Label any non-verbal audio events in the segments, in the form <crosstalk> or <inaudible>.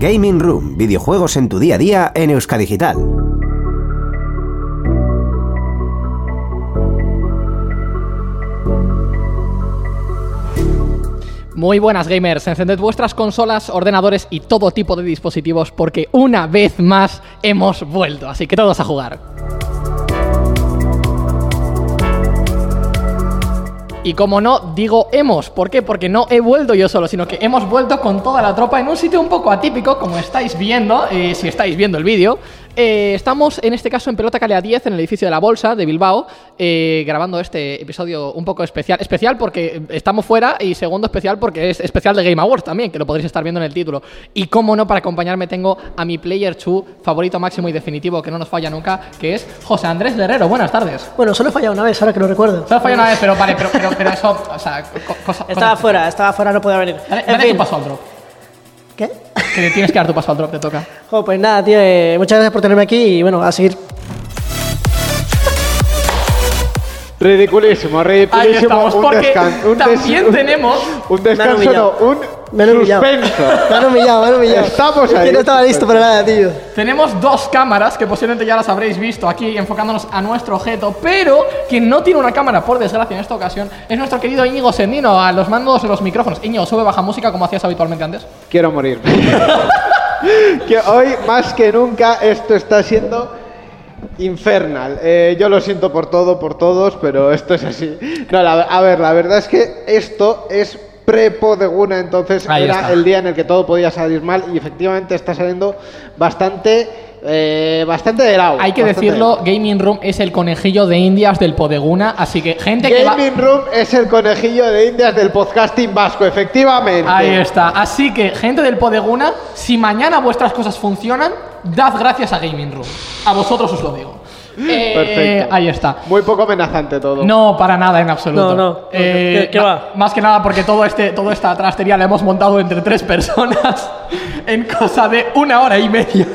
Gaming Room, videojuegos en tu día a día en Euskadigital. Muy buenas gamers, encended vuestras consolas, ordenadores y todo tipo de dispositivos porque una vez más hemos vuelto, así que todos a jugar. Y como no, digo hemos. ¿Por qué? Porque no he vuelto yo solo, sino que hemos vuelto con toda la tropa en un sitio un poco atípico, como estáis viendo, eh, si estáis viendo el vídeo. Eh, estamos en este caso en Pelota Calea 10, en el edificio de la Bolsa de Bilbao, eh, grabando este episodio un poco especial. Especial porque estamos fuera y segundo especial porque es especial de Game Awards también, que lo podréis estar viendo en el título. Y como no, para acompañarme tengo a mi player 2 favorito máximo y definitivo, que no nos falla nunca, que es José Andrés Guerrero. Buenas tardes. Bueno, solo he fallado una vez, ahora que lo recuerdo. Solo falla una vez, pero vale, pero, pero, pero eso, o sea, co- cosa, Estaba cosa- fuera, estaba fuera, no podía venir. Dale, En dale fin, tu paso. ¿Qué? Que le tienes que dar tu paso al drop, te toca. Jo, pues nada, tío, eh, muchas gracias por tenerme aquí y bueno, a seguir. Ridiculísimo, ridiculísimo. Ahí estamos, un porque descan- un des- también tenemos- Un descanso, no, un Me han humillado. suspenso. Me han humillado, me han humillado. Estamos Es ahí. que no estaba listo para nada, tío. Tenemos dos cámaras que posiblemente ya las habréis visto aquí enfocándonos a nuestro objeto, pero quien no tiene una cámara, por desgracia, en esta ocasión, es nuestro querido Íñigo Sendino a los mandos de los micrófonos. Íñigo, sube baja música como hacías habitualmente antes. Quiero morir. <laughs> que hoy, más que nunca, esto está siendo infernal. Eh, yo lo siento por todo, por todos, pero esto es así. No, la- a ver, la verdad es que esto es prepo de Guna, entonces Ahí era está. el día en el que todo podía salir mal y efectivamente está saliendo bastante, eh, bastante de lado. Hay que de decirlo. Gaming Room es el conejillo de Indias del Podeguna, así que gente que va... Gaming Room es el conejillo de indias del podcasting vasco, efectivamente. Ahí está. Así que, gente del Podeguna, si mañana vuestras cosas funcionan, dad gracias a Gaming Room. A vosotros os lo digo. Eh, Perfecto. Ahí está. Muy poco amenazante todo. No, para nada en absoluto. No, no. Eh, ¿Qué- qué va? Más que nada porque todo este, toda esta trastería la hemos montado entre tres personas <laughs> en cosa de una hora y media.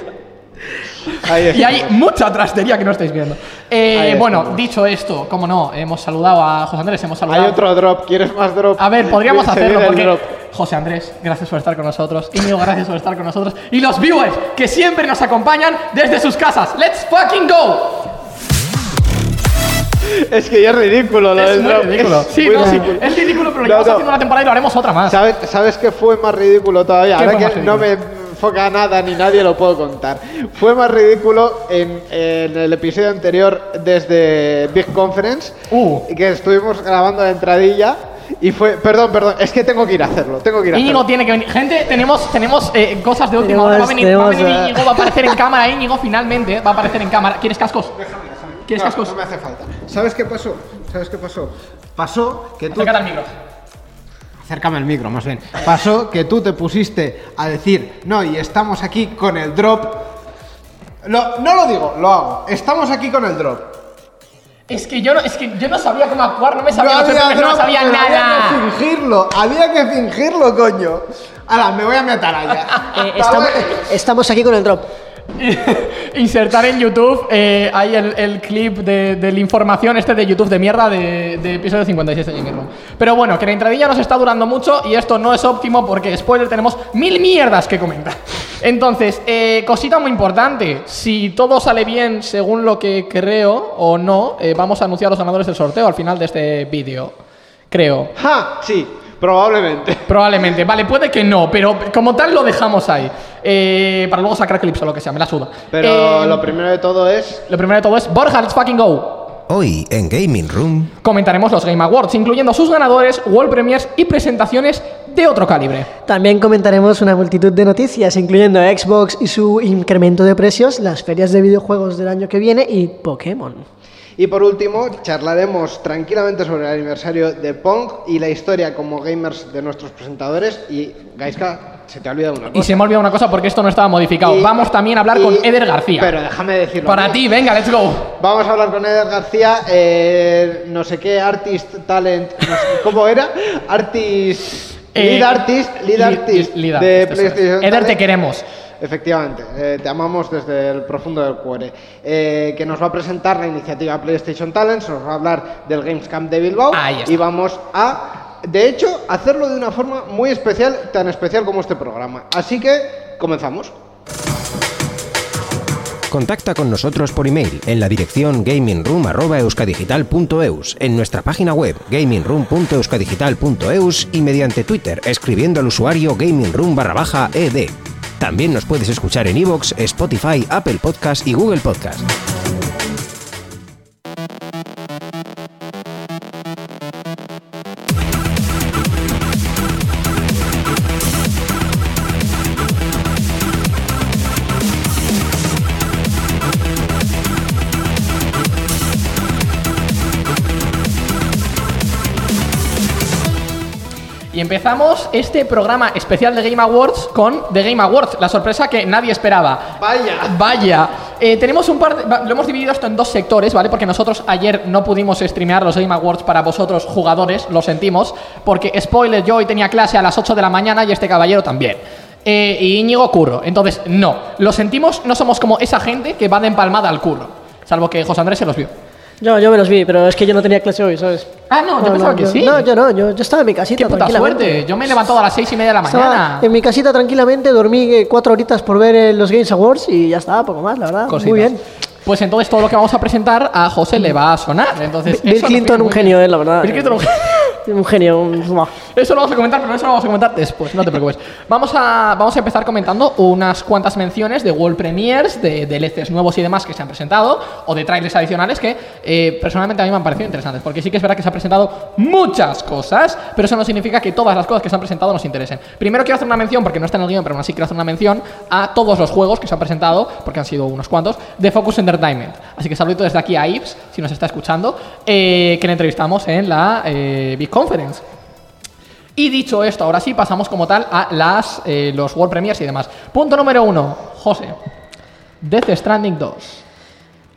Ahí Y hay mucha trastería que no estáis viendo. Eh, bueno, dicho esto, como no, hemos saludado a José Andrés, hemos Hay saludado. otro drop. ¿Quieres más drop? A ver, podríamos <laughs> hacerlo porque drop. José Andrés, gracias por estar con nosotros. Íñigo, gracias por estar con nosotros. Y los viewers que siempre nos acompañan desde sus casas. ¡Let's fucking go! <laughs> Es que ya es ridículo lo Es del muy drop. ridículo. Es Sí, muy no, sí, ridículo. es ridículo, pero lo No, llevamos no. haciendo una temporada y lo haremos otra más. ¿Sabes, ¿Sabes qué fue más ridículo todavía? ¿Qué Ahora fue que no me enfoca nada ni nadie lo puedo contar. Fue más ridículo en, en el episodio anterior desde Big Conference, Uh. que estuvimos grabando la entradilla. Y fue, perdón, perdón, es que tengo que ir a hacerlo, tengo que ir a Íñigo hacerlo. tiene que venir. Gente, tenemos, tenemos eh, cosas de última hora. Va a Tenemos- venir, va a tenemos, venir eh, Íñigo, va a aparecer en cámara. Íñigo finalmente va a aparecer en cámara. ¿Quieres cascos? ¿Quieres No, cascos? no me hace falta. ¿Sabes qué pasó? ¿Sabes qué pasó? Pasó que tú Acércate al micro. Acércame al micro, más bien. Pasó que tú te pusiste a decir, no, y estamos aquí con el drop. Lo- no lo digo, lo hago. Estamos aquí con el drop. Es que yo no, es que yo no sabía cómo actuar, no me No sabía, los había efectos, no sabía pero Había nada. que fingirlo, había que fingirlo, coño. Ahora, me voy a mi atalaya. Eh, estamos, estamos aquí con el drop. <laughs> Insertar en YouTube eh, ahí el, clip de, la información este de YouTube de mierda de, episodio 56 de Room. Pero bueno, que la entradilla nos está durando mucho y esto no es óptimo porque, spoiler, tenemos mil mierdas que comentar. <laughs> Entonces, eh, cosita muy importante, si todo sale bien según lo que creo o no, eh, vamos a anunciar los ganadores del sorteo al final de este vídeo. Creo. ¡Ja! Sí, probablemente. <laughs> Probablemente, vale, puede que no, pero como tal lo dejamos ahí. Eh, para luego sacar clips o lo que sea, me la suda. Pero Eh, lo primero de todo es. lo primero de todo es Borja, let's fucking go. Hoy en Gaming Room, Comentaremos los Game Awards, incluyendo sus ganadores, World Premiers y presentaciones de otro calibre. También comentaremos una multitud de noticias, incluyendo Xbox y su incremento de precios, las ferias de videojuegos del año que viene y Pokémon. Y por último, charlaremos tranquilamente sobre el aniversario de Pong y la historia como gamers de nuestros presentadores. Y, Gaiska, se te ha olvidado una cosa. Y se me ha olvidado una cosa porque esto no estaba modificado. Y- Vamos también a hablar y- con Eder García. Pero déjame decirlo. Para ti, venga, let's go. Vamos a hablar con Eder García, eh, no sé qué, artist, talent, no sé, ¿cómo era? Artist, Eh, lead artist, lead artist lead de artist. PlayStation. Eder, te queremos. Efectivamente, eh, te amamos desde el profundo del cuore. Eh, que nos va a presentar la iniciativa PlayStation Talents, nos va a hablar del Gamescom de Bilbao Ahí está. y vamos a, de hecho, hacerlo de una forma muy especial, tan especial como este programa. Así que comenzamos. Contacta con nosotros por email en la dirección gamingroom.euskadigital.eus, en nuestra página web gamingroom.euskadigital.eus y mediante Twitter escribiendo al usuario gamingroom barra baja ed. También nos puedes escuchar en iVoox, Spotify, Apple Podcast y Google Podcast. Empezamos este programa especial de Game Awards con The Game Awards, la sorpresa que nadie esperaba. Vaya. Vaya. Eh, tenemos un par de- Lo hemos dividido esto en dos sectores, ¿vale? Porque nosotros ayer no pudimos streamear los Game Awards para vosotros, jugadores, lo sentimos. Porque, spoiler, yo hoy tenía clase a las 8 de la mañana y este caballero también. Eh, y Íñigo curro. Entonces, no. Lo sentimos, no somos como esa gente que va de empalmada al curro. Salvo que José Andrés se los vio. Yo, yo me los vi, pero es que yo no tenía clase hoy, ¿sabes? Ah, no, yo pensaba que yo- sí. No, yo no, yo, yo estaba en mi casita Qué puta suerte. Yo me he levantado a las seis y media de la Estaba mañana. en mi casita tranquilamente, dormí eh, cuatro horitas por ver eh, los Games Awards y ya está, poco más, la verdad. Cositas. Muy bien. Pues entonces todo lo que vamos a presentar a José le va a sonar. Entonces, Bill Clinton, un genio, eh, la verdad. Bill Clinton, un genio. Un genio, un... Eso lo vamos a comentar, pero eso lo vamos a comentar después, no te preocupes. Vamos a, vamos a empezar comentando unas cuantas menciones de World Premiers, de DLCs nuevos y demás que se han presentado, o de trailers adicionales que eh, personalmente a mí me han parecido interesantes, porque sí que es verdad que se han presentado muchas cosas, pero eso no significa que todas las cosas que se han presentado nos interesen. Primero quiero hacer una mención, porque no está en el guion, pero aún así quiero hacer una mención a todos los juegos que se han presentado, porque han sido unos cuantos, de Focus Entertainment. Así que saludo desde aquí a Ives, si nos está escuchando, eh, que le entrevistamos en la eh, Conference. Y dicho esto, ahora sí pasamos como tal a las, eh, los World Premiers y demás. Punto número uno, José. Death Stranding 2.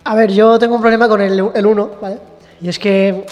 A ver, yo tengo un problema con el 1, ¿vale? Y es que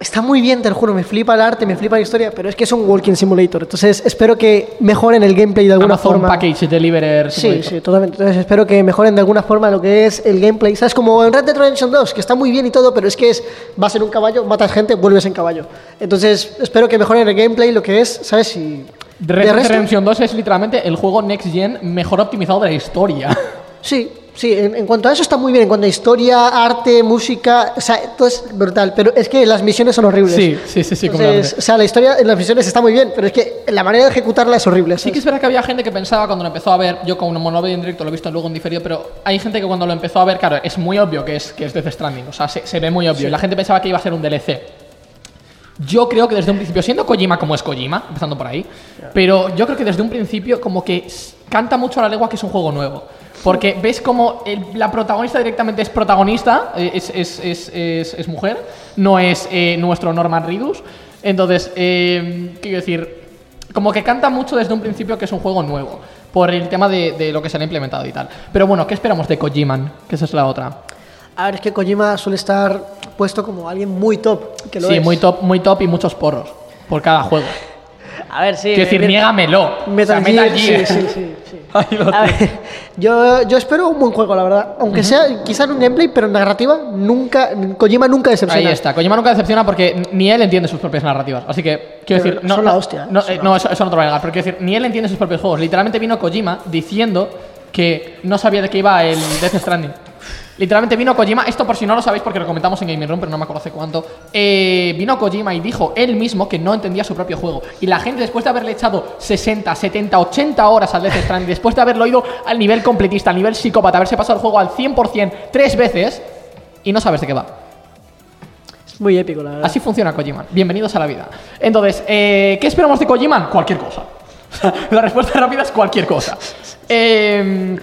está muy bien, te lo juro, me flipa el arte, me flipa la historia, pero es que es un walking simulator. Entonces espero que mejoren el gameplay de alguna Amazon forma. Package Deliverer. Sí, sí, totalmente. Entonces espero que mejoren de alguna forma lo que es el gameplay. ¿Sabes? Como en Red Dead Redemption 2, que está muy bien y todo, pero es que es, vas en un caballo, matas gente, vuelves en caballo. Entonces espero que mejoren el gameplay, lo que es, ¿sabes? Y Red de Dead Redemption 2 es literalmente el juego Next Gen mejor optimizado de la historia. Sí, sí, en, en cuanto a eso está muy bien. En cuanto a historia, arte, música, o sea, todo es brutal. Pero es que las misiones son horribles. Sí, sí, sí, sí, Entonces, o sea, la historia en las misiones está muy bien, pero es que la manera de ejecutarla es horrible. Sí ¿sabes? que es verdad que había gente que pensaba cuando lo empezó a ver, yo como no lo en directo, lo he visto luego en diferido, pero hay gente que cuando lo empezó a ver, claro, es muy obvio que es, que es Death Stranding, o sea, se, se ve muy obvio. Y la gente pensaba que iba a ser un DLC. Yo creo que desde un principio, siendo Kojima como es Kojima, empezando por ahí, pero yo creo que desde un principio como que canta mucho a la legua que es un juego nuevo. Porque ves como el- la protagonista directamente es protagonista, eh, es, es- es- es- es mujer, no es eh, nuestro Norman Reedus. Entonces, eh, quiero decir, como que canta mucho desde un principio que es un juego nuevo, por el tema de, de lo que se le ha implementado y tal. Pero bueno, ¿qué esperamos de Kojiman? Que esa es la otra. A ver, es que Kojima suele estar puesto como alguien muy top. Que lo Sí, es. muy top, muy top y muchos porros por cada juego. <laughs> A ver, sí. Quiero decir, me- niégamelo. Metal, O sea, Metal Gear, Gear. Sí, sí, sí. Sí. <laughs> Ahí lo A ver, yo, yo espero un buen juego, la verdad. Aunque sea quizá en un gameplay, pero en narrativa, nunca. Kojima nunca decepciona. Ahí está. Kojima nunca decepciona porque ni él entiende sus propias narrativas. Así que, quiero Pero decir. No, son la no, hostia, No, eh, la no, eso, eso no te voy a negar. Pero quiero decir, ni él entiende sus propios juegos. Literalmente vino Kojima diciendo que no sabía de qué iba el Death Stranding. Literalmente vino Kojima, esto por si no lo sabéis porque lo comentamos en Gaming Room, pero no me acuerdo hace cuánto. eh, vino Kojima y dijo él mismo que no entendía su propio juego. Y la gente, después de haberle echado 60, 70, 80 horas al Death Stranding, <laughs> después de haberlo ido al nivel completista, al nivel psicópata, haberse pasado el juego al 100% tres veces, y no sabes de qué va. Es muy épico, la verdad. Así funciona Kojima. Bienvenidos a la vida. Entonces, eh, ¿qué esperamos de Kojima? Cualquier cosa. <laughs> la respuesta rápida es cualquier cosa. <laughs> Eh,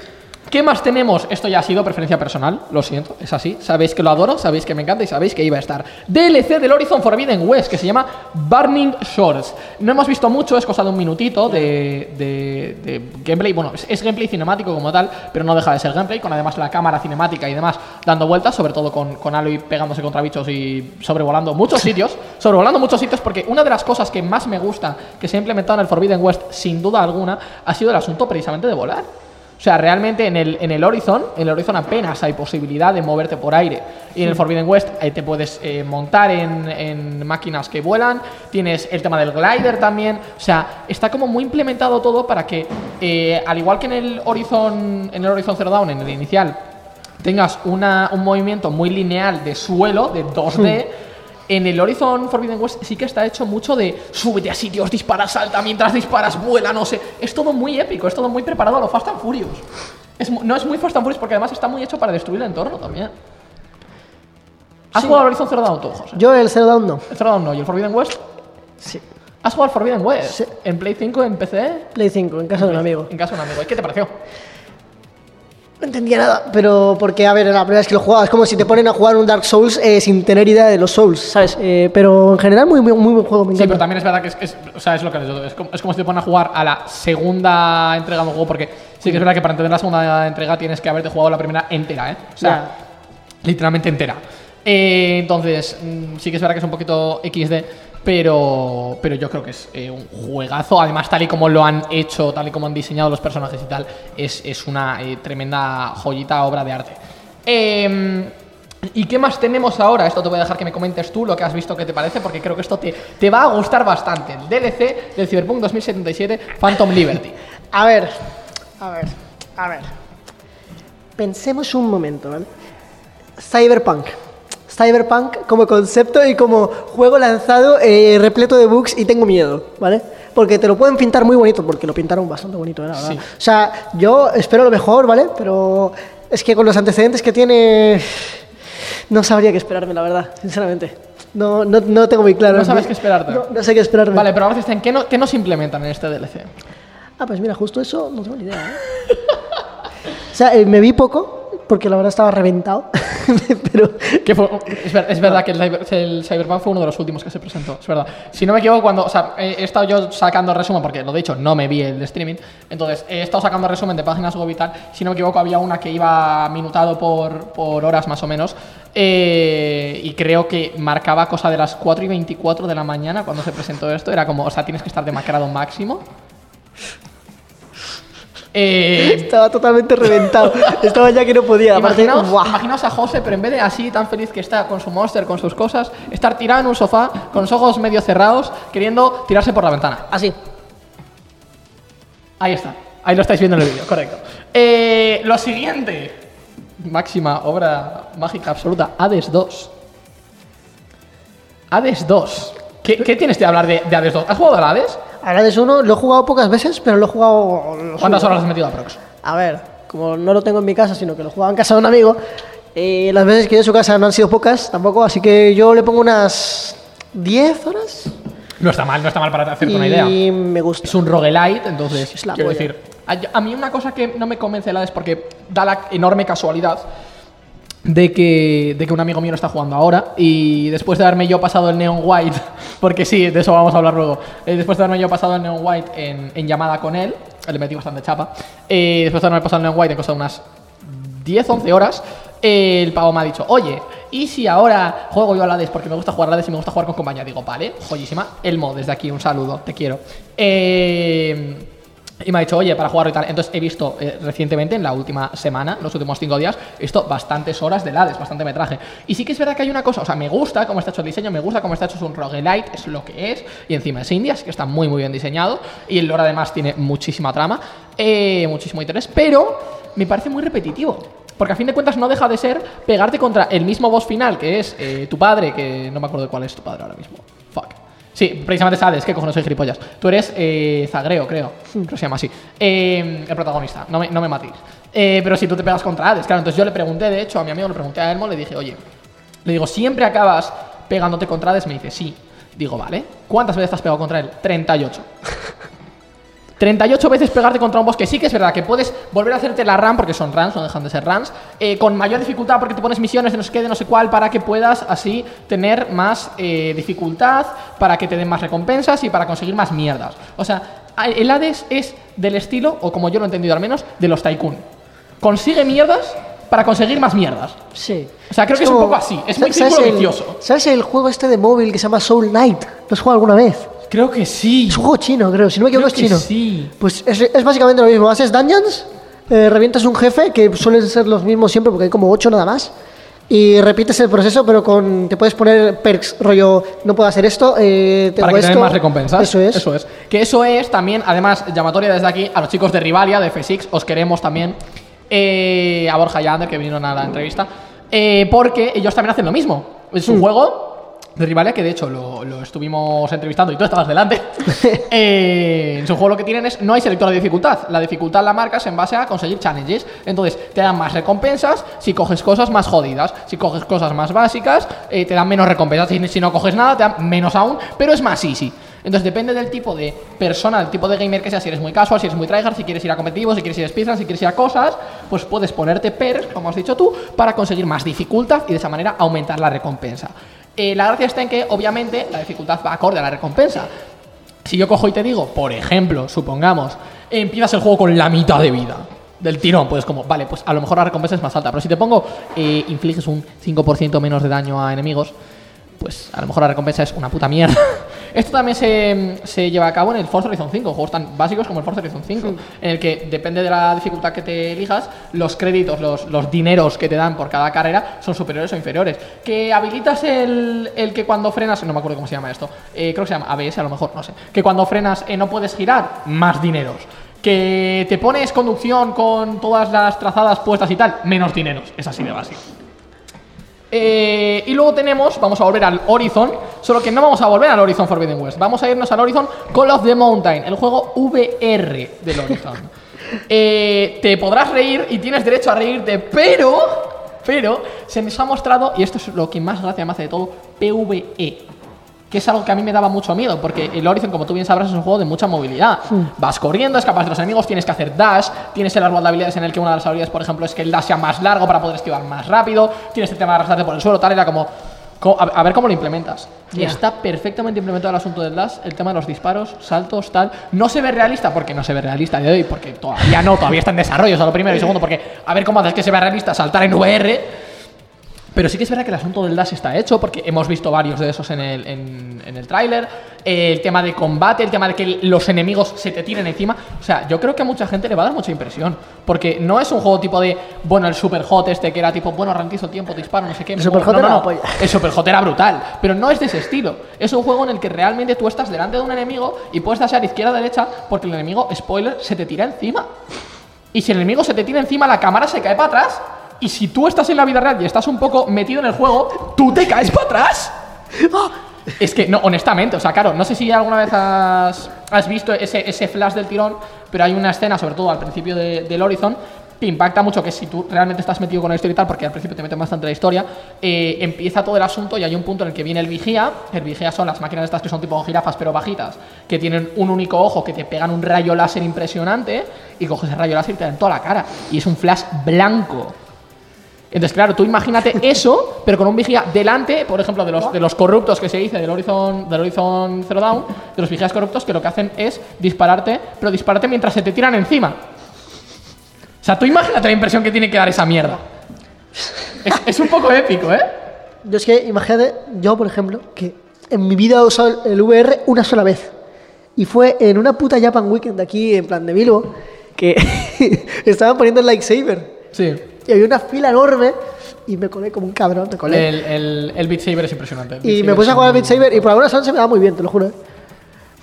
¿Qué más tenemos? Esto ya ha sido preferencia personal, lo siento, es así. Sabéis que lo adoro, sabéis que me encanta y sabéis que iba a estar. DLC del Horizon Forbidden West, que se llama Burning Shores. No hemos visto mucho, es cosa de un minutito de, de- de gameplay. Bueno, es, es gameplay cinemático como tal, pero no deja de ser gameplay, con además la cámara cinemática y demás dando vueltas, sobre todo con, con Aloy pegándose contra bichos y sobrevolando muchos sitios. Sobrevolando muchos sitios, porque una de las cosas que más me gusta que se ha implementado en el Forbidden West, sin duda alguna, ha sido el asunto precisamente de volar. O sea, realmente en el, en el Horizon, en el Horizon apenas hay posibilidad de moverte por aire. Y en el Forbidden West eh, te puedes eh, montar en, en máquinas que vuelan, tienes el tema del glider también. O sea, está como muy implementado todo para que, eh, al igual que en el Horizon, en el Horizon Zero Dawn, en el inicial, tengas una- un movimiento muy lineal de suelo, de 2D. <laughs> En el Horizon Forbidden West sí que está hecho mucho de súbete a sitios, dispara, salta, mientras disparas, vuela, no sé. Es todo muy épico, es todo muy preparado a lo Fast and Furious. Es no es muy Fast and Furious porque además está muy hecho para destruir el entorno también. ¿Has Sí. jugado al Horizon Zero Dawn tú, José? Yo el Zero Dawn no. El Zero Dawn no, ¿y el Forbidden West? Sí. ¿Has jugado al Forbidden West? Sí. ¿En Play 5, en PC? Play 5, en casa de un amigo. En casa de un amigo. ¿Y ¿Qué te pareció? No entendía nada, pero porque, a ver, la primera vez que lo jugaba, es como si te ponen a jugar un Dark Souls eh, sin tener idea de los Souls, ¿sabes? Eh, pero en general, muy, muy, muy buen juego, me Sí, pero también es verdad que es, es- o sea, es lo que es, es como, es como si te ponen a jugar a la segunda entrega de un juego, porque sí que es verdad que para entender la segunda entrega tienes que haberte jugado la primera entera, ¿eh? O sea, literalmente entera. Eh, entonces, mm, sí que es verdad que es un poquito XD, pero, pero yo creo que es eh, un juegazo. Además, tal y como lo han hecho, tal y como han diseñado los personajes y tal, es, es una eh, tremenda joyita, obra de arte. Eh, ¿Y qué más tenemos ahora? Esto te voy a dejar que me comentes tú lo que has visto, qué te parece, porque creo que esto te, te va a gustar bastante. El DLC del Cyberpunk 2077 Phantom Liberty. A ver, a ver, a ver. Pensemos un momento, ¿vale? Cyberpunk. Cyberpunk como concepto y como juego lanzado eh, repleto de bugs y tengo miedo, ¿vale? Porque te lo pueden pintar muy bonito, porque lo pintaron bastante bonito, ¿eh? la verdad. Sí. O sea, yo espero lo mejor, ¿vale? Pero es que con los antecedentes que tiene, no sabría qué esperarme, la verdad, sinceramente. No, no, no tengo muy claro. No sabes qué esperarte. No, no sé qué esperarme. Vale, pero ahora dicen, ¿qué, no, ¿qué nos implementan en este DLC? Ah, pues mira, justo eso no tengo ni idea. ¿eh? <laughs> o sea, eh, me vi poco, porque la verdad estaba reventado. <laughs> pero es, ver- es verdad que el, Cyber- el Cyberpunk fue uno de los últimos que se presentó, es verdad. Si no me equivoco, cuando. O sea, he, estado yo sacando resumen, porque lo de hecho no me vi el streaming. Entonces, he estado sacando resumen de páginas web y tal. Si no me equivoco, había una que iba minutado por, por horas más o menos. eh, y creo que marcaba cosa de las 4 y 24 de la mañana cuando se presentó esto. Era como, o sea, tienes que estar demacrado máximo. Eh, estaba totalmente reventado. estaba ya que no podía. Imaginaos, a José, pero en vez de así tan feliz que está con su monster, con sus cosas, estar tirado en un sofá, con los ojos medio cerrados, queriendo tirarse por la ventana. Así. Ahí está. Ahí lo estáis viendo en el vídeo, correcto. Eh, lo siguiente. Máxima obra mágica absoluta. Hades 2. Hades 2. ¿Qué, qué tienes de hablar de, de Hades 2? ¿Has jugado al Hades? De uno lo he jugado pocas veces, pero lo he jugado. lo ¿Cuántas horas has metido a Prox? A ver, como no lo tengo en mi casa, sino que lo jugaba en casa de un amigo, eh, las veces que he ido a su casa no han sido pocas tampoco, así que yo le pongo unas 10 horas. No está mal, no está mal para hacerte y una idea. me gusta. Es un roguelite, entonces Es la quiero polla. decir, a, a mí una cosa que no me convence la es porque da la enorme casualidad de que, de que un amigo mío lo está jugando ahora y después de haberme yo pasado el Neon White, <laughs> porque sí, de eso vamos a hablar luego, eh, después de haberme yo pasado el Neon White en, en llamada con él, le metí bastante chapa, eh, después de haberme pasado el Neon White en cosa de unas 10, 11 horas, el pavo me ha dicho, oye, ¿y si ahora juego yo a Hades porque me gusta jugar a Hades y me gusta jugar con compañía? Digo, vale, joyísima. Elmo, desde aquí, un saludo, te quiero. Eh, y me ha dicho, oye, para jugar y tal. Entonces he visto eh, recientemente, en la última semana, los últimos cinco días, he visto bastantes horas de Hades, bastante metraje. Y sí que es verdad que hay una cosa, o sea, me gusta cómo está hecho el diseño, me gusta cómo está hecho, es un roguelite, es lo que es. Y encima es Indias, que está muy, muy bien diseñado. Y el lore además tiene muchísima trama, eh, muchísimo interés, pero me parece muy repetitivo. Porque a fin de cuentas no deja de ser pegarte contra el mismo boss final, que es eh, tu padre, que no me acuerdo cuál es tu padre ahora mismo. Fuck. Sí, precisamente sabes que cojones soy gilipollas. Tú eres eh, Zagreo, creo. Creo que se llama así. Eh, el protagonista, no me, no me matéis. Eh, pero si tú te pegas contra Hades, claro. Entonces yo le pregunté, de hecho, a mi amigo le pregunté a Elmo, le dije, oye, le digo, ¿siempre acabas pegándote contra Hades? Me dice, sí. Digo, vale. ¿Cuántas veces te has pegado contra él? 38. <laughs> 38 veces pegarte contra un boss que sí que es verdad que puedes volver a hacerte la run, porque son runs, no dejan de ser runs, eh, con mayor dificultad porque te pones misiones de no sé qué, de no sé cuál, para que puedas así tener más eh, dificultad, para que te den más recompensas y para conseguir más mierdas. O sea, el Hades es del estilo, o como yo lo he entendido al menos, de los Tycoon. Consigue mierdas para conseguir más mierdas. Sí. O sea, creo que es un poco así, es muy ¿sabes círculo el- vicioso. ¿Sabes el juego este de móvil que se llama Soul Knight? ¿Lo has jugado alguna vez? Creo que sí. Es un juego chino, creo. Si no me equivoco, Creo es que chino. sí. Pues es, es básicamente lo mismo. Haces dungeons eh, revientas un jefe, que suelen ser los mismos siempre porque hay como ocho nada más. Y repites el proceso, pero con te puedes poner perks, rollo, no puedo hacer esto, eh, tengo para que más recompensas. Eso es. Eso es. Que eso es también, además, llamatoria desde aquí a los chicos de Rivalia, de F6, os queremos también. eh, a Borja y a Ander, que vinieron a la entrevista. eh, porque ellos también hacen lo mismo. Es Mm. un juego de Rivalia que, de hecho, lo, lo estuvimos entrevistando y tú estabas delante. <laughs> Eh, en su juego lo que tienen es, no hay selector de dificultad. La dificultad la marcas en base a conseguir challenges. Entonces, te dan más recompensas si coges cosas más jodidas. Si coges cosas más básicas, eh, te dan menos recompensas. Si, si no coges nada, te dan menos aún, pero es más easy. Entonces depende del tipo de persona, del tipo de gamer que seas, si eres muy casual, si eres muy tryhard, si quieres ir a competitivo, si quieres ir a speedrun, si quieres ir a cosas, pues puedes ponerte perks, como has dicho tú, para conseguir más dificultad y de esa manera aumentar la recompensa. Eh, la gracia está en que, obviamente, la dificultad va acorde a la recompensa. Si yo cojo y te digo, por ejemplo, supongamos, empiezas el juego con la mitad de vida del tirón, pues como, vale, pues a lo mejor la recompensa es más alta, pero si te pongo, eh, infliges un 5% menos de daño a enemigos, pues a lo mejor la recompensa es una puta mierda. <laughs> Esto también se, se lleva a cabo en el Forza Horizon 5, juegos tan básicos como el Forza Horizon 5, en el que depende de la dificultad que te elijas, los créditos, los, los dineros que te dan por cada carrera son superiores o inferiores. Que habilitas el, el que cuando frenas, no me acuerdo cómo se llama esto, eh, creo que se llama ABS a lo mejor, no sé, que cuando frenas eh, no puedes girar, más dineros. Que te pones conducción con todas las trazadas puestas y tal, menos dineros. Es así de básico. Eh, y luego tenemos, vamos a volver al Horizon, solo que no vamos a volver al Horizon Forbidden West, vamos a irnos al Horizon Call of the Mountain, el juego VR del Horizon. <laughs> Eh, te podrás reír y tienes derecho a reírte, pero, pero se nos ha mostrado, y esto es lo que más gracia me hace de todo, PvE. Que es algo que a mí me daba mucho miedo, porque el Horizon, como tú bien sabrás, es un juego de mucha movilidad. Vas corriendo, escapas de los enemigos, tienes que hacer dash, tienes el árbol de habilidades en el que una de las habilidades, por ejemplo, es que el dash sea más largo para poder esquivar más rápido, tienes el tema de arrastrarte por el suelo, tal, era como... co- A ver cómo lo implementas. Y está perfectamente implementado el asunto del dash, el tema de los disparos, saltos, tal. No se ve realista, porque no se ve realista de hoy, porque todavía no, todavía está en desarrollo, es lo primero. Y segundo, porque a ver cómo haces que se vea realista saltar en VR. Pero sí que es verdad que el asunto del dash está hecho, porque hemos visto varios de esos en el, en, en el tráiler. El tema de combate, el tema de que los enemigos se te tiren encima. O sea, yo creo que a mucha gente le va a dar mucha impresión. Porque no es un juego tipo de, bueno, el super hot este que era tipo, bueno, ralentizo tiempo, disparo, no sé qué. El me Superhot muevo. no. El superhot era brutal. Pero no es de ese estilo. Es un juego en el que realmente tú estás delante de un enemigo y puedes dashear izquierda derecha porque el enemigo, spoiler, se te tira encima. Y si el enemigo se te tira encima, la cámara se cae para atrás. Y si tú estás en la vida real y estás un poco metido en el juego, tú te caes para atrás. ¡Ah! Es que, no, honestamente, o sea, claro, no sé si alguna vez has, has visto ese, ese flash del tirón, pero hay una escena, sobre todo al principio de- del Horizon, que impacta mucho que si tú realmente estás metido con la historia y tal, porque al principio te meten bastante la historia, eh, empieza todo el asunto y hay un punto en el que viene el vigía. El vigía son las máquinas estas que son tipo jirafas pero bajitas, que tienen un único ojo, que te pegan un rayo láser impresionante y coges el rayo láser y te dan toda la cara. Y es un flash blanco. Entonces, claro, tú imagínate <laughs> eso, pero con un vigía delante, por ejemplo, de los, de los corruptos que se dice del Horizon, del Horizon Zero Dawn, de los vigías corruptos que lo que hacen es dispararte, pero dispararte mientras se te tiran encima. O sea, tú imagínate la impresión que tiene que dar esa mierda. Es, es un poco épico, ¿eh? Yo es que, imagínate, yo por ejemplo, que en mi vida he usado el VR una sola vez. Y fue en una puta Japan Weekend aquí, en plan de Bilbo, que <laughs> estaban poniendo el lightsaber. Sí. Y había una fila enorme y me colé como un cabrón, me colé. El, el, el Beat Saber es impresionante. y me puse a jugar al Beat Saber y por alguna razón se me da muy bien, te lo juro. ¿eh?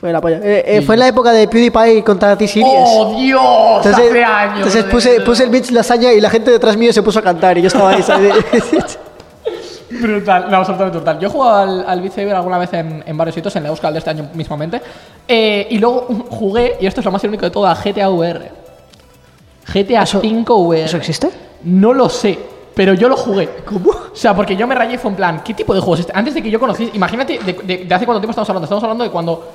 Fue la polla. Eh, eh, Fue en la época de PewDiePie contra T-Series. ¡Oh, Dios! hace años. entonces puse, puse el Beat Lasaña y la gente detrás mío se puso a cantar y yo estaba ahí, ¿sabes? <laughs> Brutal, no, absolutamente brutal. Yo he jugado al, al Beat Saber alguna vez en, en varios sitios, en la Euskal de este año mismamente. eh, y luego jugué, y esto es lo más irónico de todo, a GTA VR. GTA 5 VR. ¿Eso existe? No lo sé, pero yo lo jugué. ¿Cómo? O sea, porque yo me rayé fue en plan, ¿qué tipo de juego es este? Antes de que yo conociese, imagínate de, de- de hace cuánto tiempo estamos hablando. Estamos hablando de cuando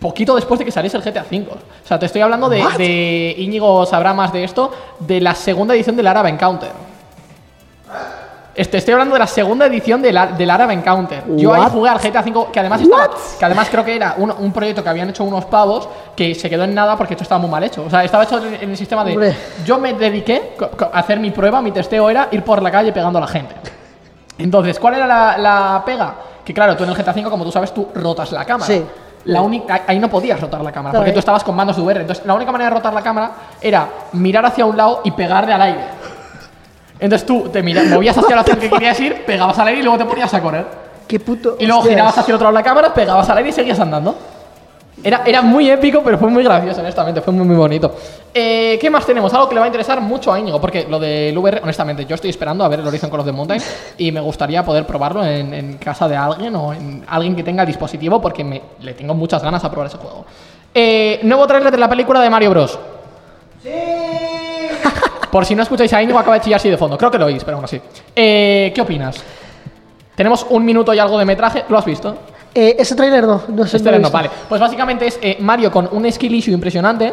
poquito después de que saliese el GTA V. O sea, te estoy hablando de, de Íñigo sabrá más de esto, de la segunda edición del Arab Encounter. Este, estoy hablando de la segunda edición del, del Arab Encounter. Yo ahí jugué al GTA V, que además estaba, que además creo que era un, un proyecto que habían hecho unos pavos que se quedó en nada porque esto estaba muy mal hecho. O sea, estaba hecho en, el sistema de. Hombre. Yo me dediqué a hacer mi prueba, mi testeo era ir por la calle pegando a la gente. Entonces, ¿cuál era la, la pega? Que claro, tú en el GTA V, como tú sabes, tú rotas la cámara. Sí. la única, ahí no podías rotar la cámara, porque tú estabas con mandos de VR. Entonces, la única manera de rotar la cámara era mirar hacia un lado y pegarle al aire. Entonces tú te mira- movías hacia la acción que querías ir, pegabas al aire y luego te ponías a correr. Qué puto. Y luego hostias. girabas hacia el otro lado de la cámara, pegabas al aire y seguías andando. Era, era muy épico, pero fue muy gracioso, honestamente. Fue muy, muy bonito. Eh, ¿Qué más tenemos? Algo que le va a interesar mucho a Íñigo, porque lo del VR, honestamente, yo estoy esperando a ver el Horizon Call of the Mountain <laughs> y me gustaría poder probarlo en, en casa de alguien o en alguien que tenga el dispositivo, porque me, le tengo muchas ganas a probar ese juego. Eh, nuevo trailer de la película de Mario Bros. Por si no escucháis a Íñigo, acaba de chillar así de fondo. Creo que lo oís, pero aún así. Eh, ¿Qué opinas? Tenemos un minuto y algo de metraje. ¿Lo has visto? Eh, ese tráiler no, no sé. Este no, visto. vale. Pues básicamente es eh, Mario con un skill issue impresionante.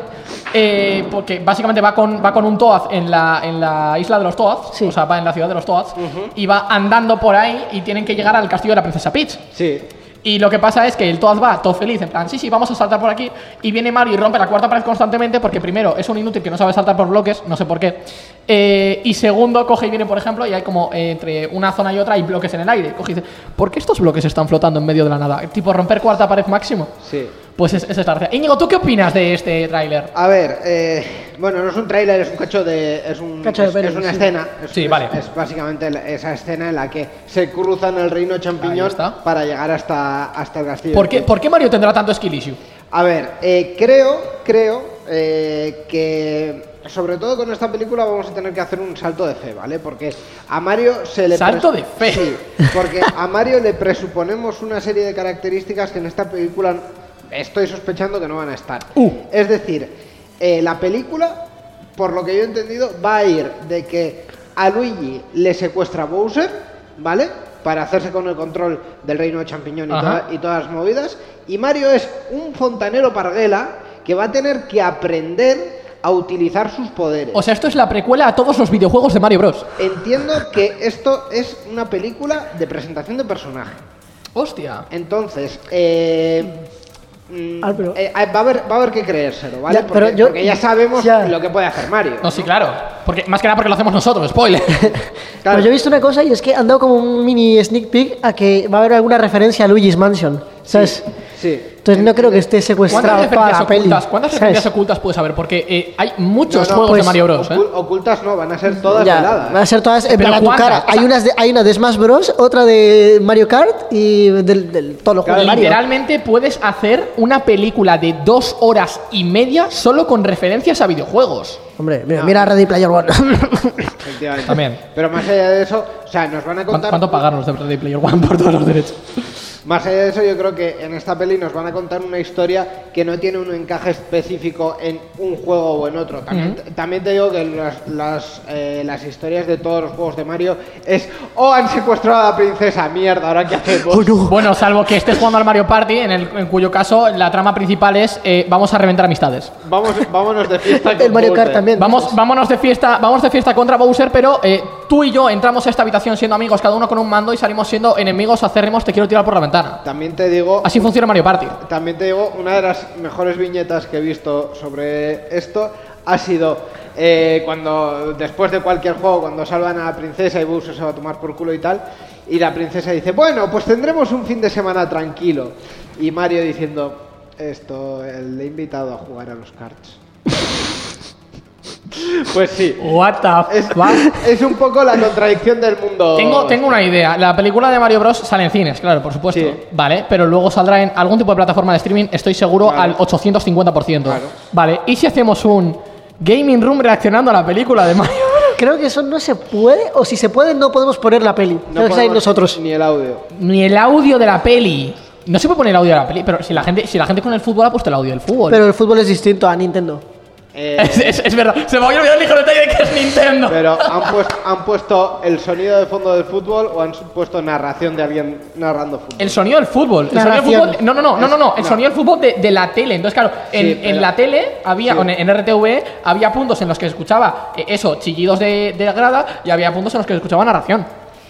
eh, porque básicamente va con, va con un Toad en la, en la isla de los Toads. Sí. O sea, va en la ciudad de los Toads. Y va andando por ahí y tienen que llegar al castillo de la princesa Peach. Sí. Y lo que pasa es que el Toad va todo feliz, en plan, sí, sí, vamos a saltar por aquí. Y viene Mario y rompe la cuarta pared constantemente porque primero es un inútil que no sabe saltar por bloques, no sé por qué. Eh, y segundo, coge y viene, por ejemplo, y hay como eh, entre una zona y otra hay bloques en el aire. Coge y dice, ¿por qué estos bloques están flotando en medio de la nada? Tipo romper cuarta pared máximo. Sí. Pues es, esa es la gracia. Íñigo, ¿tú qué opinas de este tráiler? A ver, eh, bueno, no es un tráiler, es un cacho de. Es, un, Cacho de es, una sí. escena. Es, Sí, es- vale. Es básicamente esa escena en la que se cruzan el reino champiñón está. para llegar hasta, hasta el castillo. ¿Por qué, ¿Por qué Mario tendrá tanto skill issue? A ver, eh, creo, creo eh, que sobre todo con esta película vamos a tener que hacer un salto de fe, ¿vale? Porque a Mario se le... ¿Salto de fe? Sí, porque a Mario le presuponemos una serie de características que en esta película estoy sospechando que no van a estar. Uh. Es decir, eh, la película, por lo que yo he entendido, va a ir de que a Luigi le secuestra Bowser, ¿vale? Para hacerse con el control del reino de champiñón y, toda- y todas las movidas. Y Mario es un fontanero parguela que va a tener que aprender a utilizar sus poderes. O sea, esto es la precuela a todos los videojuegos de Mario Bros. Entiendo que esto es una película de presentación de personaje. Hostia. Entonces, eh, Ah, pero- eh, va, a haber, va a haber que creérselo, ¿vale? Ya, porque, pero yo- porque ya sabemos ya. lo que puede hacer Mario. No, sí, claro. Porque, más que nada porque lo hacemos nosotros, spoiler. <laughs> Claro. Pero yo he visto una cosa y es que han dado como un mini sneak peek a que va a haber alguna referencia a Luigi's Mansion. ¿Sabes? Sí. Entonces no creo que esté ¿Cuántas secuestrado para referencias la peli. ocultas, ¿cuántas ¿sabes? referencias ocultas puedes saber? Porque eh, hay muchos No, no, juegos pues, de Mario Bros. ¿eh? Ocul- Ocultas no, van a ser todas Ya, veladas. van a ser todas en plan a tu cara. Hay, unas de, hay una de Smash Bros, otra de Mario Kart y del, del todos los juegos de Mario. Literalmente puedes hacer una película de dos horas y media solo con referencias a videojuegos. Hombre, mira, mira Ready Player One. Efectivamente. También. Pero más allá de eso, o sea, nos van a ¿Cuánto, contar. cuánto pagaron los de Ready Player One por todos los derechos? Más allá de eso, yo creo que en esta peli nos van a contar una historia que no tiene un encaje específico en un juego o en otro. También, también te digo que las, las, eh, las historias de todos los juegos de Mario es, oh, han secuestrado a la princesa, mierda, ahora qué hacemos. <laughs> Oh, no. Bueno, salvo que estés jugando al Mario Party, en, el, en cuyo caso la trama principal es eh, vamos a reventar amistades. Vamos, vámonos de fiesta. <laughs> El Mario Kart Bowser. también. Vamos, vámonos de fiesta, vamos de fiesta contra Bowser, pero eh, tú y yo entramos a esta habitación siendo amigos, cada uno con un mando y salimos siendo enemigos acérrimos, te quiero tirar por la ventana. También te digo, Así funciona Mario Party. también te digo, una de las mejores viñetas que he visto sobre esto ha sido eh, cuando, después de cualquier juego, cuando salvan a la princesa y Bowser se va a tomar por culo y tal, y la princesa dice, bueno, pues tendremos un fin de semana tranquilo. Y Mario diciendo, esto, le he invitado a jugar a los karts. Pues sí. What the Es, fuck? es un poco la contradicción del mundo. Tengo, tengo una idea. La película de Mario Bros. sale en cines, claro, por supuesto. Sí. Vale, pero luego saldrá en algún tipo de plataforma de streaming, estoy seguro, Claro. al 850%. Claro. Vale, ¿y si hacemos un gaming room reaccionando a la película de Mario Bros? <laughs> Creo que eso no se puede, o si se puede, no podemos poner la peli. No que nosotros. Ni el audio. Ni el audio de la peli. No se puede poner el audio de la peli, pero si la gente, si la gente con el fútbol ha puesto el audio del fútbol. Pero el fútbol es distinto a Nintendo. Eh, es, es- es verdad, se me había olvidado el ligero detalle de que es Nintendo. Pero han puesto, han puesto el sonido de fondo del fútbol o han puesto narración de alguien narrando fútbol. El sonido del fútbol. El sonido del fútbol. No, no, no, no, no, no. El No. sonido del fútbol de, de la tele. Entonces, claro, en, Sí, en pero- la tele había, Sí. o en, en RTV, había puntos en los que se escuchaba eh, eso, chillidos de, de grada, y había puntos en los que se escuchaba narración.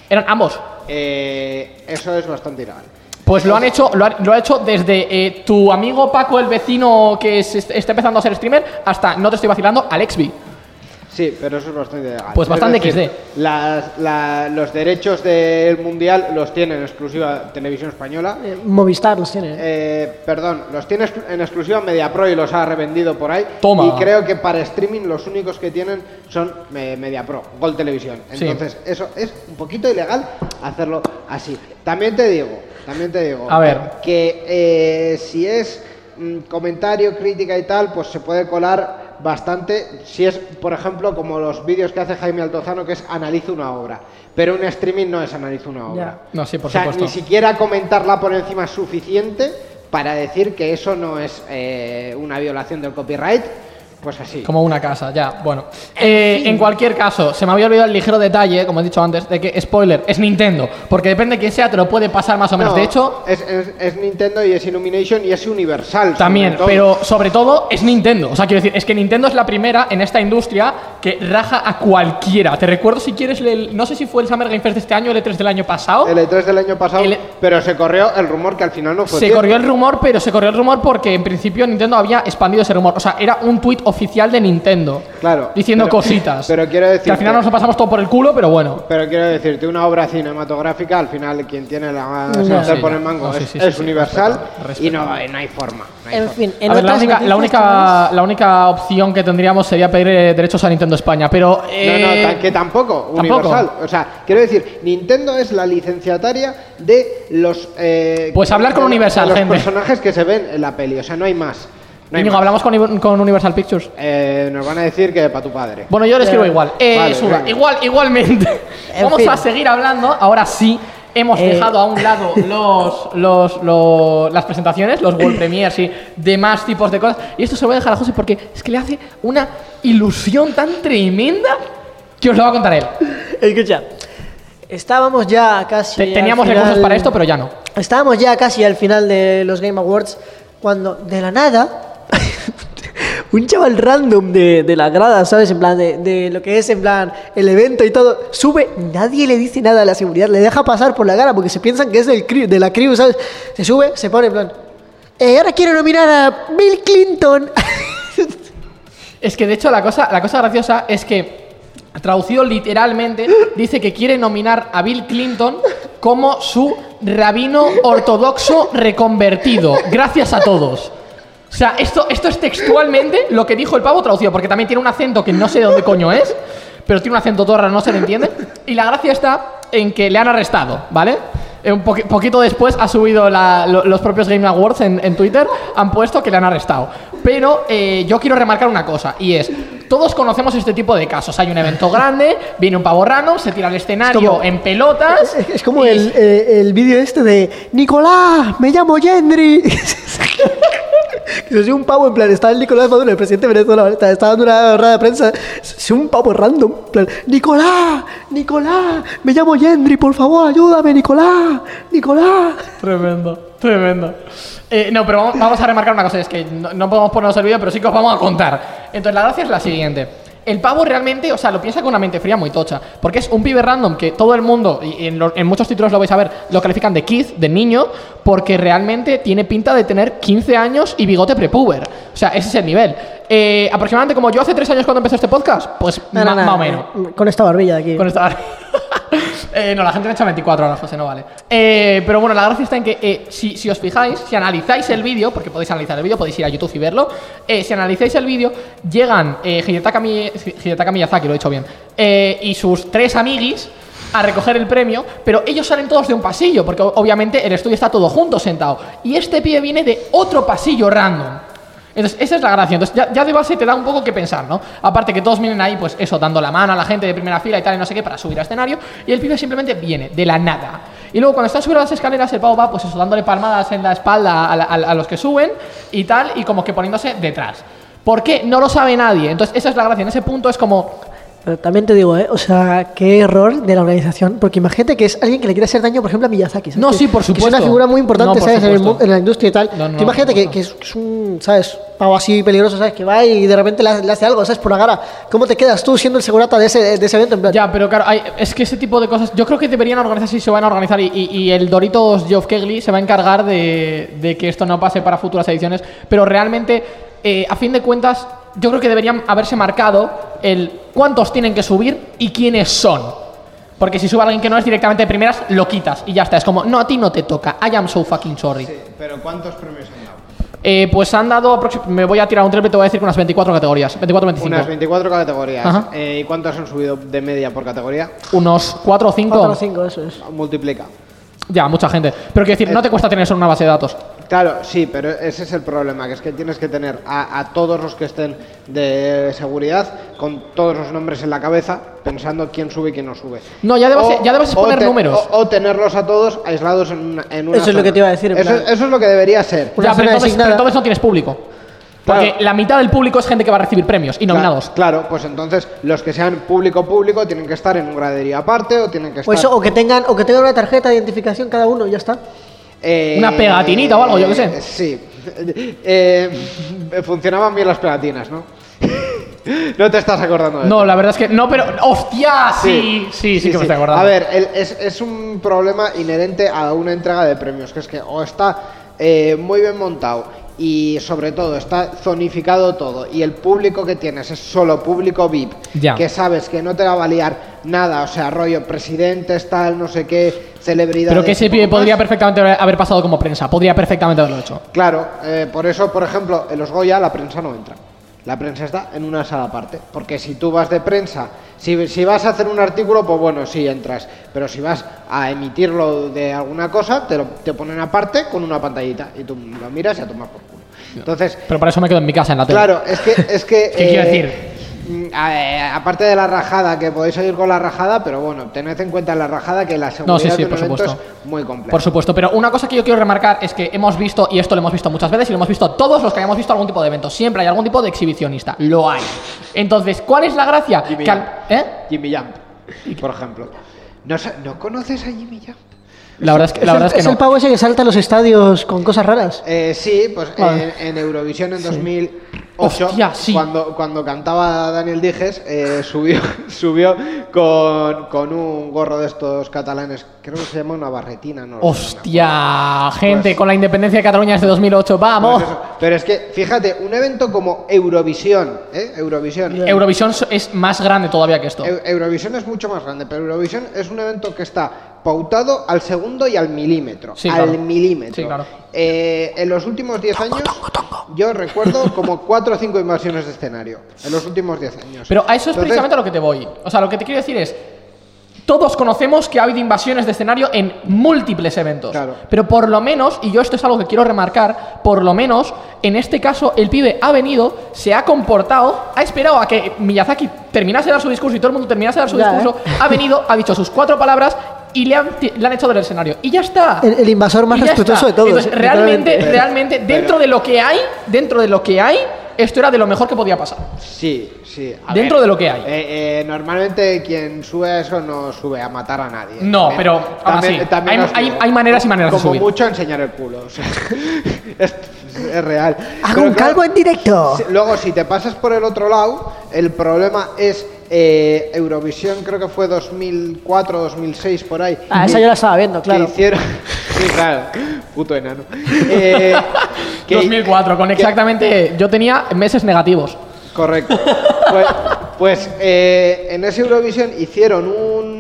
Eran ambos. Eh, eso es bastante ilegal. Pues lo han hecho, lo ha, lo ha hecho desde eh, tu amigo Paco, el vecino que está empezando a ser streamer, hasta, no te estoy vacilando, Alexby. Sí, pero eso es bastante legal. Pues Es bastante decir, XD. las- la- los derechos del mundial los tiene en exclusiva Televisión Española. Eh, Movistar los tiene. ¿eh? Eh, perdón, los tiene en exclusiva MediaPro y los ha revendido por ahí. Toma. Y creo que para streaming los únicos que tienen son MediaPro, Gol Televisión. Sí. Entonces, eso es un poquito ilegal hacerlo así. También te digo, también te digo. A ver. Que eh, si es mm, comentario, crítica y tal, pues se puede colar bastante. Si es, por ejemplo, como los vídeos que hace Jaime Altozano, que es analiza una obra. Pero un streaming no es analiza una obra. No, sí, por o sea, supuesto. ni siquiera comentarla por encima es suficiente para decir que eso no es eh, una violación del copyright. Pues así. Como una casa, ya, bueno. Eh, en cualquier caso, se me había olvidado el ligero detalle, como he dicho antes, de que, spoiler, es Nintendo. Porque depende de quién sea, te lo puede pasar más o menos. No, de hecho, es, es- es Nintendo y es Illumination y es Universal. sobre También, todo. pero sobre todo es Nintendo. O sea, quiero decir, es que Nintendo es la primera en esta industria que raja a cualquiera. Te recuerdo si quieres, el- no sé si fue el Summer Game Fest de este año o el E3 del año pasado. El E3 del año pasado, El- pero se corrió el rumor que al final no fue Se corrió el rumor, pero se corrió el rumor porque en principio Nintendo había expandido ese rumor. O sea, era un tuit oficial de Nintendo. Claro, Diciendo pero- cositas. pero quiero Que al final nos lo pasamos todo por el culo, pero bueno. Pero quiero decirte, una obra cinematográfica, al final quien tiene la No, sí, por el mango No, sí, es, sí, universal respetable, y no, no hay forma. no hay En forma. fin, en ver, la única, la, única, la única opción que tendríamos sería pedir eh, derechos a Nintendo España, pero... No, eh, no, ta- que tampoco, ¿tampoco? universal. O sea, quiero decir, Nintendo es la licenciataria de los. eh, Pues hablar con Universal, los gente. personajes que se ven en la peli, o sea, no hay más. Íñigo, hablamos con, con Universal Pictures. Eh, nos van a decir que para tu padre. Bueno, yo le escribo igual. Eh, Vale, venga. igual, igualmente. En <laughs> Vamos fin. a seguir hablando. Ahora sí, hemos Eh. dejado a un lado <laughs> los, los, los- las presentaciones, los World Premiers y demás tipos de cosas. Y esto se lo voy a dejar a José porque es que le hace una ilusión tan tremenda que os lo va a contar él. <laughs> Escucha, estábamos ya casi. Te- teníamos final- recursos para esto, pero ya no. Estábamos ya casi al final de los Game Awards cuando de la nada un chaval random de, de la grada, ¿sabes? En plan, de, de lo que es en plan el evento y todo, sube, nadie le dice nada a la seguridad, le deja pasar por la cara porque se piensan que es del crew- de la crew, ¿sabes? Se sube, se pone en plan, eh, ahora quiero nominar a Bill Clinton. <laughs> Es que de hecho la cosa, la cosa graciosa es que, traducido literalmente, dice que quiere nominar a Bill Clinton como su rabino ortodoxo reconvertido. Gracias a todos. O sea, esto, esto es textualmente lo que dijo el pavo traducido, porque también tiene un acento que no sé de dónde coño es, pero tiene un acento todo raro, no se le entiende. Y la gracia está en que le han arrestado, ¿vale? Eh, Un poqui- poquito después ha subido la- lo- los propios Game Awards en, en Twitter, han puesto que le han arrestado. Pero eh, yo quiero remarcar una cosa, y es, todos conocemos este tipo de casos. Hay un evento grande, viene un pavo random, se tira al escenario como- en pelotas. Es, es como y- el, eh, el vídeo este de Nicolás, me llamo Gendry. <laughs> <laughs> que es un pavo, en plan, está el Nicolás Maduro, el presidente de Venezuela, está, dando una rueda de prensa. Es un pavo random, Nicolás, Nicolás, me llamo Gendry, por favor, ayúdame, Nicolás, Nicolás. Tremendo, tremendo. Eh, no, pero vamos, vamos a remarcar una cosa, es que no, no podemos ponernos el vídeo, pero sí que os vamos a contar. Entonces, la gracia es la siguiente. El pavo realmente, o sea, lo piensa con una mente fría muy tocha. Porque es un pibe random que todo el mundo, y en, lo- en muchos títulos lo vais a ver, lo califican de kid, de niño, porque realmente tiene pinta de tener 15 años y bigote prepuber. O sea, ese es el nivel. Eh, aproximadamente como yo hace 3 años cuando empecé este podcast, pues No, no, más o menos. Con esta barbilla de aquí. Con esta... <laughs> <laughs> Eh, no, la gente me echa 24 ahora, José, no vale. Eh, pero bueno, la gracia está en que eh, si, si os fijáis, si analizáis el vídeo, porque podéis analizar el vídeo, podéis ir a YouTube y verlo, eh, si analizáis el vídeo, llegan Hidetaka, Mi- Hidetaka Miyazaki, lo he dicho bien, y sus tres amiguis a recoger el premio, pero ellos salen todos de un pasillo, porque obviamente el estudio está todo junto sentado. Y este pie viene de otro pasillo random. Entonces, esa es la gracia. Entonces, ya, de base te da un poco que pensar, ¿no? Aparte que todos vienen ahí, pues eso, dando la mano a la gente de primera fila y tal, y no sé qué, para subir al escenario, y el pibe simplemente viene, de la nada. Y luego, cuando está subiendo las escaleras, el pavo va, pues eso, dándole palmadas en la espalda a, a los que suben y tal, y como que poniéndose detrás. ¿Por qué? No lo sabe nadie. Entonces, esa es la gracia. En ese punto es como, Pero también te digo, ¿eh? O sea, qué error de la organización. Porque imagínate que es alguien que le quiere hacer daño, por ejemplo, a Miyazaki. ¿sabes? No, Que- sí, por que es supuesto. una figura muy importante, No, ¿sabes? En, el supuesto. en la industria y tal. No, no, imagínate que, que es, que es un, ¿sabes? Pavo así peligroso, ¿sabes? Que va y de repente le, le hace algo, ¿sabes? Por la cara. ¿Cómo te quedas tú siendo el segurata de ese, de ese evento? En plan, Ya, pero claro, hay- es que ese tipo de cosas. Yo creo que deberían organizarse y se van a organizar. Y, y- y el Doritos Geoff Kegley se va a encargar de, de que esto no pase para futuras ediciones. Pero realmente eh, a fin de cuentas, yo creo que deberían haberse marcado el cuántos tienen que subir y quiénes son. Porque si sube alguien que no es directamente de primeras, lo quitas y ya está. Es como, no, a ti no te toca. I am so fucking sorry. Sí, pero ¿cuántos premios han dado? Eh, pues han dado, aproxim- me voy a tirar un triple, te voy a decir que unas 24 categorías. 24, 25. Unas 24 categorías. Eh, ¿Y cuántos han subido de media por categoría? Unos 4 o 5. 4 o 5, eso es. Multiplica. Ya, mucha gente. Pero quiero decir, no te cuesta tener eso en una base de datos. Claro, sí, pero ese es el problema, que es que tienes que tener a, a todos los que estén de seguridad con todos los nombres en la cabeza, pensando quién sube y quién no sube. No, ya debes- ya debes poner te- números. O, o tenerlos a todos aislados en una, en una Eso es lo que te iba a decir, Eso, plan- eso es lo que debería ser. Ya, pero entonces, pero entonces no tienes público. Porque Claro. la mitad del público es gente que va a recibir premios y nominados. Claro, claro, pues entonces los que sean público público tienen que estar en un graderío aparte o tienen que O, estar... eso, o, que tengan, o que tengan una tarjeta de identificación cada uno, y ya está. Eh, Una pegatinita o algo, yo qué sé. Sí. Eh, funcionaban bien las pegatinas, ¿no? <laughs> no te estás acordando de No, la verdad es que no, pero ¡hostia! Sí, sí, sí, que me estoy acordando. A ver, el- es, es un problema inherente a una entrega de premios, que es que o está eh, muy bien montado y sobre todo está zonificado todo y el público que tienes es solo público VIP, Ya. que sabes que no te va a validar nada, o sea, rollo presidentes, tal, no sé qué, celebridades. pero que ese pibe podría perfectamente haber pasado como prensa. Podría perfectamente haberlo hecho. Claro, eh, por eso, por ejemplo, en los Goya la prensa no entra. La prensa está en una sala aparte. Porque si tú vas de prensa, si, si vas a hacer un artículo, pues bueno, sí entras. Pero si vas a emitirlo de alguna cosa, te lo te ponen aparte con una pantallita. Y tú lo miras y a tomar por culo. Entonces, Pero para eso me quedo en mi casa, en la tele. claro, es que. Es que <laughs> ¿Qué quiero decir? Mm, eh, aparte de la rajada, que podéis seguir con la rajada, pero bueno, tened en cuenta la rajada que la seguridad No, sí, sí, de por supuesto. es muy compleja. Por supuesto, pero una cosa que yo quiero remarcar es que hemos visto, y esto lo hemos visto muchas veces, y lo hemos visto todos los que hayamos visto algún tipo de evento, siempre hay algún tipo de exhibicionista, lo hay. Entonces, ¿cuál es la gracia? Jimmy Que al- Jump. ¿eh? Jimmy Jump, por ejemplo. ¿No, ¿No conoces a Jimmy Jump? La verdad es que, la es verdad el, es que es no. el pavo ese que salta a los estadios con cosas raras. Eh, sí, pues Vale. en, en Eurovisión en 2008, Hostia, sí. cuando, cuando cantaba Daniel Dijes, eh, subió, <laughs> subió con, con un gorro de estos catalanes, creo que se llama una barretina, ¿no? Hostia, gente, Pues- con la independencia de Cataluña desde 2008, Pues vamos. Pero es que, fíjate, un evento como Eurovisión, ¿eh? Eurovisión. Eurovisión es más grande todavía que esto. Eu- Eurovisión es mucho más grande, pero Eurovisión es un evento que está pautado al segundo y al milímetro. Sí, al claro. milímetro. Sí, claro. Eh, en los últimos 10 años, yo recuerdo como 4 o 5 invasiones de escenario. En los últimos 10 años. Pero a eso es Entonces, precisamente a lo que te voy. O sea, lo que te quiero decir es. Todos conocemos que ha habido invasiones de escenario en múltiples eventos. Claro. Pero por lo menos, y yo esto es algo que quiero remarcar, por lo menos, en este caso, el pibe ha venido, se ha comportado, ha esperado a que Miyazaki terminase de dar su discurso y todo el mundo terminase de dar su Ya, discurso, ¿eh? ha venido, ha dicho sus cuatro palabras y le han, le han hecho del escenario. Y ya está. El, el invasor más respetuoso está. de todos. Entonces, eh, realmente, realmente, dentro de lo que hay, dentro de lo que hay, esto era de lo mejor que podía pasar. Sí, sí. a Dentro de lo que hay. eh, eh, normalmente quien sube a eso no sube a matar a nadie. No, pero aún así, hay- maneras y maneras de como subir. mucho enseñar el culo. o sea, <laughs> es, es real. Hago Pero un claro, calvo en directo. si- Luego, si te pasas por el otro lado, el problema es eh, Eurovisión, creo que fue 2004 2006 por ahí. Ah, esa yo la estaba viendo, que claro. hicieron. <laughs> sí, claro. Puto enano. Eh, <laughs> que- 2004, con que- exactamente. Yo tenía meses negativos. Correcto. Pues, pues, eh, en ese Eurovisión hicieron un-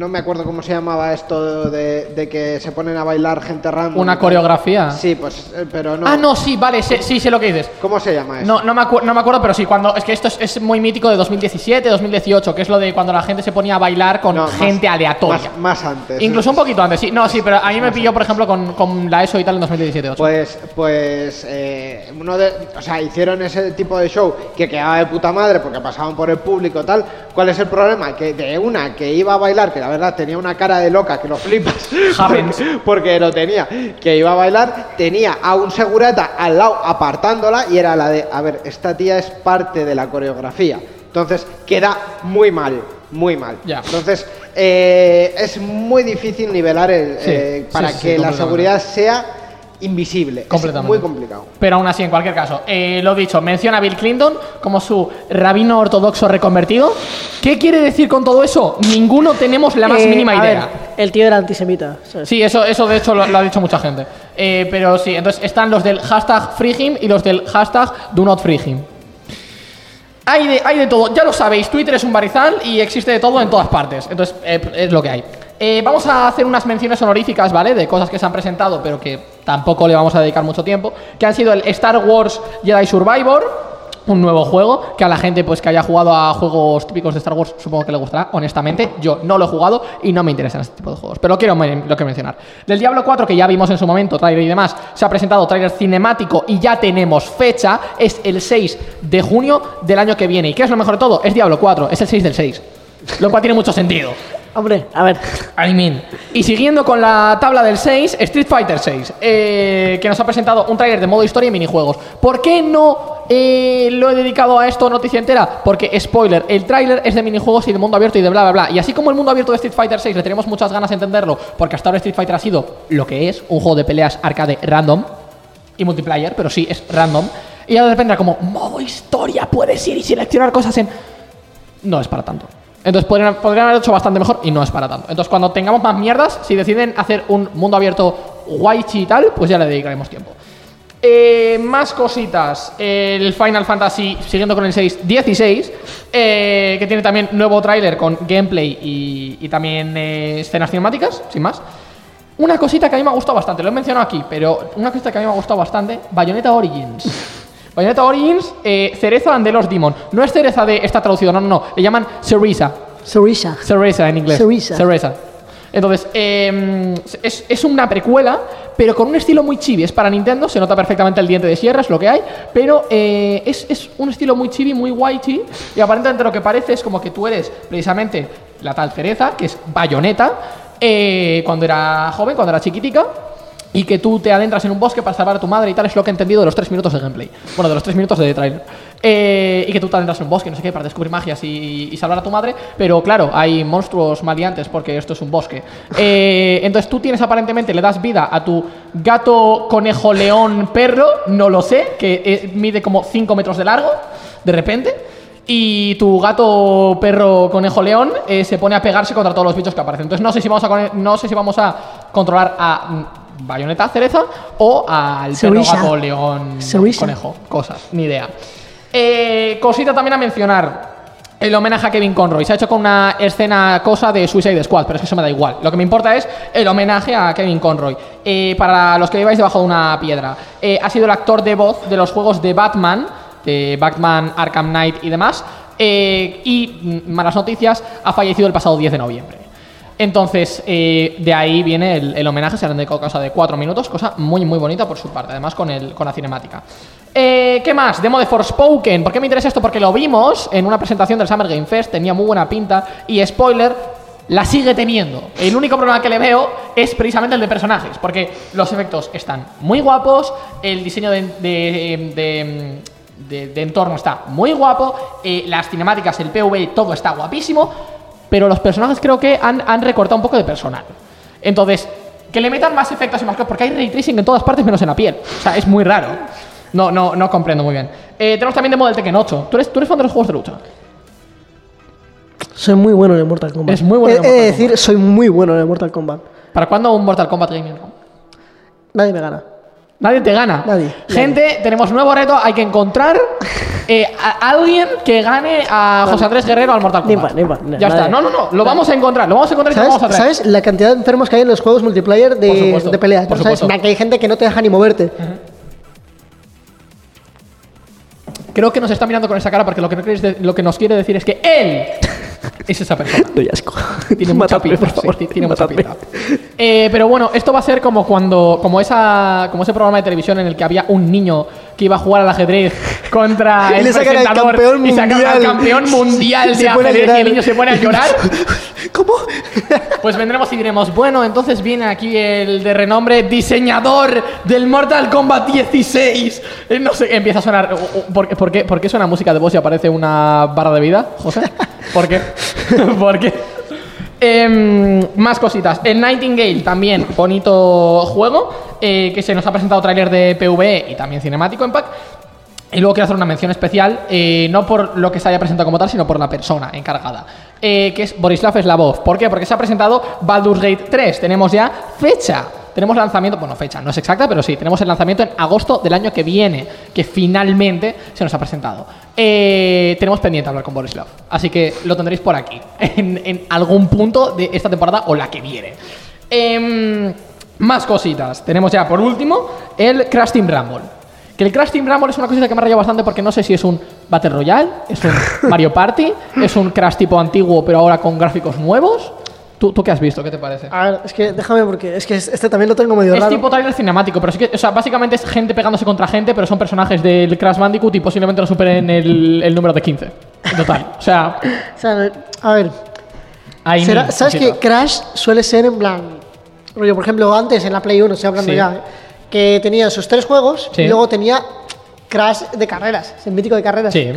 No me acuerdo cómo se llamaba esto de, de que se ponen a bailar gente random. Una coreografía. Sí, pues, eh, pero no. Ah, no, sí, vale, sé- sí sé lo que dices. ¿Cómo se llama eso? No, no me, acu- no me acuerdo, pero sí, cuando. Es que esto es, es muy mítico de 2017, 2018, que es lo de cuando la gente se ponía a bailar con No, más- gente aleatoria. Más, más antes. Incluso un poquito antes, sí. No, sí, pero a mí me pilló, por ejemplo, con, con la ESO y tal en 2017. ocho. Pues, pues, eh, uno de, o sea, hicieron ese tipo de show que quedaba de puta madre porque pasaban por el público tal. ¿Cuál es el problema? Que de una que iba a bailar, que la verdad tenía una cara de loca que lo flipas, <laughs> porque, porque lo tenía, que iba a bailar, tenía a un segurata al lado apartándola y era la de, a ver, esta tía es parte de la coreografía. Entonces queda muy mal, muy mal. Ya. Entonces eh, es muy difícil nivelar el, Sí, eh, para sí, sí, que la seguridad sea invisible. Completamente. Es muy complicado. Pero aún así, en cualquier caso, eh, lo dicho, menciona a Bill Clinton como su rabino ortodoxo reconvertido. ¿Qué quiere decir con todo eso? Ninguno tenemos la más Eh, mínima a ver, idea. el tío era antisemita. ¿sabes? Sí, eso, eso de hecho lo, lo ha dicho mucha gente. Eh, pero sí, entonces están los del hashtag FreeHim y los del hashtag Do Not Free Him. Hay de, hay de todo, ya lo sabéis, Twitter es un barizal y existe de todo en todas partes. Entonces, eh, es lo que hay. Eh, vamos a hacer unas menciones honoríficas, ¿vale? De cosas que se han presentado, pero que tampoco le vamos a dedicar mucho tiempo. Que han sido el Star Wars Jedi Survivor, un nuevo juego que a la gente pues que haya jugado a juegos típicos de Star Wars supongo que le gustará. Honestamente, yo no lo he jugado y no me interesan este tipo de juegos, pero quiero lo que mencionar. Del Diablo 4 que ya vimos en su momento, trailer y demás, se ha presentado trailer cinemático y ya tenemos fecha, es el 6 de junio del año que viene. ¿Y qué es lo mejor de todo? Es Diablo 4, es el 6 del 6. Lo cual tiene mucho sentido. Hombre, a ver. I mean. Y siguiendo con la tabla del 6, Street Fighter 6, eh, que nos ha presentado un tráiler de modo historia y minijuegos. ¿Por qué no eh, lo he dedicado a esto noticia entera? Porque, spoiler, el tráiler es de minijuegos y de mundo abierto y de bla, bla, bla. Y así como el mundo abierto de Street Fighter 6 le tenemos muchas ganas de entenderlo, porque hasta ahora Street Fighter ha sido lo que es, un juego de peleas arcade random y multiplayer, pero sí, es random. Y ahora de repente era como, modo historia, puedes ir y seleccionar cosas en no es para tanto. Entonces podrían, haber hecho bastante mejor y no es para tanto. Entonces cuando tengamos más mierdas, si deciden hacer un mundo abierto guay y tal, pues ya le dedicaremos tiempo. Eh, más cositas. El Final Fantasy, siguiendo con el 6, 16, eh, que tiene también nuevo tráiler con gameplay y, y también eh, escenas cinemáticas, sin más. Una cosita que a mí me ha gustado bastante, lo he mencionado aquí, pero una cosita que a mí me ha gustado bastante, Bayonetta Origins. Bayonetta Origins, eh, cereza de los Demon. No es cereza de, está traducido, no, no, no, le llaman cereza. Sorisa. Cereza en inglés. Cereza. Cereza. Entonces, eh, es, es una precuela, pero con un estilo muy chibi. Es para Nintendo, se nota perfectamente el diente de sierra, es lo que hay. Pero eh, es, es un estilo muy chibi, muy guaychi. Y aparentemente lo que parece es como que tú eres precisamente la tal cereza, que es bayoneta, eh, cuando era joven, cuando era chiquitica. Y que tú te adentras en un bosque para salvar a tu madre y tal, es lo que he entendido de los tres minutos de gameplay. Bueno, de los tres minutos de trailer. Eh, y que tú te adentras en un bosque, no sé qué, para descubrir magias y, salvar a tu madre. Pero claro, hay monstruos maleantes porque esto es un bosque. Eh, entonces tú tienes aparentemente, le das vida a tu gato, conejo, león, perro, no lo sé, que eh, mide como 5 metros de largo, de repente. Y tu gato, perro, conejo, león eh, se pone a pegarse contra todos los bichos que aparecen. Entonces no sé si vamos a, no sé si vamos a controlar a Bayonetta Cereza o al perro, gato, león, conejo. Cosas, ni idea. Eh, cosita también a mencionar. El homenaje a Kevin Conroy. Se ha hecho con una escena cosa de Suicide Squad, pero es que eso me da igual. Lo que me importa es el homenaje a Kevin Conroy. Eh, para los que viváis debajo de una piedra. Eh, ha sido el actor de voz de los juegos de Batman, de Batman Arkham Knight y demás. Eh, y mm, malas noticias, ha fallecido el pasado 10 de noviembre. Entonces, eh, de ahí viene el, homenaje, se han dedicado cosa de cuatro minutos, cosa muy, muy bonita por su parte, además con, el, con la cinemática. Eh, ¿Qué más? Demo de Forspoken. ¿Por qué me interesa esto? Porque lo vimos en una presentación del Summer Game Fest, tenía muy buena pinta, y spoiler, la sigue teniendo. El único problema que le veo es precisamente el de personajes, porque los efectos están muy guapos, el diseño de, de- de- de- de entorno está muy guapo, eh, las cinemáticas, el PV, todo está guapísimo, pero los personajes creo que han, han recortado un poco de personal. Entonces, que le metan más efectos y más cosas, porque hay ray tracing en todas partes menos en la piel. O sea, es muy raro. No, no, no comprendo muy bien. Eh, tenemos también demo del Tekken 8. ¿Tú eres, ¿Tú eres fan de los juegos de lucha? Soy muy bueno en el Mortal Kombat. Es muy bueno en He- el he de Mortal decir, soy muy bueno en el Mortal Kombat. ¿Para cuándo un Mortal Kombat Gaming? Nadie me gana. Nadie te gana. Nadie. Gente, tenemos nuevo reto. Hay que encontrar <laughs> eh, a alguien que gane a José Andrés Guerrero al Mortal Ni Kombat. pa- ni pa- ni- ya está. No, no, no. Lo vamos a encontrar. Lo vamos a encontrar y lo ¿Sabes, vamos a traer. ¿Sabes la cantidad de enfermos que hay en los juegos multiplayer de, de peleas? por ¿no? ¿Sabes? Que hay gente que no te deja ni moverte. Creo que nos está mirando con esa cara porque lo que, no queréis de- lo que nos quiere decir es que él es esa persona. <laughs> Doy asco. Tiene mucha Mátame, pinta. por favor, sí, tiene mucha pinta. Eh, pero bueno, esto va a ser como cuando, como esa, como ese programa de televisión en el que había un niño que iba a jugar al ajedrez contra <laughs> Y el le sacan al presentador campeón y sacan al campeón <laughs> mundial de ajedrez y el niño se pone a llorar. <laughs> ¿Cómo? Pues vendremos y diremos, bueno, entonces viene aquí el de renombre diseñador del Mortal Kombat 16. Eh, No sé, empieza a sonar. ¿Por, qué- por qué, por qué suena música de voz y aparece una barra de vida, José? ¿Por qué? ¿Por qué? Em, más cositas. El Nightingale también, bonito juego, eh, que se nos ha presentado tráiler de PvE y también cinemático en pack. Y luego quiero hacer una mención especial, eh, no por lo que se haya presentado como tal, sino por la persona encargada, eh, que es Borislav Slavov. ¿Por qué? Porque se ha presentado Baldur's Gate 3. Tenemos ya fecha Tenemos lanzamiento, bueno, fecha, no es exacta, pero sí, tenemos el lanzamiento en agosto del año que viene, que finalmente se nos ha presentado. Eh, tenemos pendiente hablar con Boris Love, así que lo tendréis por aquí, en, en algún punto de esta temporada o la que viene. Em, más cositas. Tenemos ya, por último, el Crash Team Rumble. Que el Crash Team Rumble es una cosita que me ha rayado bastante porque no sé si es un Battle Royale, es un <laughs> Mario Party, es un Crash tipo antiguo pero ahora con gráficos nuevos. ¿Tú, tú qué has visto? ¿Qué te parece? A ver, es que déjame porque es que este también lo tengo medio Es raro. tipo trailer cinemático, pero sí que, o sea, básicamente es gente pegándose contra gente, pero son personajes del Crash Bandicoot y posiblemente lo superen el, el número de 15. En total. O sea, <laughs> O sea, a ver, hay será- mil ¿sabes que. Crash suele ser en plan. Rollo, por ejemplo, antes en la Play 1, estoy hablando Sí. ya, ¿eh? que tenía sus tres juegos Sí. y luego tenía Crash de carreras, el mítico de carreras. Sí.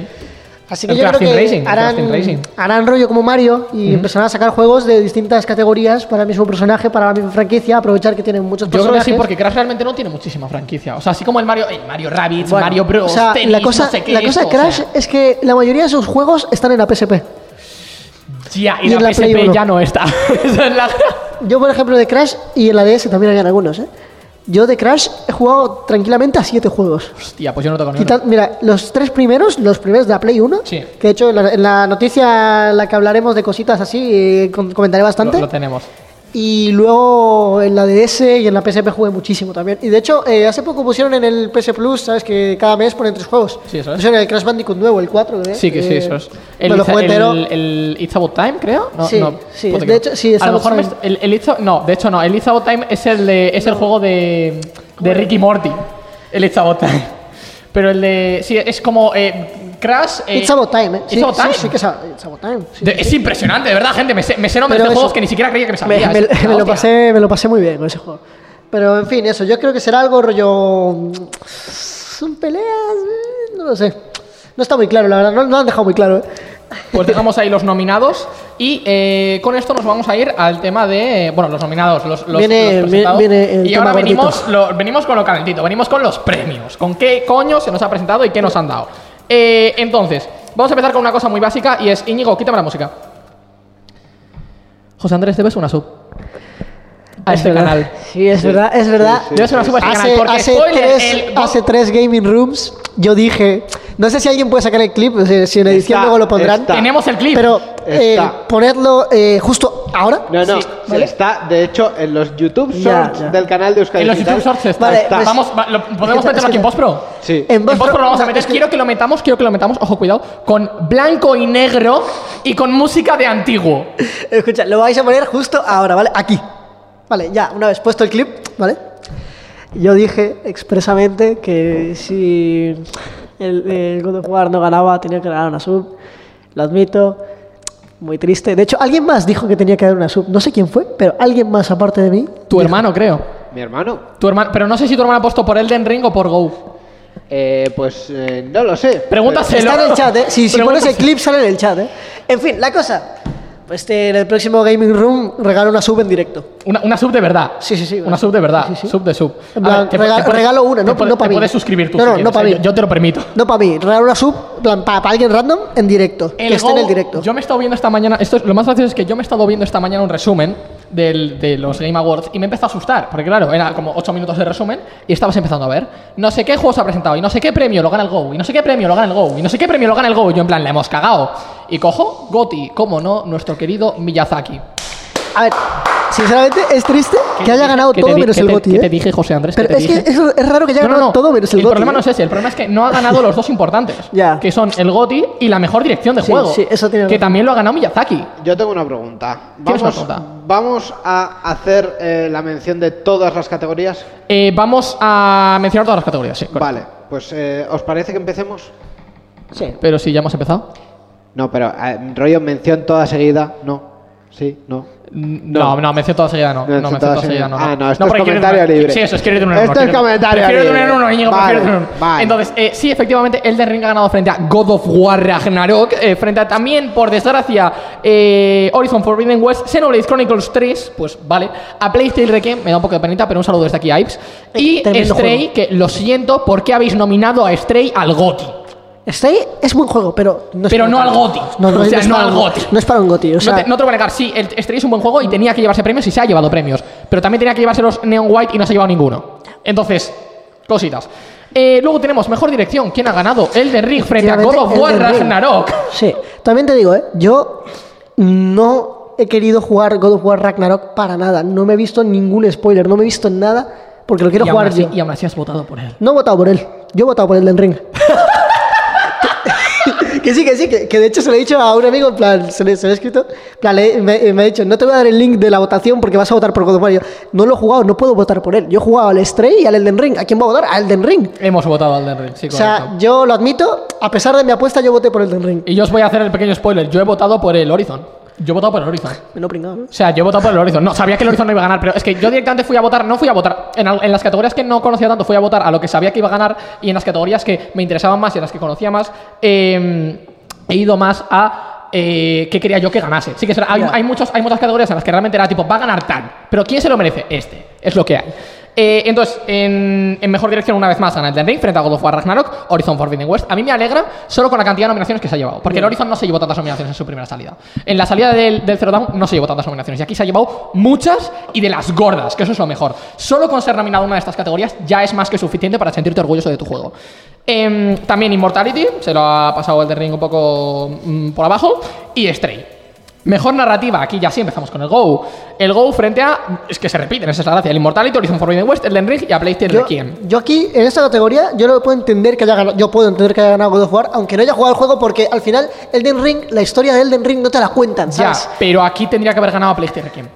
Así que El yo creo que Racing, harán, harán rollo como Mario y empezarán a sacar juegos de distintas categorías para el mismo personaje, para la misma franquicia, aprovechar que tienen muchos Yo creo que personajes. sí, porque Crash realmente no tiene muchísima franquicia. O sea, así como el Mario, el Mario Rabbids, Bueno, Mario Bros, o sea, tenis, la cosa, no sé qué, la cosa de esto, o Crash sea, es que la mayoría de sus juegos están en la PSP. ya, y, y la, la PSP ya no está. <laughs> Yo, por ejemplo, de Crash y en la DS también habían algunos, ¿eh? Yo de Crash he jugado tranquilamente a siete juegos. Hostia, pues yo no tengo ni uno. Quita- mira, los tres primeros, los primeros de la Play 1, Sí. que de hecho en la, en la noticia en la que hablaremos de cositas así, eh, com- comentaré Lo, bastante. lo tenemos. Y luego en la DS y en la PSP jugué muchísimo también. Y de hecho, eh, hace poco pusieron en el PS Plus, ¿sabes? Que cada mes ponen tres juegos. Sí, eso es. Pusieron el Crash Bandicoot nuevo, el 4, ¿eh? Sí, que sí, Eh, eso es. me lo entero. el, el It's About Time, creo. No, Sí, no, sí, de que hecho, sí, A lo mejor me el, el It's- no, de hecho no. El It's About Time es el de, es el juego de, de Ricky Morty. El It's About Time. <laughs> Pero el de sí es como eh, Crash. eh, It's About Time, ¿eh? It's Sí, About sí, Time. sí que es a- It's About Time. sí, De- sí, es sí. impresionante, de verdad, gente. Me sé, me sé nombres Pero de eso- juegos que ni siquiera creía que me Me, sabía. me- una me lo hostia. pasé, me lo pasé muy bien con ese juego. Pero en fin, eso. Yo creo que será algo rollo. mm, Son peleas. eh, No lo sé. No está muy claro, la verdad. No, no lo han dejado muy claro. ¿eh? Pues <laughs> dejamos ahí los nominados y eh, con esto nos vamos a ir al tema de, bueno, los nominados, los, los, Viene- los presentados. viene el y ahora venimos, lo- venimos con lo calentito, venimos con los premios, con qué coño se nos ha presentado y qué nos han dado. Eh, entonces, vamos a empezar con una cosa muy básica y es, Íñigo, quítame la música. José Andrés, debes una sub a Es este verdad. canal. Sí, es verdad, es verdad. Debes una sub a este Hace, canal porque, hace spoiler, tres, el- hace tres gaming rooms yo dije, no sé si alguien puede sacar el clip, o sea, si en edición Está, luego lo pondrán, está. tenemos el clip. pero eh, ponerlo eh, justo ahora. No, no, Sí, ¿vale? está de hecho en los YouTube Shorts ya. del canal de Euskadi en los. YouTube Shorts está. Vale, está. pues- Vamos, va- lo- ¿Podemos meterlo aquí en postpro? Sí. En postpro lo vamos a meter. es que- Quiero que lo metamos, quiero que lo metamos, ojo, cuidado, con blanco y negro y con música de antiguo. Escucha, lo vais a poner justo ahora, ¿vale? Aquí. Vale, ya, una vez puesto el clip, ¿vale? Yo dije expresamente que si el, el God of War no ganaba, tenía que ganar una sub. Lo admito. Muy triste. De hecho, alguien más dijo que tenía que dar una sub. No sé quién fue, pero alguien más aparte de mí. Tu hermano, creo. Mi hermano. Tu hermano, pero no sé si tu hermano ha puesto por Elden Ring o por Go. Eh, pues eh, no lo sé. Pregúntaselo. Está en el chat, ¿eh? Si, si pones el clip, sale en el chat, ¿eh? En fin, la cosa. Este, en el próximo Gaming Room regalo una sub en directo. Una, una sub de verdad. Sí, sí, sí, Una sub de verdad. Sí, sí. Sub de sub. A plan, ver, te- rega- te puedes- regalo una, no, puedes- no para Te mí. puedes suscribir tú No, si no, quieres, no para ¿eh? mí. Yo, yo te lo permito. No para mí, regalo una sub para, alguien random en directo. que esté en el directo. Yo me he estado viendo esta mañana. Esto es, lo más gracioso es que yo me he estado viendo esta mañana un resumen de los Game Awards y me empezó a asustar. Porque, claro, era como 8 minutos de resumen y estabas empezando a ver. No sé qué juego se ha presentado y no sé qué premio lo gana el Go y no sé qué premio lo gana el Go y no sé qué premio lo gana el Go. Y yo, en plan, la hemos cagado. Y cojo Goti, como no, nuestro querido Miyazaki. A ver, sinceramente es triste que haya ganado ¿Qué te todo menos el GOTY, qué ¿eh? te dije, José Andrés? Pero ¿Qué te es que dije? es, es raro que haya ganado no. todo menos el el GOTY. problema ¿eh? no es ese, el problema es que no ha ganado los dos importantes. <laughs> Ya. Que son el GOTI y la mejor dirección de Sí, juego. sí, eso tiene Que razón. también lo ha ganado Miyazaki. Yo tengo una pregunta. ¿Tienes una Vamos, pregunta? vamos a hacer eh, la mención de todas las categorías. Eh, vamos a mencionar todas las categorías, sí. correcto. Vale, pues eh, ¿os parece que empecemos? Sí. Pero si ya hemos empezado. No, pero eh, rollo mención toda seguida. No. Sí, no. No, no, mención toda seguida no. Mención No, mención toda toda seguida no. Ah, no, esto es comentario libre. Sí, eso es quieres de un. Esto es quieres de- comentario prefiero de un libre. uno, Íñigo, prefiero. Entonces, eh, sí, efectivamente, Elden Ring ha ganado frente a God of War Ragnarok, eh, frente a también, por desgracia, eh, Horizon Forbidden West, Xenoblade Chronicles 3, pues vale, a Playstyle Requiem, me da un poco de penita, pero un saludo desde aquí a Ips, y Stray, juego. que lo siento, ¿por qué habéis nominado a Stray al GOTY? Stray es buen juego, pero no es Pero no al. GOTY. No, no, O sea, es no para al un- GOTY. No es para un GOTY. O sea, no, te, no te lo voy a negar, sí, el Stray es un buen juego y tenía que llevarse premios y se ha llevado premios. Pero también tenía que llevarse los Neon White y no se ha llevado ninguno. Entonces, cositas. Eh, luego tenemos mejor dirección. ¿Quién ha ganado? Elden Ring frente a God of War. Ragnarok. Sí, también te digo, ¿eh? yo no he querido jugar God of War Ragnarok para nada. No me he visto ningún spoiler, no me he visto nada porque lo quiero Y jugar así, yo. y aún así has votado por él. No he votado por él, yo he votado por Elden Ring. <laughs> que sí, que sí, que, que de hecho se lo he dicho a un amigo, en plan, se le, se lo he escrito, en plan, le- me, me ha dicho, no te voy a dar el link de la votación porque vas a votar por God of War. Yo, no lo he jugado, no puedo votar por él. Yo he jugado al Stray y al Elden Ring. ¿A quién voy a votar? A Elden Ring. Hemos votado al Elden Ring, sí, O sea, correcto. yo lo admito, a pesar de mi apuesta, yo voté por Elden Ring. Y yo os voy a hacer el pequeño spoiler. Yo he votado por el Horizon. Yo he votado por el Horizon. Me lo he pringado, ¿no? O sea, yo he votado por el Horizon. No, sabía que el Horizon no iba a ganar, pero es que yo directamente fui a votar, no fui a votar. En, al- en las categorías que no conocía tanto, fui a votar a lo que sabía que iba a ganar y en las categorías que me interesaban más y en las que conocía más, eh, he ido más a eh, qué quería yo que ganase. Sí que será- hay, Ya. hay muchos, hay muchas categorías en las que realmente era tipo, va a ganar tal, pero ¿quién se lo merece? Este. Es lo que hay. Eh, entonces, en, en mejor dirección, una vez más, gana Elden Ring frente a God of War Ragnarok, Horizon Forbidden West. A mí me alegra solo con la cantidad de nominaciones que se ha llevado, porque el Horizon no se llevó tantas nominaciones en su primera salida. En la salida del, del Zero Dawn no se llevó tantas nominaciones, y aquí se ha llevado muchas y de las gordas, que eso es lo mejor. Solo con ser nominado en una de estas categorías ya es más que suficiente para sentirte orgulloso de tu juego. Em, también Immortality, se lo ha pasado Elden Ring un poco mm, por abajo, y Stray. Mejor narrativa, aquí ya sí empezamos con el Go. El Go frente a. Es que se repiten, esa es la gracia. El Immortality, Horizon Forbidden West, Elden Ring y a PlayStation Requiem. yo aquí, en esta categoría, yo no puedo entender que haya ganado, yo puedo entender que haya ganado God of War, aunque no haya jugado el juego, porque al final Elden Ring, la historia de Elden Ring no te la cuentan, Ya, ¿sabes? pero aquí tendría que haber ganado a PlayStation Requiem.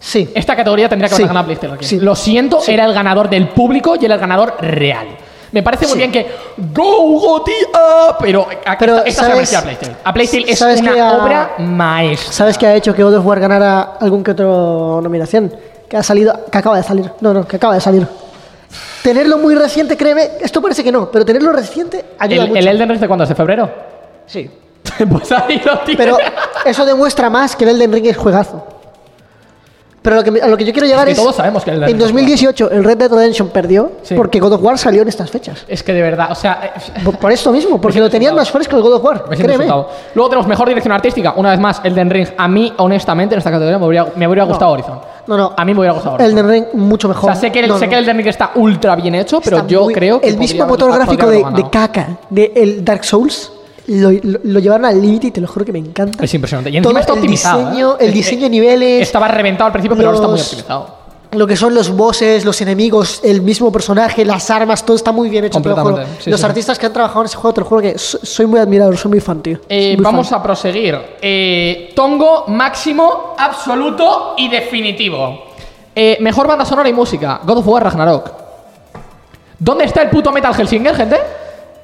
Sí. Esta categoría tendría que haber Sí. ganado a PlayStation Requiem. Sí. Lo siento, Sí. era el ganador del público y era el ganador real. Me parece muy Sí. bien que Go Goti ah, pero, a- Pero, esta, esta se la ¿sabes- merecía a PlayStation. A PlayStation es sabes una que a- obra maestra. ¿Sabes qué ha hecho que God of War ganara algún que otro nominación? Que ha salido, que acaba de salir. No, no, que acaba de salir. Tenerlo muy reciente, créeme, esto parece que no, pero tenerlo reciente ayuda ¿El, mucho. el Elden Ring de cuándo es? ¿De febrero? Sí. <laughs> pues ahí lo tienes. Pero eso demuestra más que el Elden Ring es juegazo. Pero lo que, a lo que yo quiero llegar que es. todos sabemos que el En Ring es 2018 el Red Dead Redemption perdió Sí. porque God of War salió en estas fechas. Es que de verdad, o sea, eh, Por, por esto mismo, porque lo tenían más fresco el God of War. Créeme. Luego tenemos mejor dirección artística, una vez más, Elden Ring. A mí, honestamente, en esta categoría me hubiera, me hubiera gustado Horizon. No, no. A mí me hubiera gustado Horizon. Elden Ring mucho o mejor. sea, sé que el, No, sé no. que el Elden Ring está ultra bien hecho, pero Está yo muy- creo que El mismo motor gráfico de, de caca de el Dark Souls lo, lo- lo llevaron al límite y te lo juro que me encanta. Es impresionante. Y encima Todo está el optimizado. diseño- ¿eh? el Es- diseño eh, de niveles, Estaba reventado al principio, pero ahora está muy optimizado. Lo que son los bosses, los enemigos, el mismo personaje, las armas, todo está muy bien hecho. Completamente, sí, los sí. artistas que han trabajado en ese juego, te lo juro que so- soy muy admirador, soy muy fan, tío. Eh, muy vamos fan. a proseguir. Eh, tongo máximo, absoluto y definitivo. Eh, mejor banda sonora y música. God of War Ragnarok. ¿Dónde está el puto Metal Hellsinger, gente?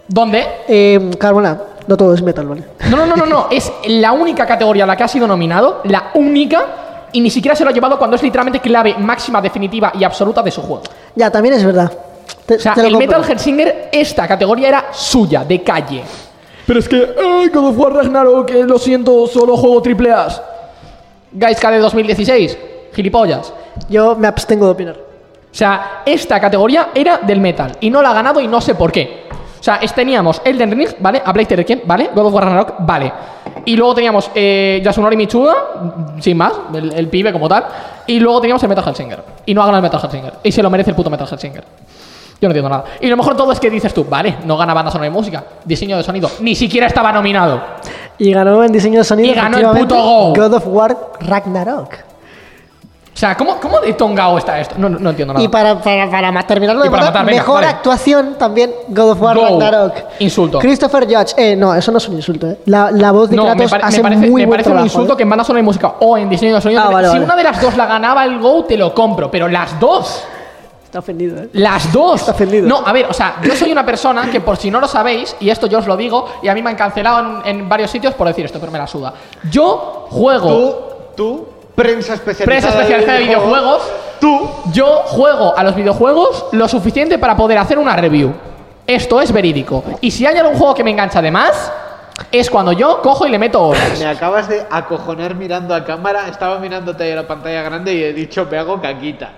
¿Dónde? Eh, Carbona, no todo es metal, ¿vale? No, no, no, no, no. Es la única categoría a la que ha sido nominado, la única, y ni siquiera se lo ha llevado cuando es literalmente clave máxima, definitiva y absoluta de su juego. Ya, también es verdad. Te- O sea, el compro. Metal Hellsinger, esta categoría era suya, de calle. Pero es que, ay, God of War Ragnarok, que lo siento, solo juego triple A. Gaiska de 2016, gilipollas. Yo me abstengo de opinar. O sea, esta categoría era del metal y no la ha ganado y no sé por qué. O sea, es- teníamos Elden Ring, ¿vale? A Blaster King, ¿vale? God of War Ragnarok, vale. Y luego teníamos eh, Yasunori Michuda, sin más, el, el pibe como tal. Y luego teníamos el Metal Hellsinger. Y no ha ganado el Metal Hellsinger. Y se lo merece el puto Metal Hellsinger. Yo no entiendo nada. Y lo mejor todo es que dices tú, vale, no gana banda sonora y música, diseño de sonido, ni siquiera estaba nominado. Y ganó en diseño de sonido. Y ganó el puto Go. God of War Ragnarok. O sea, ¿cómo, cómo de tongao está esto? No, no, no entiendo nada. Y para, para, para ma- terminarlo de Y para matar, matar, venga, mejor vale. actuación también God of War Go. Ragnarok. Insulto. Christopher Judge. Eh, no, eso no es un insulto. Eh. La, la voz de No, me, Kratos pare- me hace parece, muy me buen parece un trabajo, insulto eh. que en banda sonora y música o en diseño de sonido. Ah, vale, si vale. una de las dos la ganaba el Go, te lo compro. Pero las dos, Está ofendido, ¿eh? las dos. Está ofendido. No, a ver, o sea, yo soy una persona que por si no lo sabéis, y esto yo os lo digo, y a mí me han cancelado en, en varios sitios por decir esto, pero me la suda. Yo juego Tú, tú, prensa especializada, prensa especializada de videojuegos. Tú, Yo juego a los videojuegos lo suficiente para poder hacer una review. Esto es verídico. Y si hay algún juego que me engancha de más, es cuando yo cojo y le meto horas. Me acabas de acojonar mirando a cámara. Estaba mirándote a la pantalla grande y he dicho, me hago caquita.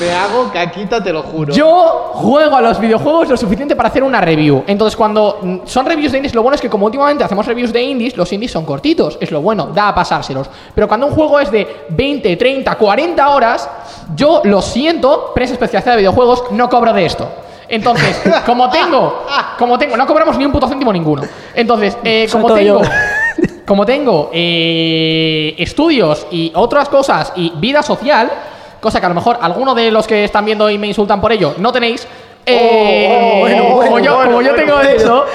Me hago caquita, te lo juro. Yo juego a los videojuegos lo suficiente para hacer una review. Entonces, cuando son reviews de indies, lo bueno es que como últimamente hacemos reviews de indies, los indies son cortitos. Es lo bueno, da a pasárselos. Pero cuando un juego es de 20, 30, 40 horas, yo lo siento, prensa especializada de videojuegos, no cobro de esto. Entonces, como tengo, como tengo, no cobramos ni un puto céntimo ninguno. Entonces, eh, como tengo, como tengo eh, estudios y otras cosas y vida social, cosa que a lo mejor alguno de los que están viendo y me insultan por ello no tenéis. eh, oh, bueno, como bueno, yo, bueno, como yo tengo eso,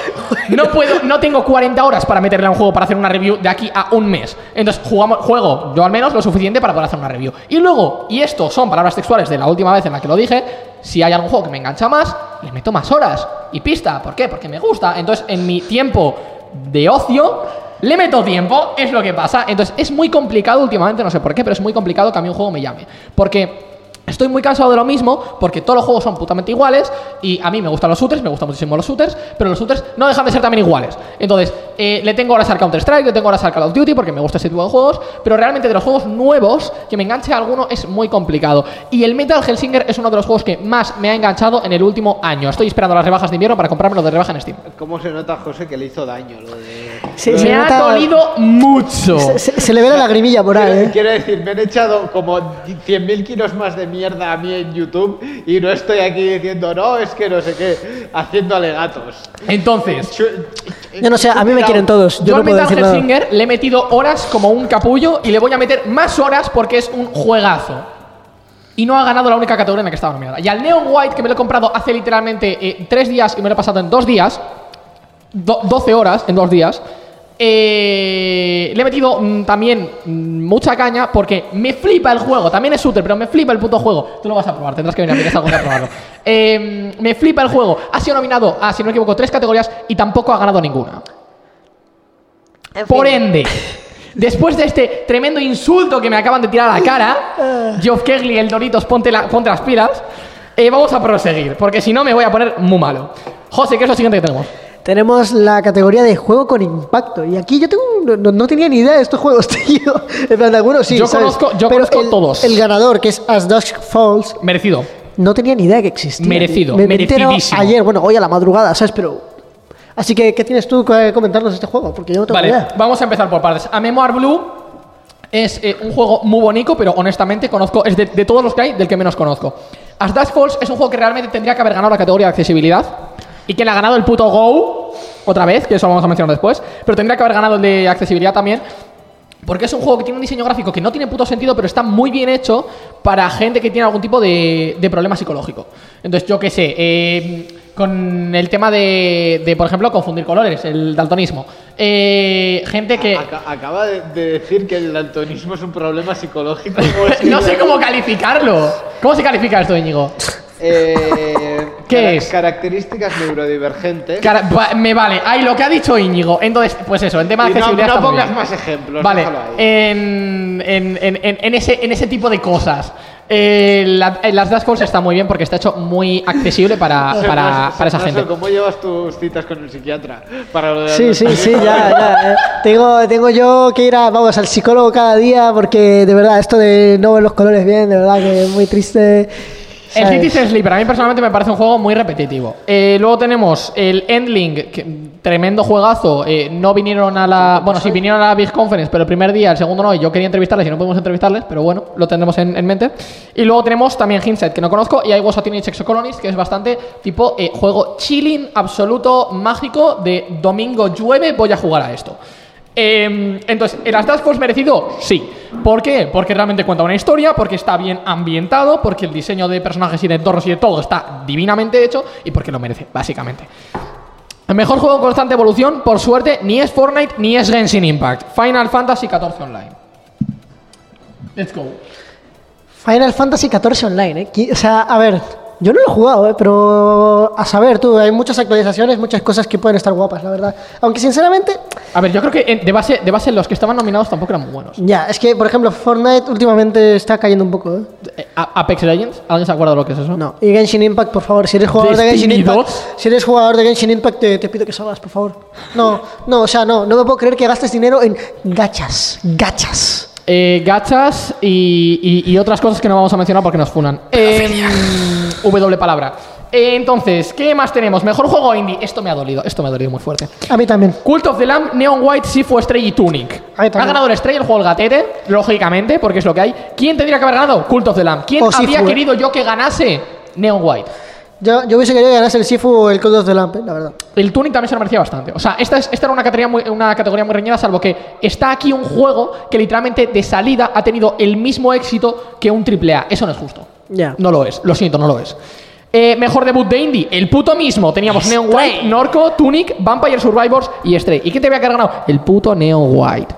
no puedo, no tengo 40 horas para meterle a un juego para hacer una review de aquí a un mes. Entonces jugamos, juego yo al menos lo suficiente para poder hacer una review. Y luego, y esto son palabras textuales de la última vez en la que lo dije, si hay algún juego que me engancha más, le meto más horas y pista. ¿Por qué? Porque me gusta. Entonces, en mi tiempo de ocio, le meto tiempo, es lo que pasa. Entonces, es muy complicado últimamente, no sé por qué, pero es muy complicado que a mí un juego me llame. Porque Estoy muy cansado de lo mismo porque todos los juegos son putamente iguales y a mí me gustan los shooters, me gustan muchísimo los shooters, pero los shooters no dejan de ser también iguales. Entonces, eh, le tengo horas al Counter-Strike, le tengo horas al Call of Duty porque me gusta ese tipo de juegos, pero realmente de los juegos nuevos que me enganche a alguno es muy complicado. Y el Metal Hellsinger es uno de los juegos que más me ha enganchado en el último año. Estoy esperando las rebajas de invierno para comprármelo de rebaja en Steam. ¿Cómo se nota, José, que le hizo daño lo de. Sí, lo se de- me ha nota- dolido mucho. Se, se- se le ve la lagrimilla por ahí, Quiero, ¿eh? quiero decir, me han echado como 100.000 kilos más de mierda a mí en YouTube y no estoy aquí diciendo, no, es que no sé qué, haciendo alegatos. Entonces, Yo no sé, a mí me quieren todos. Yo, Yo, no al puedo Metal decir nada. Hellsinger le he metido horas como un capullo y le voy a meter más horas porque es un juegazo. Y no ha ganado la única categoría en la que estaba nominada. Y al Neon White, que me lo he comprado hace literalmente eh, tres días y me lo he pasado en dos días, do- 12 horas en dos días, eh, le he metido mm, también mm, mucha caña porque me flipa el juego. También es shooter, pero me flipa el puto juego. Tú lo vas a probar, tendrás que venir a mi casa algún día a probarlo. Eh, me flipa el juego. Ha sido nominado a, si no me equivoco, tres categorías y tampoco ha ganado ninguna. Por ende, después de este tremendo insulto que me acaban de tirar a la cara, <laughs> Geoff Kegley, el Doritos, ponte, la- ponte las pilas, eh, vamos a proseguir, porque si no me voy a poner muy malo. José, ¿qué es lo siguiente que tenemos? Tenemos la categoría de juego con impacto. Y aquí yo tengo no, no tenía ni idea de estos juegos, <laughs> tío. En plan, algunos sí. Yo ¿sabes? conozco- yo Pero conozco el- todos. El ganador, que es As Dusk Falls, Merecido. no tenía ni idea que existía. Merecido, Me, me merecidísimo. ayer, bueno, hoy a la madrugada, ¿sabes? Pero. Así que, ¿qué tienes tú que comentarnos de este juego? Porque yo no tengo Vale, idea. vamos a empezar por partes. A Memoir Blue es eh, un juego muy bonito, pero honestamente conozco, es de, de todos los que hay, del que menos conozco. As Dusk Falls es un juego que realmente tendría que haber ganado la categoría de accesibilidad y que le ha ganado el puto Go otra vez, que eso vamos a mencionar después, pero tendría que haber ganado el de accesibilidad también. Porque es un juego que tiene un diseño gráfico que no tiene puto sentido, pero está muy bien hecho para gente que tiene algún tipo de, de problema psicológico. Entonces, yo qué sé, eh, con el tema de, de, por ejemplo, confundir colores, el daltonismo. Eh, gente que... Aca- acaba de, de decir que el daltonismo es un problema psicológico. <laughs> ¿Cómo es que- No sé cómo calificarlo. ¿Cómo se califica esto, Íñigo? Eh, ¿Qué cara- es? Características neurodivergentes. Cara- va- me vale, ahí lo que ha dicho Íñigo. Entonces, pues eso, en tema de Y no, accesibilidad. no está muy pongas bien. más ejemplos. Vale, déjalo ahí. en, en, en, en- en ese, en ese tipo de cosas. Eh, la- eh, las Dash Calls está muy bien porque está hecho muy accesible para, <laughs> para esa gente. ¿Cómo llevas tus citas con el psiquiatra? Para lo de Sí, sí, sí, ya, ya. <laughs> eh. Tengo, tengo yo que ir a, vamos, al psicólogo cada día porque de verdad esto de no ver los colores bien, de verdad que es muy triste. El. Citizen Sleeper a mí personalmente me parece un juego muy repetitivo. Eh, luego tenemos el Endling, que- tremendo juegazo. eh, no vinieron a la. Bueno, sí, vinieron a la Big Conference, pero el primer día, el segundo no, y yo quería entrevistarles y no podemos entrevistarles, pero bueno, lo tendremos en, en mente. Y luego tenemos también Hindset, que no conozco, y hay Was a Teenage Exocolonist, que es bastante tipo eh, juego chilling, absoluto, mágico, de domingo llueve, voy a jugar a esto. Eh, entonces, ¿el As Force merecido? Sí. ¿Por qué? Porque realmente cuenta una historia, porque está bien ambientado, porque el diseño de personajes y de entornos y de todo está divinamente hecho y porque lo merece, básicamente. El mejor juego en constante evolución, por suerte, ni es Fortnite ni es Genshin Impact. Final Fantasy XIV Online. Let's go. Final Fantasy XIV Online, ¿eh? O sea, a ver, Yo no lo he jugado, eh, pero a saber tú, hay muchas actualizaciones, muchas cosas que pueden estar guapas, la verdad. Aunque sinceramente, A ver, yo creo que de base, de base los que estaban nominados tampoco eran muy buenos. ya, es que por ejemplo Fortnite últimamente está cayendo un poco, ¿eh? Eh, Apex Legends, ¿alguien se acuerda de lo que es eso? No. Y Genshin Impact, por favor, si eres jugador de Genshin Impact, 2. si eres jugador de Genshin Impact, te, te pido que salgas, por favor. No, no, o sea, no, no me puedo creer que gastes dinero en gachas, gachas. Eh, gachas y, y- y otras cosas que no vamos a mencionar porque nos funan. Em, w palabra. Entonces, ¿qué más tenemos? Mejor juego indie. Esto me ha dolido, esto me ha dolido muy fuerte. A mí también. Cult of the Lamb, Neon White, Sifu, Stray y Tunic. Ha ganado el Stray, el juego del gatete, lógicamente, porque es lo que hay. ¿Quién tendría que haber ganado? Cult of the Lamb. ¿Quién O Sifu, habría eh. querido yo que ganase? Neon White. Yo, yo hubiese querido que ganase el Sifu o el Code of the Lamp, eh, la verdad. El Tunic también se lo merecía bastante. O sea, esta, es- esta era una categoría, muy, una categoría muy reñida, salvo que está aquí un juego que literalmente de salida ha tenido el mismo éxito que un AAA. Eso no es justo. No lo es, lo siento, no lo es. Eh, mejor debut de indie, el puto mismo. Teníamos Neon White, Norco, Tunic, Vampire Survivors y Stray. ¿Y quién te había ganado? El puto Neon White.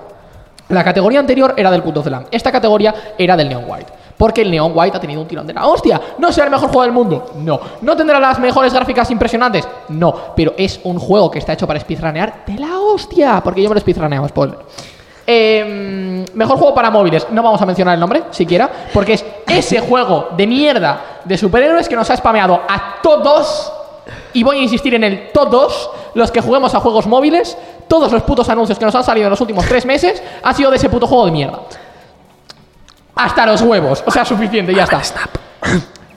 La categoría anterior era del Cult of the Lamb. Esta categoría era del Neon White. Porque el Neon White ha tenido un tirón de la hostia. ¿No será el mejor juego del mundo? No. ¿No tendrá las mejores gráficas impresionantes? No. Pero es un juego que está hecho para speedrunear de la hostia. Porque yo me lo speedruneaba, spoiler. Eh, mejor juego para móviles. No vamos a mencionar el nombre, siquiera. Porque es ese juego de mierda de superhéroes que nos ha spameado a todos. Y voy a insistir en el todos los que juguemos a juegos móviles. Todos los putos anuncios que nos han salido en los últimos tres meses han sido de ese puto juego de mierda. Hasta los huevos. O sea, suficiente, ya está.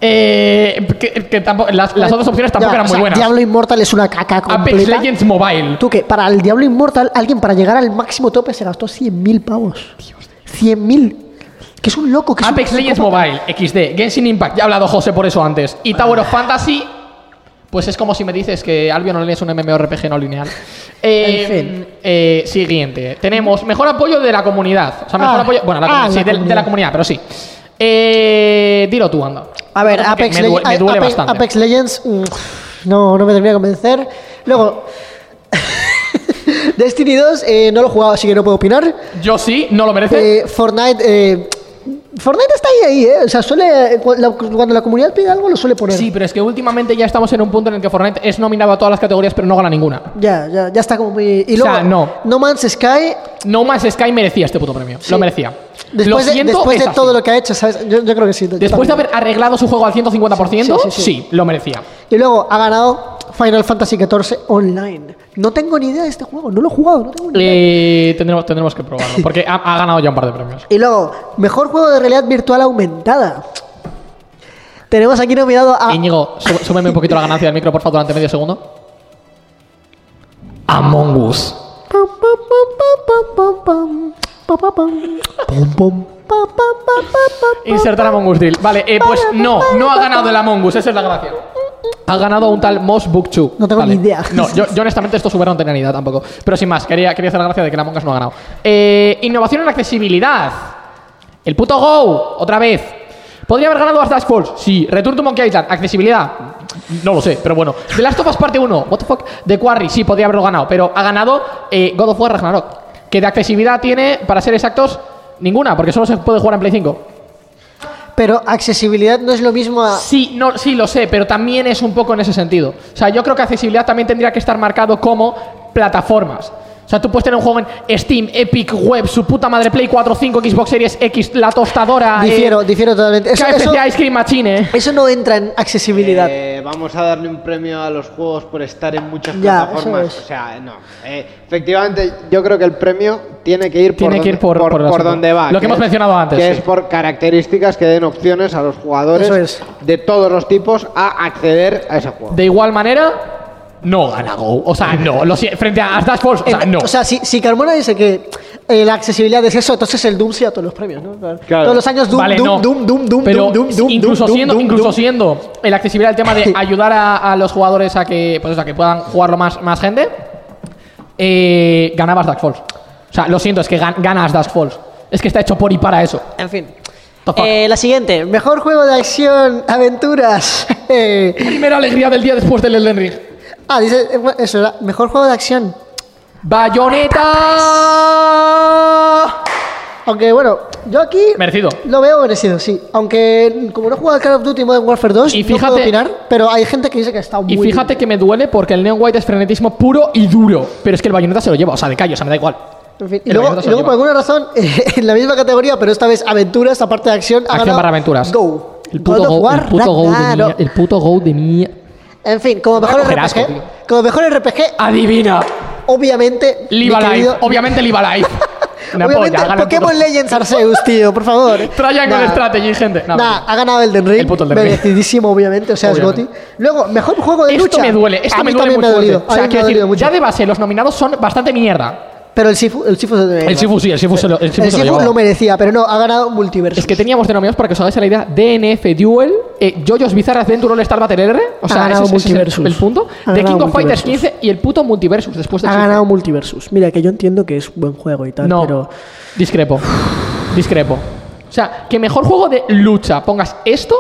Eh, que, que tampoco- las, las otras opciones tampoco Ya, eran o muy sea, buenas. Diablo Inmortal es una caca Apex. Legends Mobile. Tú que para el Diablo Inmortal, alguien para llegar al máximo tope se gastó 100.000 pavos. 100.000. Que es un loco. Que Apex Legends. Mobile, XD, Genshin Impact, ya ha hablado José por eso antes. Y Tower of Fantasy, pues es como si me dices que Albion Online es un MMORPG no lineal. <laughs> Eh, En fin. eh, siguiente. Tenemos mejor apoyo de la comunidad. O sea, mejor Ah, apoyo. Bueno, la ah, sí, de, la comunidad, pero sí. Eh, dilo tú, anda. A ver, Porque Apex, me, Le- due- me duele Apex- bastante. Apex Legends mm, no, no me termina de convencer. Luego, <laughs> Destiny 2 eh, no lo he jugado, así que no puedo opinar. Yo sí, no lo merece. Eh, Fortnite, eh, Fortnite está ahí, ahí, ¿eh? O sea, suele, la- cuando la comunidad pide algo, lo suele poner. Sí, pero es que últimamente ya estamos en un punto en el que Fortnite es nominado a todas las categorías, pero no gana ninguna. Ya, ya, ya está como muy... Y O luego, sea, no. No Man's Sky, No Man's Sky merecía este puto premio. Lo merecía. después, lo de, siento, después es de todo lo que ha hecho, ¿sabes? Yo, yo creo que sí. Después de haber arreglado su juego al 150%, sí, Sí, sí, sí. lo merecía. Y luego ha ganado Final Fantasy XIV Online. No tengo ni idea de este juego, no lo he jugado, no tengo ni idea. Y tendremos, que probarlo, <laughs> porque ha, ganado ya un par de premios. Y luego, mejor juego de realidad virtual aumentada. Tenemos aquí nominado a. Íñigo, súbeme un poquito la ganancia del micro, por favor, durante medio segundo. Among Us. Insertar Among Us Deal. Vale, eh, pues no, no ha ganado el Among Us, esa es la gracia. Ha ganado un tal Moss Book 2. No tengo Vale. ni idea. No, yo, yo honestamente esto super no tenía ni idea tampoco. Pero sin más, quería, quería hacer la gracia de que el Among Us no ha ganado. Eh, innovación en accesibilidad. El puto Go, otra vez. ¿Podría haber ganado a Dash Falls? Sí. Return to Monkey Island. ¿Accesibilidad? No lo sé, pero bueno. The Last of Us Parte 1. What the fuck? The Quarry, sí, podría haberlo ganado. Pero ha ganado eh, God of War Ragnarok. Que de accesibilidad tiene, para ser exactos, ninguna, porque solo se puede jugar en Play 5. Pero accesibilidad no es lo mismo a. Sí, no, sí, lo sé, pero también es un poco en ese sentido. O sea, yo creo que accesibilidad también tendría que estar marcado como plataformas. O sea, tú puedes tener un juego en Steam, Epic, Web, su puta madre, Play 4, 5, Xbox Series X, la tostadora, Difiero, eh, difiero totalmente. Eso, KFC eso, Ice Cream Machine. eh. eso no entra en accesibilidad. Eh, vamos a darle un premio a los juegos por estar en muchas Ya, plataformas. es. O sea, no. Eh, efectivamente, yo creo que el premio tiene que ir por, Tiene que donde, ir por- por, por por donde va. Lo que hemos es- mencionado antes, Que sí. es por características que den opciones a los jugadores es. de todos los tipos a acceder a ese juego. De igual manera, no gana Go. O sea, no. Lo frente a Dash Force, o sea, En- no. O sea, si, si Carmona dice que eh, la accesibilidad es eso, entonces el Doom sí a todos los premios, ¿no? Claro. Todos los años Doom, Vale, Doom, no. Doom, Doom, Doom, Pero Doom, Doom, Doom, incluso Doom, siendo, Doom, incluso Doom. siendo la accesibilidad el tema de ayudar a, a los jugadores a que, pues eso, a que puedan jugarlo más, más gente, eh, ganabas Dark Falls. O sea, lo siento, es que gan- ganas Dark Falls. Es que está hecho por y para eso. En fin. Eh, la siguiente, mejor juego de acción, aventuras. <laughs> Eh, Primera alegría del día después del Elden Ring. Ah, dice, eh, eso era, mejor juego de acción. ¡Bayoneta! Aunque bueno, yo aquí Merecido. lo veo merecido, sí. Aunque como no he jugado al Call of Duty Modern Warfare 2, Y no puedo fíjate- opinar, pero hay gente que dice que está muy Y fíjate que me duele porque el Neon White es frenetismo puro y duro. Pero es que el bayoneta se lo lleva, o sea, de callo, o sea, me da igual. En fin, y luego, y por alguna razón, <laughs> en la misma categoría, pero esta vez aventuras, aparte de acción, ha Acción ganado barra aventuras. Go. El puto Go, el puto Go de mía. El puto Go de mía. En fin, como mejor RPG, asco, como mejor RPG, Adivina. obviamente, Live mi Alive. querido- Obviamente Live Alive. <laughs> Obviamente polla, el Pokémon Legends Arceus, tío, por favor. <laughs> Triangle Nah. Strategy, gente. No, Nah, ha ganado Elden Ring, El puto Elden merecidísimo, obviamente, o sea, es Goti. Luego, mejor juego de Esto lucha. me duele, esto a me mí duele también muy me ha dolido. O sea, me quiero decir, ya de base los nominados son bastante mierda. Pero el Sifu, el Sifu se lo El Sifu sí, el Sifu se lo, el Sifu El se lo Sifu llevaba. lo merecía, pero no, ha ganado Multiverso. Es que teníamos denominados para que os hagáis la idea DNF Duel, eh, Jojo's Bizarre Adventure All Star Battle R. O Ha sea, ganado ese, es el, el punto. Ha The ganado King of Fighters Multiversus. 15 y el puto Multiversus después Ha ganado Multiversus. Mira, que yo entiendo que es buen juego y tal, No, pero. discrepo. Discrepo. O sea, que mejor juego de lucha pongas esto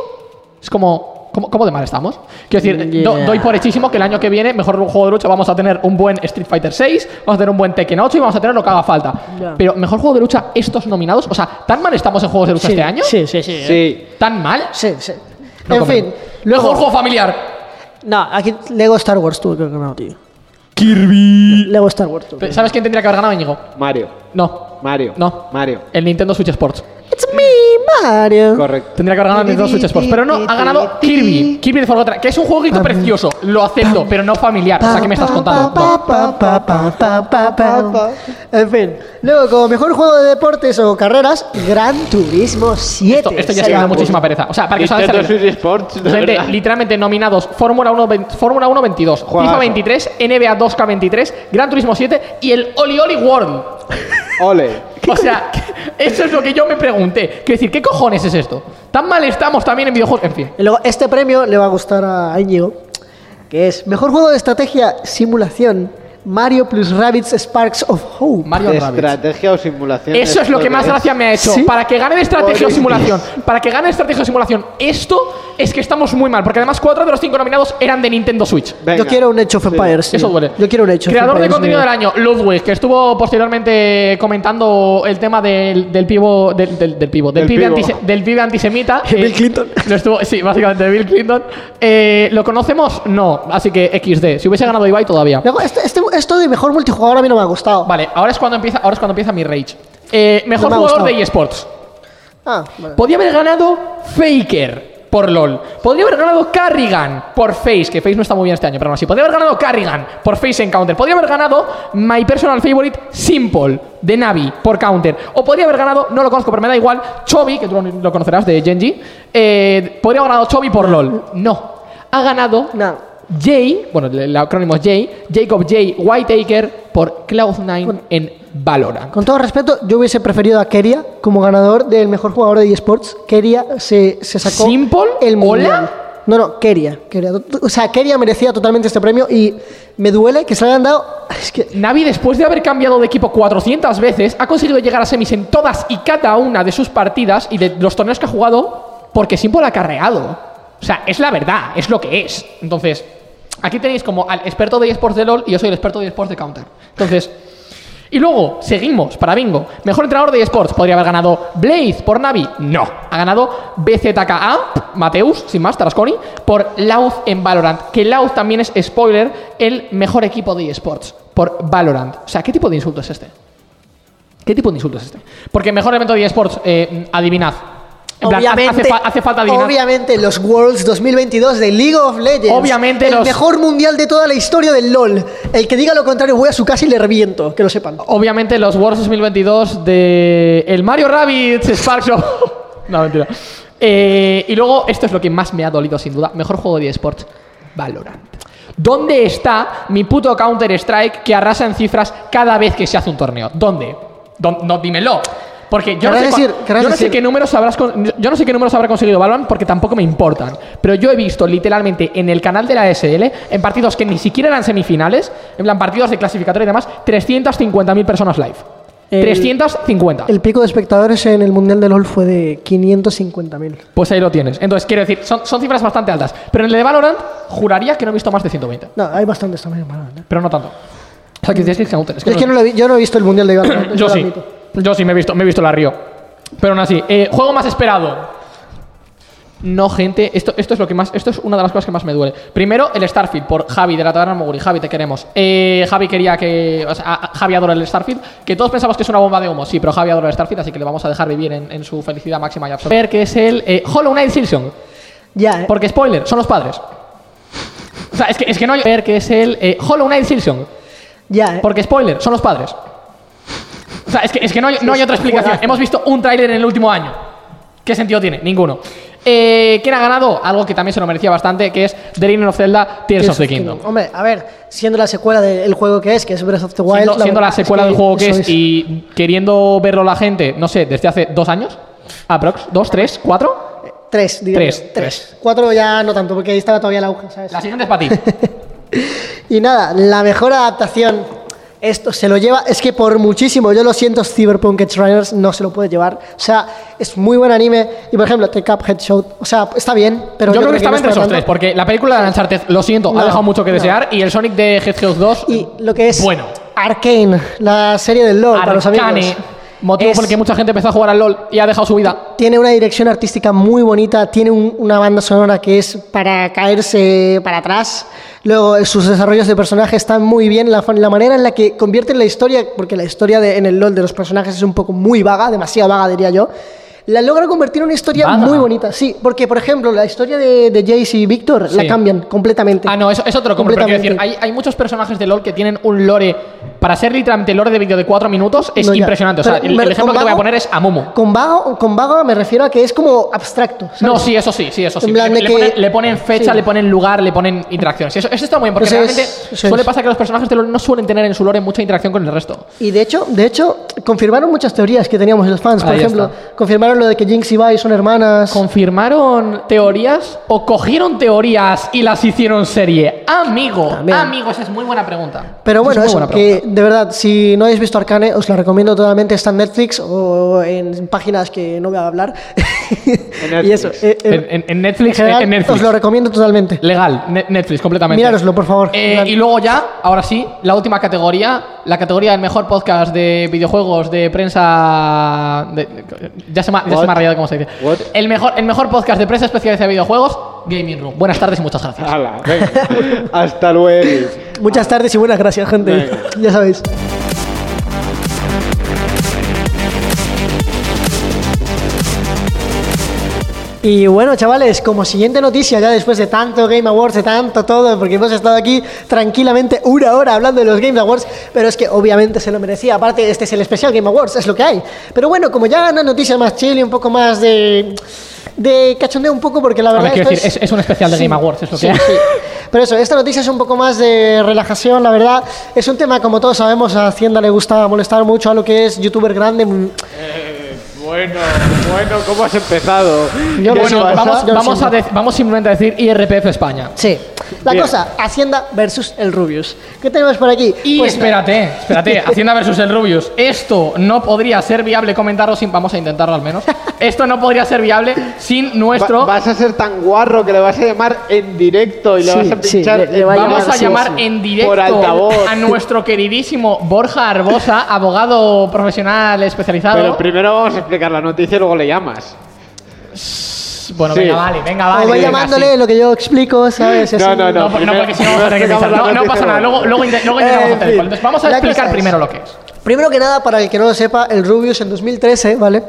es como. ¿Cómo, cómo de mal estamos? Quiero decir, do- doy por hechísimo que el año que viene, mejor juego de lucha, vamos a tener un buen Street Fighter 6, vamos a tener un buen Tekken 8 y vamos a tener lo que haga falta. Pero mejor juego de lucha, estos nominados, o sea, ¿tan mal estamos en juegos de lucha Sí, este año? Sí, sí, sí. Sí. ¿Tan mal? Sí, sí. No en fin. Luego el juego familiar. No, aquí Lego Star Wars tuvo que ganado, tío. Kirby. Lego Star Wars que ¿Sabes quién tendría que haber ganado, Íñigo? Mario. No. Mario. No. Mario. El Nintendo Switch Sports. It's me, Mario. Correcto. Tendría que haber ganado el Nintendo Switch Sports. Pero no, ha ganado Kirby. Kirby de Forgotten, que es un jueguito precioso. Lo acepto, pero no familiar. O sea, ¿qué me estás contando? No. En fin. Luego, como mejor juego de deportes o carreras, Gran Turismo 7. Esto, esto ya Se da muchísima pereza. O sea, para que os hagáis Gente, literalmente nominados Fórmula 1, 20 Fórmula 1 22, Juegazo. FIFA 23, NBA 2K23, Gran Turismo 7 y el Oli Oli World. Ole. O sea, eso es lo que yo me pregunté. Quiero decir, ¿qué cojones es esto? ¿Tan mal estamos también en videojuegos? En fin. Y luego, este premio le va a gustar a Íñigo, que es Mejor Juego de Estrategia Simulación, Mario plus Rabbids Sparks of Hope. Mario Rabbids. Estrategia o simulación. Eso es lo que más gracia me ha hecho. Sí. Para que gane de estrategia o simulación. Para que gane de estrategia o simulación. Esto es que estamos muy mal. Porque además cuatro de los cinco nominados eran de Nintendo Switch. Venga. Yo quiero un Age of Empires. tío. Eso duele. Yo quiero un Age of Creador de Empires, contenido tío. del año, Ludwig, que estuvo posteriormente comentando el tema del, del pivo. Del, del, del pivo. Del, pibe, pivo. antise- del pibe antisemita. <laughs> Bill eh, Clinton. Lo estuvo, sí, básicamente de Bill Clinton. Eh, ¿Lo conocemos? No. Así que XD. Si hubiese ganado Ibai todavía. Luego, este, este- esto de mejor multijugador a mí no me ha gustado. Vale, ahora es cuando empieza, ahora es cuando empieza mi rage. Eh, mejor me ha jugador gustado. de eSports. Ah, vale. Podría haber ganado Faker por LOL. Podría haber ganado Carrigan por Face, que Face no está muy bien este año, pero aún así. Podría haber ganado Carrigan por Face en Counter. Podría haber ganado My Personal Favorite Simple de Navi por Counter. O podría haber ganado, no lo conozco, pero me da igual, Chovy, que tú lo, lo conocerás de Genji. Eh, podría haber ganado Chovy por LOL. No. Ha ganado No. Jay, bueno, el acrónimo es Jay, Jacob J. Whitaker por Cloud9 en Valorant. Con todo respeto, yo hubiese preferido a Keria como ganador del mejor jugador de eSports. Keria se, se sacó ¿Simple? el mundial. ¿Hola? No, no, Keria, Keria. O sea, Keria merecía totalmente este premio y me duele que se lo hayan dado. <laughs> Es que Navi, después de haber cambiado de equipo 400 veces, ha conseguido llegar a semis en todas y cada una de sus partidas y de los torneos que ha jugado porque Simple ha carreado. O sea, es la verdad, es lo que es. Entonces, aquí tenéis como al experto de eSports de LoL y yo soy el experto de eSports de Counter. Entonces, y luego, seguimos para Bingo. Mejor entrenador de eSports. ¿Podría haber ganado Blaze por Navi? No. Ha ganado BZKA, Mateus, sin más, Tarasconi, por Lauz en Valorant. Que Lauz también es, spoiler, el mejor equipo de eSports por Valorant. O sea, ¿qué tipo de insulto es este? ¿Qué tipo de insulto es este? Porque mejor evento de eSports, eh, adivinad. Plan, obviamente, hace, hace falta adivinar. obviamente los Worlds 2022 de League of Legends. Obviamente el los- mejor mundial de toda la historia del LoL. El que diga lo contrario voy a su casa y le reviento, que lo sepan. Obviamente los Worlds 2022 de el Mario Rabbids <laughs> Sparks no, mentira. Eh, y luego, esto es lo que más me ha dolido sin duda. Mejor juego de eSports, Valorant. ¿Dónde está mi puto Counter-Strike que arrasa en cifras cada vez que se hace un torneo? ¿Dónde? Dón- no, dímelo. Porque yo no, sé, decir- yo no sé qué números habrás con- yo no sé qué números habrá conseguido Valorant porque tampoco me importan. Pero yo he visto literalmente en el canal de la SL, en partidos que ni siquiera eran semifinales, en plan partidos de clasificatoria y demás, 350.000 personas live. El- 350. El pico de espectadores en el mundial de LoL fue de 550.000. Pues ahí lo tienes. Entonces, quiero decir, son, son cifras bastante altas. Pero en el de Valorant, juraría que no he visto más de 120. No, hay bastantes también. Valorant, ¿eh? Pero no tanto. O sea, que tienes que es que Es que no- lo he yo no he visto el mundial de Valorant. Yo sí. admito. Yo sí me he visto, me he visto la Río. Pero aún así, eh, juego más esperado. No, gente, esto, esto es lo que más. Esto es una de las cosas que más me duele. Primero, el Starfield, por Javi de la Taberna Moguri. Javi, te queremos. Eh, Javi quería que. O sea, Javi adora el Starfield. Que todos pensamos que es una bomba de humo. Sí, pero Javi adora el Starfield, así que le vamos a dejar vivir en, en su felicidad máxima y absoluta. Ver que es el eh, Hollow Knight Silson. Ya, ¿eh? Porque, spoiler, son los padres. O sea, es que, es que no hay. Ver que es el eh, Hollow Knight Silson. Ya, ¿eh? Porque, spoiler, son los padres. O sea, es que, es que no, hay, no hay otra explicación. Hemos visto un tráiler en el último año. ¿Qué sentido tiene? Ninguno. Eh, ¿Quién ha ganado? Algo que también se lo merecía bastante, que es The Legend of Zelda Tears of the Kingdom. Hombre, a ver, siendo la secuela del juego que es, que es Breath of the Wild. Siendo, siendo la verdad es secuela del juego que eso es, y queriendo verlo la gente, no sé, desde hace dos años, aprox, dos, tres, cuatro. Tres, diría Tres, yo, tres. Cuatro ya no tanto, porque ahí estaba todavía la aguja, ¿sabes? La siguiente es para ti. <laughs> Y nada, la mejor adaptación, esto se lo lleva, es que por muchísimo, yo lo siento, Cyberpunk Edge Runners no se lo puede llevar. O sea, es muy buen anime. Y por ejemplo, The Cuphead Show, o sea, está bien, pero yo, creo que estaba entre esos tres, porque la película de Uncharted, lo siento, No, ha dejado mucho que no. desear, y el Sonic de Hedgehog 2, Y lo que es bueno. Arcane, la serie del LoL para los amigos. Arcane, motivo es- por el que mucha gente empezó a jugar al LoL y ha dejado su vida. Tiene una dirección artística muy bonita, tiene un- una banda sonora que es para caerse para atrás. Luego, eh, sus desarrollos de personajes están muy bien. La, la manera en la que convierten la historia, porque la historia en el LoL de los personajes es un poco muy vaga, demasiado vaga, diría yo. La logra convertir en una historia Vaga. muy bonita. Sí, porque, por ejemplo, la historia de, de Jace y Víctor la Sí. cambian completamente. Ah, no, eso, eso te lo compro. Pero quiero decir, Completamente. hay, hay muchos personajes de LoL que tienen un lore. Para ser literalmente lore de vídeo de 4 minutos, es No, impresionante. O sea, el, me- el ejemplo que te voy a vago- poner es Amumu. Con vago, con vago me refiero a que es como abstracto. ¿sabes? No, sí, eso sí, sí, eso sí. Le, que- ponen, le ponen fecha, sí. le ponen lugar, le ponen interacciones. Eso, eso está muy bien, porque Eso es- realmente eso suele es. pasar que los personajes de LoL no suelen tener en su lore mucha interacción con el resto. Y de hecho, de hecho, confirmaron muchas teorías que teníamos los fans. Por Ahí ejemplo, está. confirmaron lo de que Jinx y Vi son hermanas. ¿Confirmaron teorías o cogieron teorías y las hicieron serie? Amigo, También. amigo, esa es muy buena pregunta. Pero bueno, es eso, que de verdad, si no habéis visto Arcane, os la recomiendo totalmente. Está en Netflix o en páginas que no voy a hablar. <laughs> y eso. Netflix. eh, eh, En- en- en Netflix, general, en Netflix. Os lo recomiendo totalmente. Legal, Ne- Netflix, completamente. Míraroslo, por favor. Eh, y luego ya, ahora sí, la última categoría, la categoría del mejor podcast de videojuegos de prensa... de- ya se me, ya se me ha What? rayado cómo se dice. What? El mejor, el mejor podcast de prensa especializada de videojuegos, Gaming Room. Buenas tardes y muchas gracias. Hala, venga. <laughs> Hasta luego. Muchas tardes y buenas gracias, gente. Venga. Ya sabéis. Y bueno, chavales, como siguiente noticia, ya después de tanto Game Awards, de tanto todo, porque hemos estado aquí tranquilamente una hora hablando de los Game Awards, pero es que obviamente se lo merecía. Aparte, este es el especial Game Awards, es lo que hay. Pero bueno, como ya una noticia más chill y un poco más de. de cachondeo un poco, porque la verdad ver, esto decir, es, es un especial de Sí, Game Awards, es lo sí, que hay. sí. Pero eso, esta noticia es un poco más de relajación, la verdad. Es un tema, como todos sabemos, a Hacienda le gusta molestar mucho a lo que es youtuber grande. Mm, Bueno, bueno, ¿cómo has empezado? Yo lo ¿Qué sé, Bueno, vamos, Yo vamos, a vamos simplemente a decir IRPF España. Sí. La Bien. cosa, Hacienda versus el Rubius. ¿Qué tenemos por aquí? Y Pues, espérate, <laughs> espérate, Hacienda versus el Rubius. Esto no podría ser viable comentarlo sin. Vamos a intentarlo al menos. <laughs> Esto no podría ser viable sin nuestro. Va- vas a ser tan guarro que le vas a llamar en directo y le Sí, vas a sí, pinchar. le- le en- va a Vamos llamar, a sí, llamar sí. en Por directo altavoz. a nuestro <laughs> queridísimo Borja Arbosa, abogado profesional especializado. Pero primero vamos a explicar la noticia y luego le llamas. bueno, Sí. venga, vale, venga, o vale. voy llamándole sí. lo que yo explico, ¿sabes? No, Así. no, No, no, primero- porque si no vamos a tener que No, no pasa nada, luego, luego, luego intentamos hacer. Entonces, vamos a explicar primero lo que es. Primero que nada, para el que no lo sepa, el Rubius en 2013, ¿vale?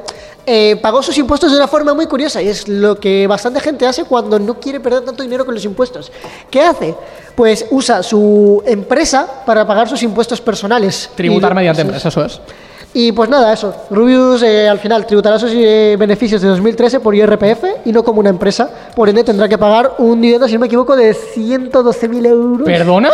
Eh, pagó sus impuestos de una forma muy curiosa y es lo que bastante gente hace cuando no quiere perder tanto dinero con los impuestos. ¿Qué hace? Pues usa su empresa para pagar sus impuestos personales. Tributar Y- mediante sí, empresa, eso es. Y pues nada, eso. Rubius eh, al final tributará sus eh, beneficios de 2013 por IRPF y no como una empresa. Por ende tendrá que pagar un dividendo, si no me equivoco, de 112.000 euros. ¿Perdona?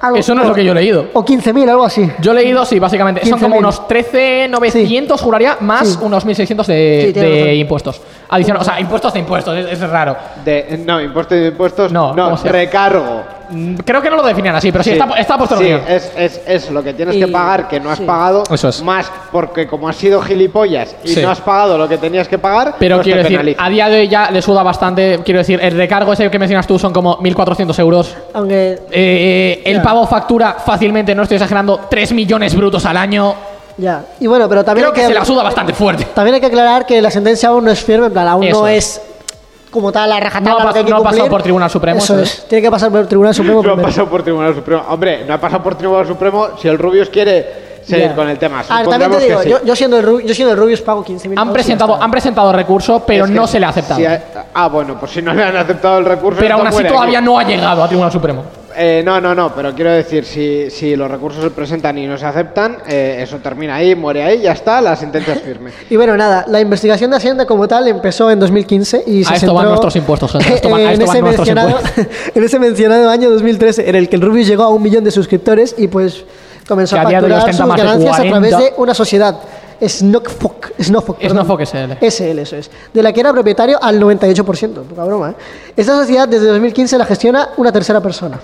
Algo- Eso no es lo que yo he leído. O 15.000, algo así. Yo he leído, sí, básicamente. Son como 15.000. unos 13.900, juraría, más Sí. unos 1.600 de, Sí, de impuestos. Adicional, o sea, impuestos de impuestos, es, es raro. De, no, impuestos de impuestos. No, No, ¿cómo se- recargo. Mm, Creo que no lo definían así, pero sí, Sí. está, está puesto en Sí, el guion. es, es, es lo que tienes Y- que pagar que no has sí. pagado. Eso es. Más porque como has sido gilipollas y Sí. no has pagado lo que tenías que pagar, Pero pues quiero te decir, a día de hoy ya le suda bastante. Quiero decir, el recargo ese que mencionas tú son como 1.400 euros. Aunque Eh, el Ya. pavo factura fácilmente, no estoy exagerando, 3 millones brutos al año. Ya. Y bueno, pero también Creo que se la suda <laughs> bastante fuerte. También hay que aclarar que la sentencia aún no es firme, en plan, aún Eso no es. es como tal la rajatabla No ha lo que hay pas- que no ha pasado por Tribunal Supremo, Eso es. Tiene que pasar por el Tribunal Supremo <laughs> No ha pasado por Tribunal Supremo. Hombre, no ha pasado por Tribunal Supremo si el Rubius quiere seguir con el tema. A ver, también te digo, sí. yo, yo siendo el Ru- yo siendo el Rubius pago 15.000 Han presentado, han presentado recurso, pero Es que no se le ha aceptado. si ha- ah, bueno, pues si no le han aceptado el recurso. pero aún así muere todavía no ha llegado a Tribunal Supremo. Eh, no, no, no, pero quiero decir, si, si los recursos se presentan y no se aceptan, eh, eso termina ahí, muere ahí, ya está, la sentencia es firme. <laughs> Y bueno, nada, la investigación de Hacienda como tal empezó en 2015 y se A esto van centró nuestros impuestos, gente, a <laughs> esto van- a en esto van ese nuestros mencionado, <laughs> en ese mencionado año 2013 en el que el Rubius llegó a un millón de suscriptores y pues comenzó Que a facturar sus ganancias a 40. través de una sociedad. Snowfok, perdón. Snowfok SL. SL, eso es. De la que era propietario al 98%. Poca broma, ¿eh? Esta sociedad desde 2015 la gestiona una tercera persona.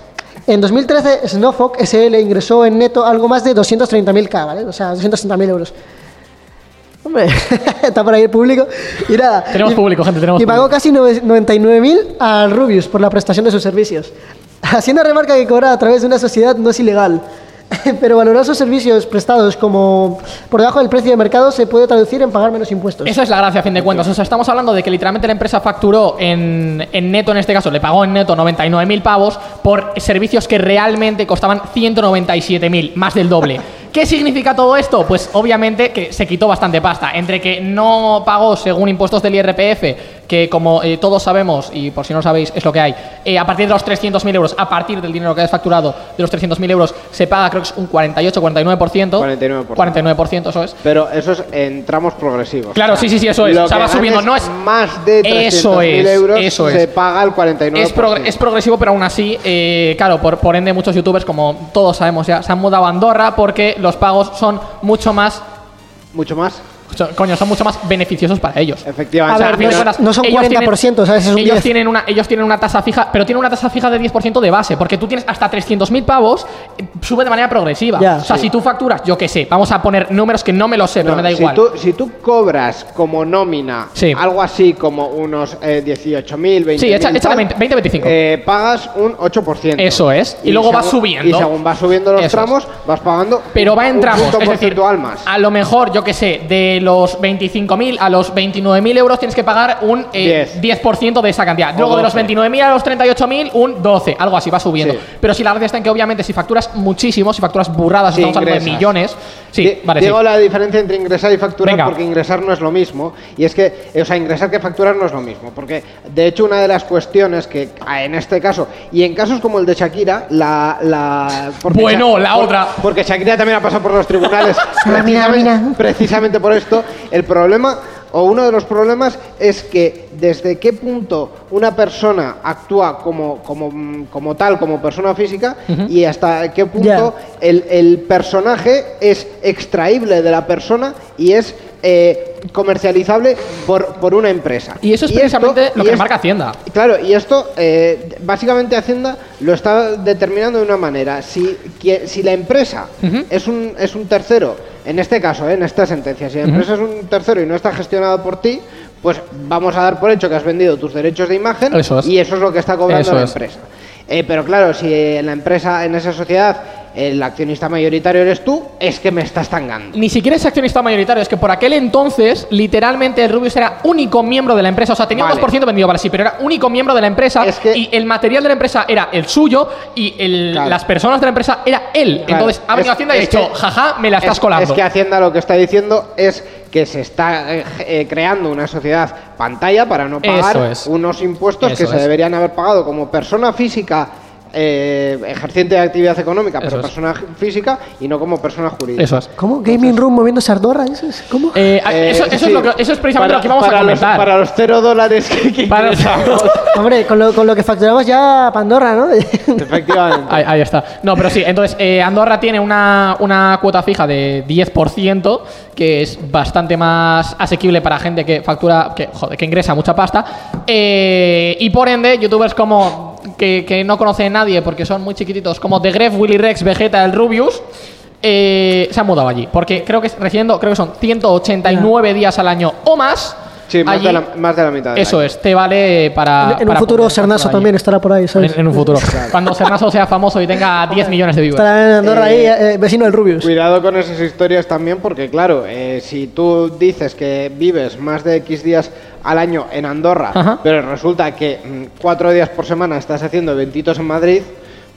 En 2013, Snowfok SL ingresó en neto algo más de 230.000K, ¿vale? O sea, 230.000 euros. Hombre, <laughs> está por ahí el público. Y nada. Tenemos y- público, gente, tenemos Y pagó público. casi nove- 99.000 al Rubius por la prestación de sus servicios. <laughs> Hacienda remarca que cobrar a través de una sociedad no es ilegal. <laughs> Pero valorar sus servicios prestados como por debajo del precio de mercado se puede traducir en pagar menos impuestos. Esa es la gracia, a fin de cuentas. O sea, estamos hablando de que literalmente la empresa facturó en, en neto, en este caso, le pagó en neto 99.000 pavos por servicios que realmente costaban 197.000, más del doble. ¿Qué significa todo esto? Pues obviamente que se quitó bastante pasta. Entre que no pagó según impuestos del IRPF, que como eh, todos sabemos, y por si no lo sabéis, es lo que hay, eh, a partir de los 300.000 euros, a partir del dinero que hayas facturado de los 300.000 euros, se paga creo que es un 48-49%. 49%. 49%, eso es. Pero eso es en tramos progresivos. Claro, sí, sí, sí, eso es. Lo O sea, que va subiendo, no es- Más de 300.000 Eso es, euros eso se es. paga el 49%. Es, progr- es progresivo, pero aún así, eh, claro, por, por ende, muchos youtubers, como todos sabemos ya, se han mudado a Andorra porque los pagos son mucho más. Mucho más. Son- coño, son mucho más beneficiosos para ellos. Efectivamente. A O sea, ver, a fin de no- son ellos 40%, ¿sabes? Es un ellos 10. tienen una ellos tienen una tasa fija, pero tienen una tasa fija de 10% de base, porque tú tienes hasta 300.000 pavos, eh, sube de manera progresiva. Ya, o sea, sí. si tú facturas, yo qué sé, vamos a poner números que no me lo sé, pero me da si igual. Tú, si tú cobras como nómina Sí. algo así como unos eh, 18.000, 20.000. Sí, echa- échale tal, 20, 20, 25. eh, pagas un 8%. Eso es, y luego vas subiendo. Y según vas subiendo los Eso es. tramos, vas pagando Pero un- va en un tramos, punto es decir, más. a lo mejor, yo que sé, de los 25.000 a los 29.000 euros tienes que pagar un eh, 10. 10% de esa cantidad. Luego de los 12. 29.000 a los 38.000, un 12, algo así, va subiendo. Sí. Pero si la gracia está en que obviamente si facturas muchísimo, si facturas burradas, Si estamos hablando de millones. Sí, vale, sí. Digo la diferencia entre ingresar y facturar Venga. porque ingresar no es lo mismo. Y es que, eh, o sea, ingresar que facturar no es lo mismo. Porque, de hecho, una de las cuestiones que ah, en este caso, y en casos como el de Shakira, la. la porque Bueno, Sha- la por- otra. Porque Shakira también ha pasado por los tribunales. <laughs> Mira, precisamente, mira. precisamente por esto, el problema. O uno de los problemas es que desde qué punto una persona actúa como, como, mm, como tal, como persona física, y hasta qué punto el, el personaje es extraíble de la persona y es eh, comercializable por, por una empresa. Y eso es precisamente lo que es- marca Hacienda. Claro, y esto eh, básicamente Hacienda lo está determinando de una manera. Si, que- si la empresa es, un, es un tercero, en este caso, eh, en esta sentencia, si la empresa es un tercero y no está gestionada por ti, pues vamos a dar por hecho que has vendido tus derechos de imagen Eso es. y eso es lo que está cobrando Eso la es. empresa. Eh, pero claro, si en la empresa, en esa sociedad, el accionista mayoritario eres tú, es que me estás tangando. Ni siquiera es accionista mayoritario, es que por aquel entonces, literalmente, el Rubius era único miembro de la empresa. O sea, tenía Vale. un 2% vendido, vale, sí, pero era único miembro de la empresa. Es que- y el material de la empresa era el suyo y el- Claro. las personas de la empresa era él. Claro. Entonces, ha venido Es- Hacienda y ha dicho, que- jaja, me la estás es, colando. Es que Hacienda lo que está diciendo es que se está eh, eh, creando una sociedad pantalla para no pagar unos impuestos Eso que se deberían haber pagado como persona física eh, ejerciente de actividad económica, Eso pero es. persona física y no como persona jurídica. Eso es. ¿Cómo? ¿Gaming Room moviéndose a Ardorra? ¿Eso es? ¿Cómo? Eh, Eh, eso, eso sí. es lo que- eso es precisamente Para- lo que vamos para a los- comentar. para los cero dólares que, que Para- ingresamos. <laughs> Hombre, con lo, con lo que facturamos ya Pandorra, ¿no? <laughs> Efectivamente. Ahí, ahí está. No, pero sí, entonces eh, Andorra tiene una, una cuota fija de 10%, que es bastante más asequible para gente que factura, que, joder, que ingresa mucha pasta. Eh, y por ende, youtubers como que, que no conoce nadie porque son muy chiquititos, como The Gref, Willy Rex, Vegeta, el Rubius. eh, se han mudado allí porque creo que recibiendo creo que son 189 días al año o más Sí, más, allí, de la, más de la mitad. Eso año. es, te vale para. En, en un futuro facturar también estará por ahí, ¿sabes? En, en un futuro. <laughs> Cuando Sernaso sea famoso y tenga <laughs> 10 millones de viewers. Estará en Andorra ahí, Eh, eh, vecino del Rubius. Cuidado con esas historias también, porque claro, eh, si tú dices que vives más de X días al año en Andorra, Ajá. pero resulta que mm, cuatro días por semana estás haciendo eventitos en Madrid,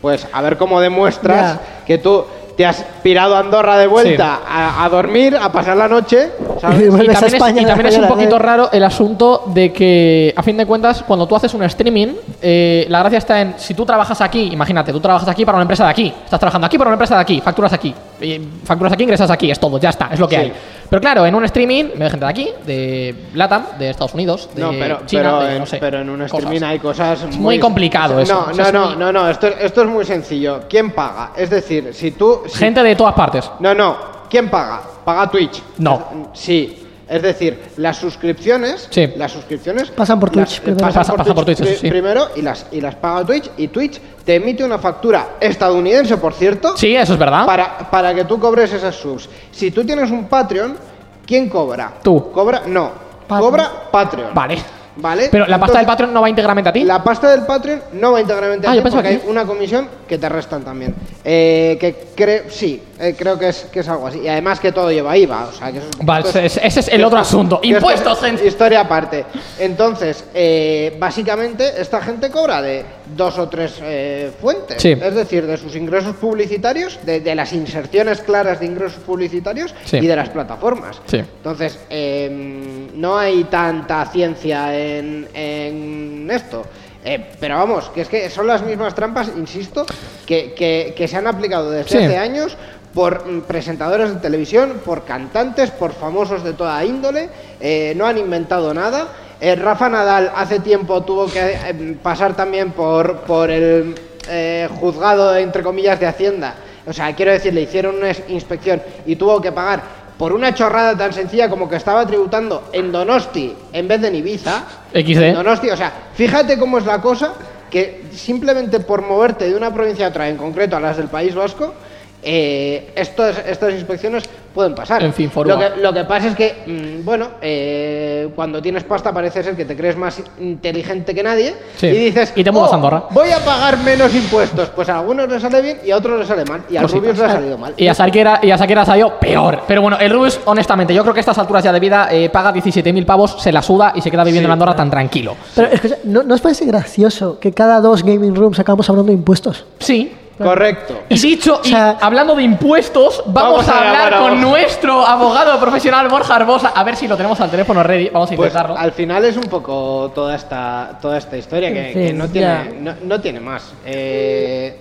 pues a ver cómo demuestras Ya. que tú te has pirado a Andorra de vuelta a, a dormir, a pasar la noche, ¿sabes? <laughs> Y también, es, España y a también es un poquito raro el asunto de que, a fin de cuentas, cuando tú haces un streaming, eh, la gracia está en, si tú trabajas aquí, imagínate, tú trabajas aquí para una empresa de aquí, estás trabajando aquí para una empresa de aquí, facturas aquí, y facturas aquí, ingresas aquí, es todo, ya está, es lo que Sí. hay. Pero claro, en un streaming, me gente de aquí, de LATAM, de Estados Unidos, de No, pero, China, pero, de, en, no sé, pero en un cosas. streaming hay cosas muy, muy complicado eso, No, o sea, no, es no, muy- no, no, esto, esto es muy sencillo. ¿Quién paga? Es decir, si tú... Gente de todas partes. No, no, ¿quién paga? ¿Paga Twitch? No. Sí. Es decir, las suscripciones, Sí. las suscripciones Pasan por Twitch eh, primero. Pasa- pasa por Twitch, pri- eso sí. primero y las y las paga Twitch y Twitch te emite una factura estadounidense, por cierto, Sí, eso es verdad. para, para que tú cobres esas subs. Si tú tienes un Patreon, ¿quién cobra? Tú. Cobra, no, Patreon. cobra Patreon. Vale. ¿Vale? Pero la pasta Entonces, del Patreon no va íntegramente a ti. la pasta del Patreon no va íntegramente a Ah, ti yo porque que hay una comisión que te restan también. Eh, que creo, sí, eh, creo que es, que es algo así. Y además que todo lleva IVA, o sea que eso es- Vale, ese- ese es el otro esto- asunto. esto Impuestos, gente. Historia aparte. Entonces, eh, básicamente esta gente cobra de dos o tres eh, fuentes. Sí. Es decir, de sus ingresos publicitarios, de, de las inserciones claras de ingresos publicitarios Sí. y de las plataformas. Sí. Entonces, eh, no hay tanta ciencia en, en esto. Eh, pero vamos, que es que son las mismas trampas, insisto, que, que- que se han aplicado desde Sí. hace años por presentadores de televisión, por cantantes, por famosos de toda índole. eh, no han inventado nada. Eh, Rafa Nadal hace tiempo tuvo que eh, pasar también por, por el juzgado, entre comillas, de Hacienda. O sea, quiero decir, le hicieron una inspección y tuvo que pagar por una chorrada tan sencilla como que estaba tributando en Donosti en vez de en Ibiza. XD. En Donosti, o sea, fíjate cómo es la cosa que simplemente por moverte de una provincia a otra, en concreto a las del País Vasco, eh, estos- estas inspecciones pueden pasar. En fin, lo que, lo que pasa es que, mm, bueno, eh, cuando tienes pasta parece ser que te crees más inteligente que nadie Sí. y dices, Y te mudas "Oh, a Andorra". voy a pagar menos impuestos. Pues a algunos les sale bien y a otros les sale mal. Y a. Rubius le ha salido mal. Y a Shakira, y a Shakira salió peor. Pero bueno, el Rubius, honestamente, yo creo que a estas alturas ya de vida eh, paga 17.000 pavos, se la suda y se queda viviendo en Andorra tan tranquilo. Pero escucha, ¿no, ¿no os parece gracioso que cada dos gaming rooms acabamos hablando de impuestos? Sí. Correcto. Y dicho, y O sea- hablando de impuestos, vamos, Vamos a hablar a con nuestro abogado profesional Borja Arbosa. A ver si lo tenemos al teléfono ready. Vamos a Pues intentarlo. al final es un poco toda esta, toda esta historia que, no, tiene, no, no tiene más. Eh,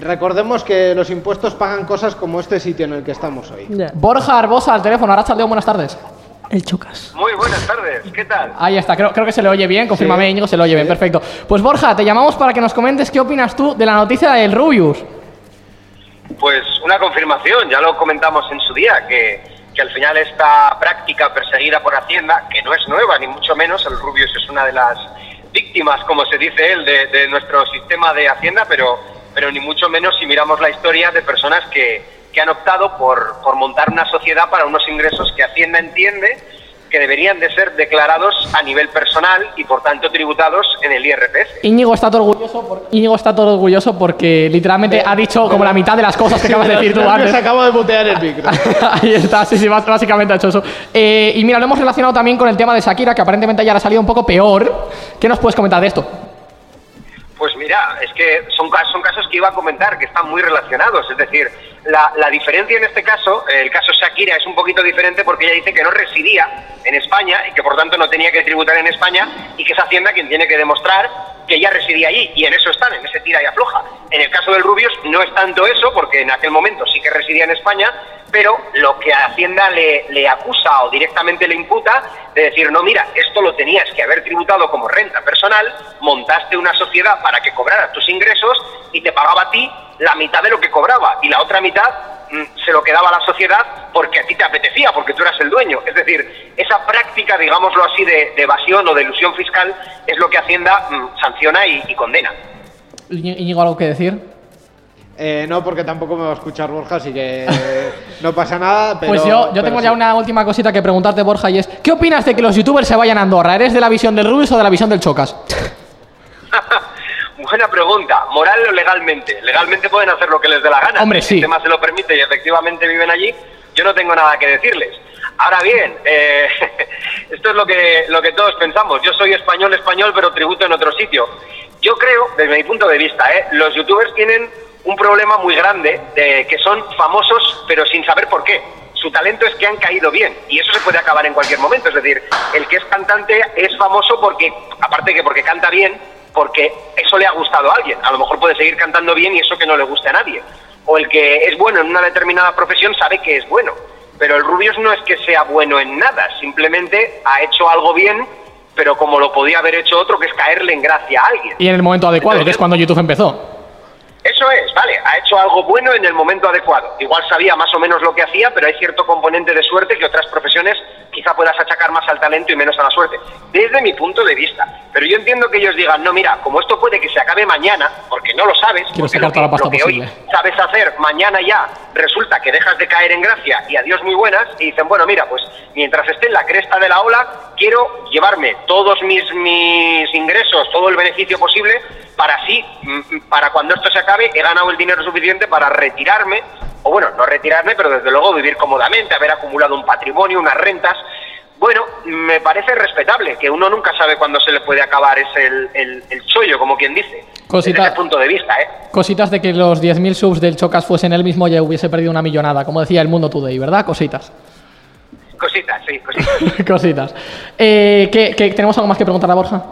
recordemos que los impuestos pagan cosas como este sitio en el que estamos hoy. Ya. Borja Arbosa al teléfono. Ahora León, buenas tardes. El chocas. Muy buenas tardes, ¿qué tal? Ahí está, creo, creo que se le oye bien. Confírmame, Sí. Íñigo, se le oye bien. Perfecto. Pues Borja, te llamamos para que nos comentes qué opinas tú de la noticia del Rubius. Pues una confirmación, ya lo comentamos en su día, que, que al final esta práctica perseguida por Hacienda, que no es nueva ni mucho menos, el Rubius es una de las víctimas, como se dice él, de, de nuestro sistema de Hacienda, pero, pero ni mucho menos si miramos la historia de personas que, que han optado por, por montar una sociedad para unos ingresos que Hacienda entiende que deberían de ser declarados a nivel personal y por tanto tributados en el IRPF. Íñigo está todo orgulloso, por- Íñigo está todo orgulloso porque literalmente ha dicho como la mitad de las cosas que acabas de decir tú <laughs> antes. acabo de mutear el micro. <laughs> Ahí está, sí, sí, bás- básicamente ha hecho eso. Eh, y mira, lo hemos relacionado también con el tema de Shakira, que aparentemente ya le ha salido un poco peor. ¿Qué nos puedes comentar de esto? Pues mira, es que son, son casos que iba a comentar que están muy relacionados. Es decir, la, la diferencia en este caso, el caso Shakira es un poquito diferente porque ella dice que no residía en España y que por tanto no tenía que tributar en España y que es Hacienda quien tiene que demostrar que ella residía allí. Y en eso están, en ese tira y afloja. En el caso del Rubius no es tanto eso porque en aquel momento sí que residía en España, pero lo que a Hacienda le, le acusa o directamente le imputa de decir, no, mira, esto lo tenías que haber tributado como renta personal, montaste una sociedad para que cobraras tus ingresos y te pagaba a ti la mitad de lo que cobraba y la otra mitad mm, se lo quedaba a la sociedad porque a ti te apetecía, porque tú eras el dueño. Es decir, esa práctica, digámoslo así, de, de evasión o de ilusión fiscal es lo que Hacienda mm, sanciona y- y condena. Íñi- Íñigo, ¿algo que decir? Eh, no, porque tampoco me va a escuchar Borja, así que no pasa nada. Pero, pues yo, yo pero tengo sí. ya una última cosita que preguntarte, Borja, y es: ¿qué opinas de que los youtubers se vayan a Andorra? ¿Eres de la visión del Rubius o de la visión del Chocas? <laughs> Buena pregunta. ¿Moral o legalmente? Legalmente pueden hacer lo que les dé la gana. Hombre, sí. Si el tema se lo permite y efectivamente viven allí, yo no tengo nada que decirles. Ahora bien, eh, <laughs> esto es lo que, lo que todos pensamos. Yo soy español, español, pero tributo en otro sitio. Yo creo, desde mi punto de vista, ¿eh? los youtubers tienen un problema muy grande de que son famosos, pero sin saber por qué. Su talento es que han caído bien y eso se puede acabar en cualquier momento. Es decir, el que es cantante es famoso porque, aparte que porque canta bien, porque eso le ha gustado a alguien. A lo mejor puede seguir cantando bien y eso que no le guste a nadie. O el que es bueno en una determinada profesión sabe que es bueno. Pero el Rubius no es que sea bueno en nada, simplemente ha hecho algo bien, pero como lo podía haber hecho otro, que es caerle en gracia a alguien. Y en el momento adecuado, que es cuando YouTube empezó. Eso es, vale, ha hecho algo bueno en el momento adecuado. Igual sabía más o menos lo que hacía, pero hay cierto componente de suerte que otras profesiones quizá puedas achacar más al talento y menos a la suerte. Desde mi punto de vista. Pero yo entiendo que ellos digan, no, mira, como esto puede que se acabe mañana, porque no lo sabes, Quiero porque lo la que, pasta lo que hoy sabes hacer, mañana ya resulta que dejas de caer en gracia y adiós muy buenas, y dicen, bueno, mira, pues mientras esté en la cresta de la ola, quiero llevarme todos mis, mis ingresos, todo el beneficio posible, para así, para cuando esto se acabe, he ganado el dinero suficiente para retirarme, o bueno, no retirarme, pero desde luego vivir cómodamente, haber acumulado un patrimonio, unas rentas. Bueno, me parece respetable, que uno nunca sabe cuándo se le puede acabar ese el, el, el chollo, como quien dice. Cosita- Desde ese punto de vista, ¿eh? Cositas de que los 10.000 subs del Chocas fuesen él mismo ya hubiese perdido una millonada, como decía el Mundo Today, ¿verdad? Cositas. Cositas, sí, cositas. <laughs> Cositas. Eh, ¿qué, qué- tenemos algo más que preguntarle a Borja?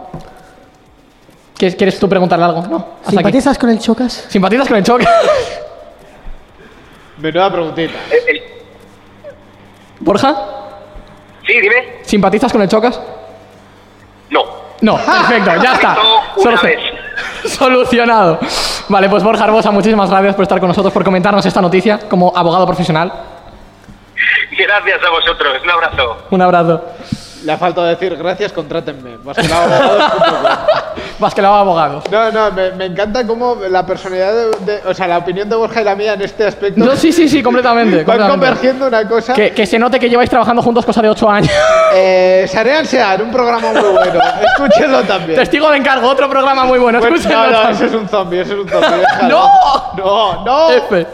¿Quieres, quieres tú preguntarle algo? No. Aquí. ¿Simpatizas con el Chocas? ¿Simpatizas con el Chocas? <laughs> Menuda preguntita. Borja, sí, dime. ¿simpatizas con el Chocas? No. No, perfecto, ya está. <laughs> Solo-. <laughs> Solucionado. Vale, pues Borja Arbosa, muchísimas gracias por estar con nosotros, por comentarnos esta noticia como abogado profesional. Gracias a vosotros. Un abrazo. Un abrazo. Le ha faltado decir gracias, contrátenme. Vas que lo <laughs> hago abogados. No, no, me, me encanta cómo la personalidad de, de- O sea, la opinión de Borja y la mía en este aspecto. No, sí, sí, sí, completamente. <laughs> Van completamente. convergiendo una cosa. Que, que se note que lleváis trabajando juntos cosa de 8 años. <laughs> Eh, Sarean Sean, un programa muy bueno. Escúchenlo también. Testigo de encargo, otro programa muy bueno. Escúchenlo no, no, también. ese es un zombie, ese es un zombie. ¡No! No, no. F.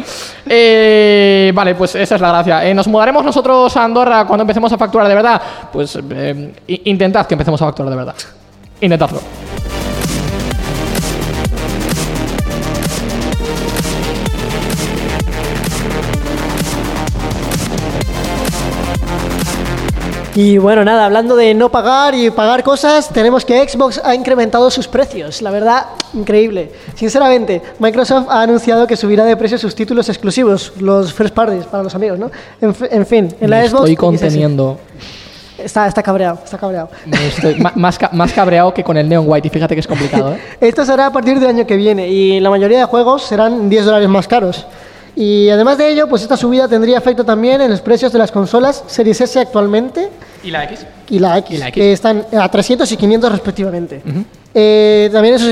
Eh, vale, pues esa es la gracia. Eh, ¿Nos mudaremos nosotros a Andorra cuando empecemos a facturar de verdad? Pues eh, intentad que empecemos a facturar de verdad. Intentadlo. Y bueno, nada, hablando de no pagar y pagar cosas, tenemos que Xbox ha incrementado sus precios. La verdad, increíble. Sinceramente, Microsoft ha anunciado que subirá de precio sus títulos exclusivos, los first parties para los amigos, ¿no? En, en fin, en la Me Xbox. estoy conteniendo. Está, está cabreado, está cabreado. Estoy- más, más cabreado que con el Neon White. Y fíjate que es complicado, ¿eh? <laughs> Esto será a partir del año que viene y la mayoría de juegos serán 10 dólares más caros. Y además de ello, pues esta subida tendría efecto también en los precios de las consolas Series S actualmente ¿Y la X? y la X, Y la X. que están a 300 y 500 respectivamente. Eh, también, eso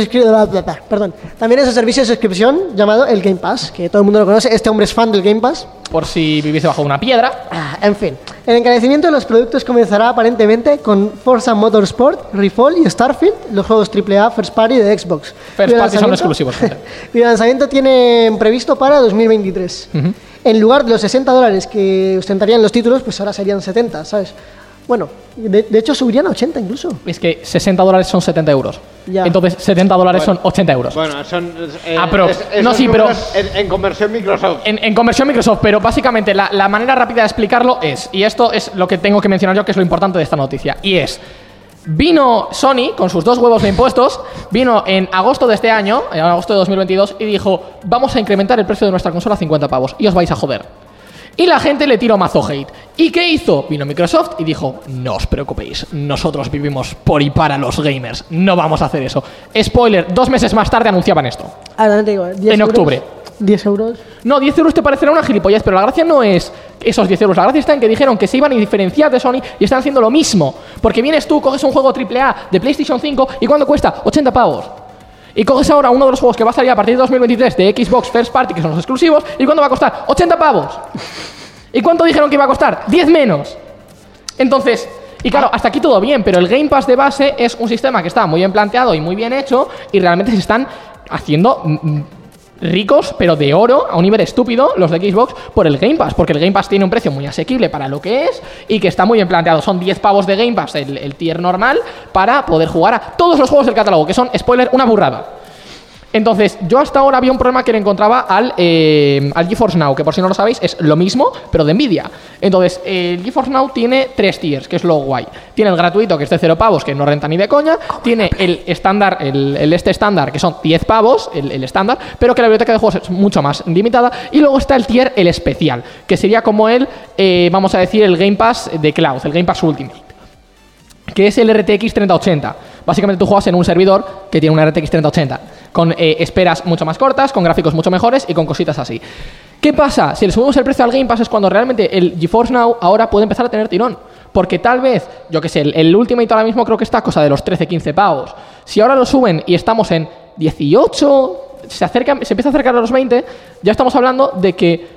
perdón, también es un servicio de suscripción llamado el Game Pass, que todo el mundo lo conoce. Este hombre es fan del Game Pass. Por si viviese bajo una piedra. Ah, en fin, el encarecimiento de los productos comenzará aparentemente con Forza Motorsport, Refall y Starfield, los juegos AAA First Party de Xbox. First party son exclusivos, gente. <laughs> cuyo lanzamiento tienen previsto para 2023. En lugar de los 60 dólares que ostentarían los títulos, pues ahora serían 70, ¿sabes? Bueno, de, de hecho subirían a 80 incluso. Es que 60 dólares son 70 euros. Ya. Entonces 70 dólares son 80 euros. Bueno, son. eh, Aprox. es- esos No, sí, pero- En, en conversión Microsoft. En, en conversión Microsoft, pero básicamente la, la manera rápida de explicarlo es, y esto es lo que tengo que mencionar yo, que es lo importante de esta noticia, y es, vino Sony con sus dos huevos de impuestos, vino en agosto de este año, en agosto de 2022, y dijo, vamos a incrementar el precio de nuestra consola a 50 pavos, y os vais a joder. Y la gente le tiró mazo hate. ¿Y qué hizo? Vino Microsoft y dijo, no os preocupéis, nosotros vivimos por y para los gamers, no vamos a hacer eso. Spoiler, dos meses más tarde anunciaban esto. Ahora te digo, 10 En euros, octubre. 10 euros. No, 10 euros te parecerá una gilipollez, pero la gracia no es esos 10 euros. La gracia está en que dijeron que se iban a diferenciar de Sony y están haciendo lo mismo. Porque vienes tú, coges un juego AAA de PlayStation 5 y ¿cuánto cuesta? 80 pavos. Y coges ahora uno de los juegos que va a salir a partir de 2023 de Xbox First Party, que son los exclusivos, ¿y cuánto va a costar? 80 pavos. ¿Y cuánto dijeron que iba a costar? 10 menos. Entonces, y claro, hasta aquí todo bien, pero el Game Pass de base es un sistema que está muy bien planteado y muy bien hecho y realmente se están haciendo mm, ricos, pero de oro, a un nivel estúpido, los de Xbox, por el Game Pass, porque el Game Pass tiene un precio muy asequible para lo que es y que está muy bien planteado. Son 10 pavos de Game Pass, el, el tier normal, para poder jugar a todos los juegos del catálogo, que son, spoiler, una burrada. Entonces, yo hasta ahora había un problema que le encontraba al, eh, al GeForce Now, que por si no lo sabéis es lo mismo, pero de Nvidia. Entonces, el GeForce Now tiene tres tiers, que es lo guay. Tiene el gratuito, que es de 0 pavos, que no renta ni de coña. Tiene el estándar, el, este estándar, que son 10 pavos, el, el estándar, pero que la biblioteca de juegos es mucho más limitada. Y luego está el tier, el especial, que sería como el, eh, vamos a decir, el Game Pass de Cloud, el Game Pass Ultimate que es el RTX 3080. Básicamente tú juegas en un servidor que tiene un RTX 3080, con eh, esperas mucho más cortas, con gráficos mucho mejores y con cositas así. ¿Qué pasa? Si le subimos el precio al Game Pass es cuando realmente el GeForce Now ahora puede empezar a tener tirón. Porque tal vez, yo que sé, el, el Ultimate ahora mismo creo que está cosa de los 13-15 pavos. Si ahora lo suben y estamos en 18, se, acerca, se empieza a acercar a los 20, ya estamos hablando de que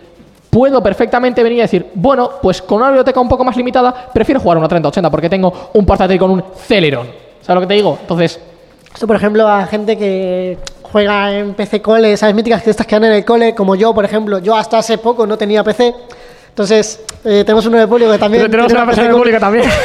puedo perfectamente venir y decir, bueno, pues con una biblioteca un poco más limitada, prefiero jugar una 3080 porque tengo un portátil con un Celeron. ¿Sabes lo que te digo? Entonces, Esto, por ejemplo, a gente que juega en PC cole, ¿sabes? Míticas que estas que dan en el cole, como yo, por ejemplo. Yo hasta hace poco no tenía PC. Entonces, eh, tenemos uno de público que también. <laughs> tenemos tiene una persona pública también. <laughs>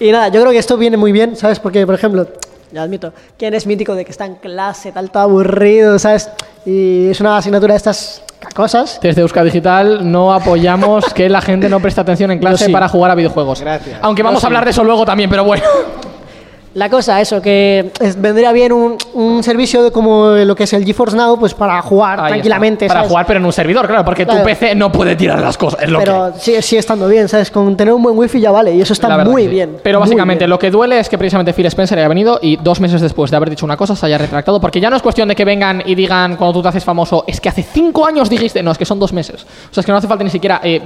Y nada, yo creo que esto viene muy bien, ¿sabes? Porque, por ejemplo, ya admito, ¿quién es mítico de que está en clase, tal, todo aburrido, ¿sabes? Y es una asignatura de estas cosas. Desde Euska Digital no apoyamos <laughs> que la gente no preste atención en clase sí. para jugar a videojuegos. Gracias. Aunque vamos Yo a hablar de eso luego también, pero bueno. La cosa, eso, que es- vendría bien un, un servicio de como lo que es el GeForce Now, pues para jugar Ahí tranquilamente, está. Para ¿sabes? jugar, pero en un servidor, claro, porque tu. PC no puede tirar las cosas. Es lo que Pero sigue, sigue estando bien, ¿sabes? Con tener un buen wifi ya vale, y eso está muy que sí. bien. Pero básicamente bien. lo que duele es que precisamente Phil Spencer haya venido y dos meses después de haber dicho una cosa se haya retractado. Porque ya no es cuestión de que vengan y digan cuando tú te haces famoso, es que hace cinco años dijiste, no, es que son dos meses. O sea, es que no hace falta ni siquiera eh,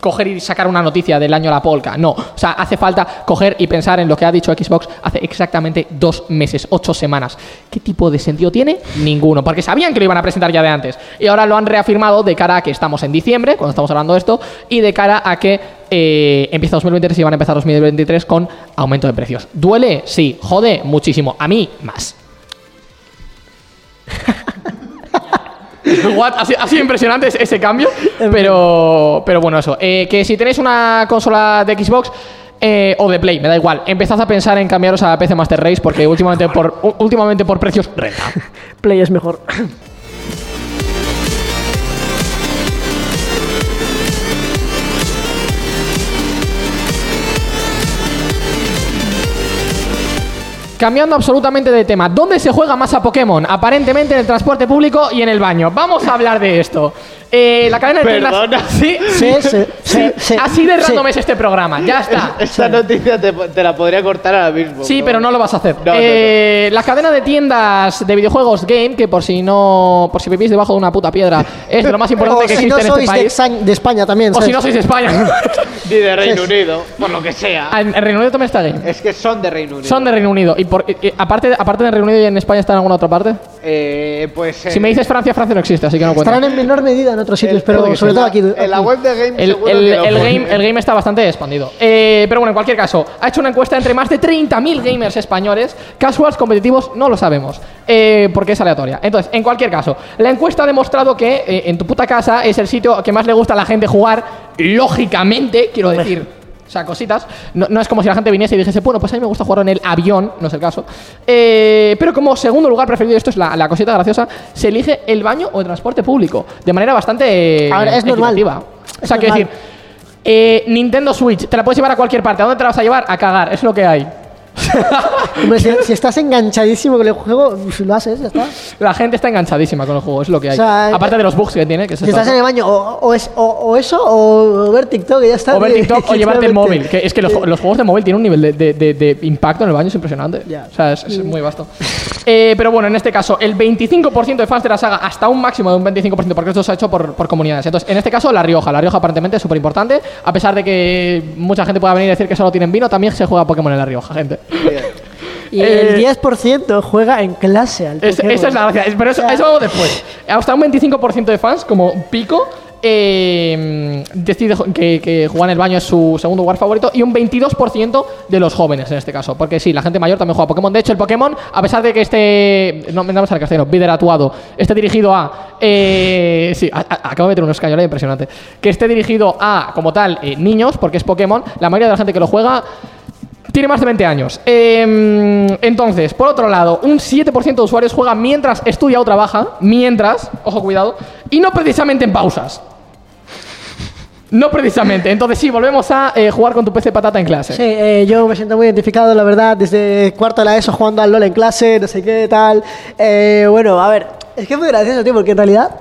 coger y sacar una noticia del año a la polka. No. O sea, hace falta coger y pensar en lo que ha dicho Xbox hace exactamente dos meses, ocho semanas. ¿Qué tipo de sentido tiene? Ninguno. Porque sabían que lo iban a presentar ya de antes. Y ahora lo han reafirmado de cara a que estamos en diciembre, cuando estamos hablando de esto, y de cara a que eh, empieza 2023 y van a empezar 2023 con aumento de precios. ¿Duele? Sí. ¿Jode? Muchísimo. A mí, más. <laughs> What? Ha sido, ha sido impresionante ese, ese cambio, pero, pero bueno, eso. Eh, que si tenéis una consola de Xbox eh, o de Play, me da igual, empezad a pensar en cambiaros a PC Master Race porque últimamente por, últimamente por precios renta. <laughs> Play es mejor. Cambiando absolutamente de tema, ¿dónde se juega más a Pokémon? Aparentemente en el transporte público y en el baño. Vamos a hablar de esto. Eh, la cadena de tiendas. Sí, Sí, sí, sí, sí. Así de Sí. random es este programa. Ya está. Esta noticia te, te la podría cortar ahora mismo. Sí, pero no lo vas a hacer. No, no, Eh, La cadena de tiendas de videojuegos Game, que por si no, por si vivís debajo de una puta piedra, es de lo más importante O que si existe no en sois este de, país. Exañ- de España también, O ¿sabes? si no sois de España. <laughs> Ni de Reino Unido, por lo que sea. Ah, en en Reino Unido también está Game. Es que son de Reino Unido. Son de Reino Unido. Y por, y- y aparte, aparte de Reino Unido y en España está en alguna otra parte. Eh, pues. Si me dices Francia, Francia no existe, así que no cuenta. Estarán en menor medida en otros sitios, el- pero el- sobre todo aquí. En la web de Game El, game, el game está bastante expandido. Eh, pero bueno, en cualquier caso, ha hecho una encuesta entre más de 30.000 gamers españoles. Casuals, competitivos, no lo sabemos. eh, porque es aleatoria. Entonces, en cualquier caso, la encuesta ha demostrado que eh, en tu puta casa es el sitio que más le gusta a la gente jugar. Lógicamente, quiero decir. O sea, cositas. No, no es como si la gente viniese y dijese, bueno, pues a mí me gusta jugar en el avión, no es el caso. Eh, pero como segundo lugar preferido, esto es la, la cosita graciosa, se elige el baño o el transporte público. De manera bastante. A ver, es normal. O sea, quiero decir, eh, Nintendo Switch, te la puedes llevar a cualquier parte. ¿A dónde te la vas a llevar? A cagar, es lo que hay. <laughs> Hombre, si, si estás enganchadísimo con el juego, lo haces, ya está. La gente está enganchadísima con el juego, es lo que hay. O sea, Aparte de los bugs que tiene, que es Si estás en el baño, o, o es, o, o eso, o ver TikTok y ya está. O ver TikTok <laughs> o llevarte el móvil. Que es que los, los juegos de móvil tienen un nivel de, de- de- de impacto en el baño es impresionante. O sea, es, es muy vasto. Eh, pero bueno, en este caso, el 25% de fans de la saga, hasta un máximo de un 25%, porque esto se ha hecho por, por comunidades. Entonces, en este caso, La Rioja. La Rioja aparentemente es súper importante. A pesar de que mucha gente pueda venir y decir que solo tienen vino, también se juega Pokémon en La Rioja, gente. Y Eh, el 10% juega en clase al Es- esa es la gracia. Pero eso, O sea, eso vamos después. Hasta un 25% de fans, como Pico, eh, decide que, que jugar en el baño es su segundo lugar favorito. Y un 22% de los jóvenes, en este caso. Porque sí, la gente mayor también juega Pokémon. De hecho, el Pokémon, a pesar de que esté. No, me sale castellano, bideratuado, esté dirigido a. eh, sí, a- a- acabo de meter un escañol ahí impresionante. Que esté dirigido a, como tal, eh, niños, porque es Pokémon. La mayoría de la gente que lo juega tiene más de 20 años. Eh, entonces, por otro lado, un 7% de usuarios juega mientras estudia o trabaja, mientras, ojo cuidado, y no precisamente en pausas. No precisamente. Entonces sí, volvemos a eh, jugar con tu PC patata en clase. Sí, eh, yo me siento muy identificado, la verdad, desde cuarto de la ESO jugando al LOL en clase, no sé qué, tal. Eh, bueno, a ver, es que es muy gracioso, tío, porque en realidad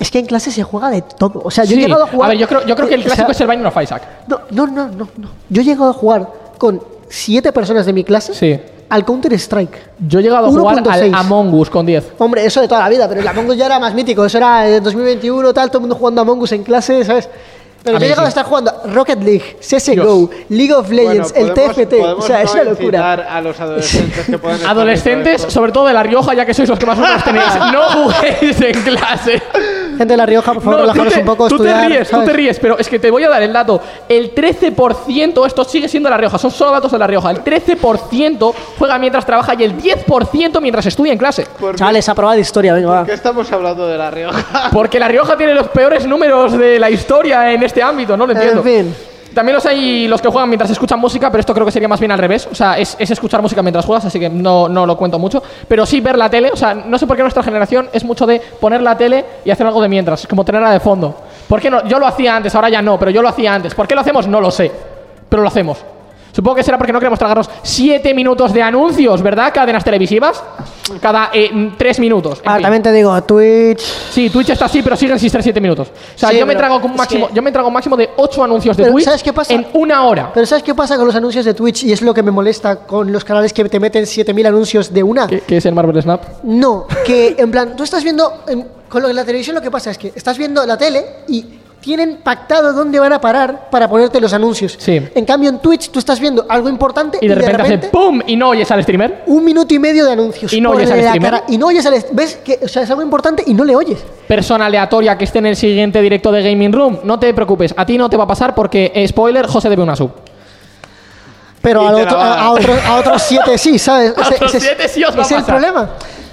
es que en clase se juega de todo. O sea, yo Sí. he llegado a jugar... ver, yo creo, yo creo que el eh, o clásico sea, es el Binding of Isaac. No, no, no, no, no. Yo he llegado a jugar con siete personas de mi clase Sí. al Counter-Strike. Yo he llegado a jugar 1.6. al Among Us con 10. Hombre, eso de toda la vida, pero el Among Us ya era más mítico. Eso era en 2021, tal, todo el mundo jugando Among Us en clase, ¿sabes? Pero A yo he llegado sí. a estar jugando Rocket League, CSGO, League of Legends, Bueno, el TFT. O sea, es una locura. incitar a los adolescentes que <laughs> Adolescentes, sobre todo de La Rioja, ya que sois los que más números tenéis, <laughs> no juguéis en clase. Gente de La Rioja, por favor, No, relajaros te, un poco, tú estudiar. te ríes, ¿sabes? tú te ríes, pero es que te voy a dar el dato. El 13%, esto sigue siendo La Rioja, son solo datos de La Rioja. El 13% juega mientras trabaja y el 10% mientras estudia en clase. ¿Por qué- Chavales, aprobada historia, venga, va. ¿Por qué estamos hablando de La Rioja? Porque La Rioja tiene los peores números de la historia en este ámbito, no lo entiendo. En fin. También los hay los que juegan mientras escuchan música, pero esto creo que sería más bien al revés. O sea, es, es escuchar música mientras juegas, así que no, no lo cuento mucho. Pero sí ver la tele. O sea, no sé por qué nuestra generación es mucho de poner la tele y hacer algo de mientras, como tenerla de fondo. ¿Por qué no? Yo lo hacía antes, ahora ya no, pero yo lo hacía antes. ¿Por qué lo hacemos? No lo sé. Pero lo hacemos. Supongo que será porque no queremos tragarnos siete minutos de anuncios, ¿verdad? Cadenas televisivas. Cada eh, tres minutos. Ah, fin. también te digo, Twitch. Sí, Twitch está así, pero siguen sin ser 7 minutos. O sea, Sí, yo me trago un máximo, que- yo me trago un máximo de 8 anuncios de Pero, Twitch ¿sabes qué pasa? en una hora. Pero ¿sabes qué pasa con los anuncios de Twitch? Y es lo que me molesta con los canales que te meten 7000 anuncios de una. ¿Qué, qué es el Marvel Snap? No, que en plan, tú estás viendo, en- con lo la televisión lo que pasa es que estás viendo la tele y tienen pactado dónde van a parar para ponerte los anuncios. Sí. En cambio en Twitch tú estás viendo algo importante Y de repente, hace ¡pum! y no oyes al streamer. un minuto y medio de anuncios. Y no oyes al streamer. cara. Y no oyes al ves que o sea, es algo importante y no le oyes. Persona aleatoria que esté en el siguiente directo de Gaming Room. No te preocupes, a ti no te va a pasar porque, eh, spoiler, José debe una sub. Pero al otro- a a, dar. a otros, siete sí, <laughs> ¿sabes? A otros siete sí os va a es el pasar. problema.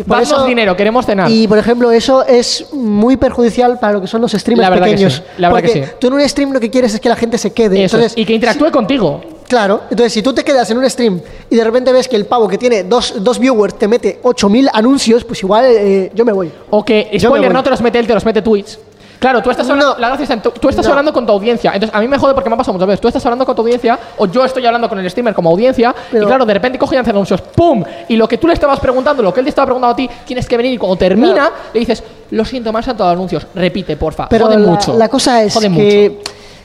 Por dinero, queremos cenar. Y por ejemplo, eso es muy perjudicial para lo que son los streamers La verdad que pequeños. sí, la verdad porque que sí. tú en un stream lo que quieres es que la gente se quede. Eso entonces, y que interactúe contigo. Claro, entonces si tú te quedas en un stream y de repente ves que el pavo que tiene dos, dos viewers te mete 8000 anuncios, pues igual eh, yo me voy. O que, spoiler, no te los mete él, te los mete Twitch. Claro, tú estás hablando, No. la gracia en tú, tú estás No. hablando con tu audiencia. Entonces, a mí me jode porque me ha pasado muchas veces. Tú estás hablando con tu audiencia, o yo estoy hablando con el streamer como audiencia, Pero- y claro, de repente coge y hace anuncios, ¡pum! Y lo que tú le estabas preguntando, lo que él te estaba preguntando a ti, tienes que venir y cuando termina, Claro. le dices, lo siento, más saltado anuncios. Repite, porfa. Pero jode la, mucho. la cosa es Jode que,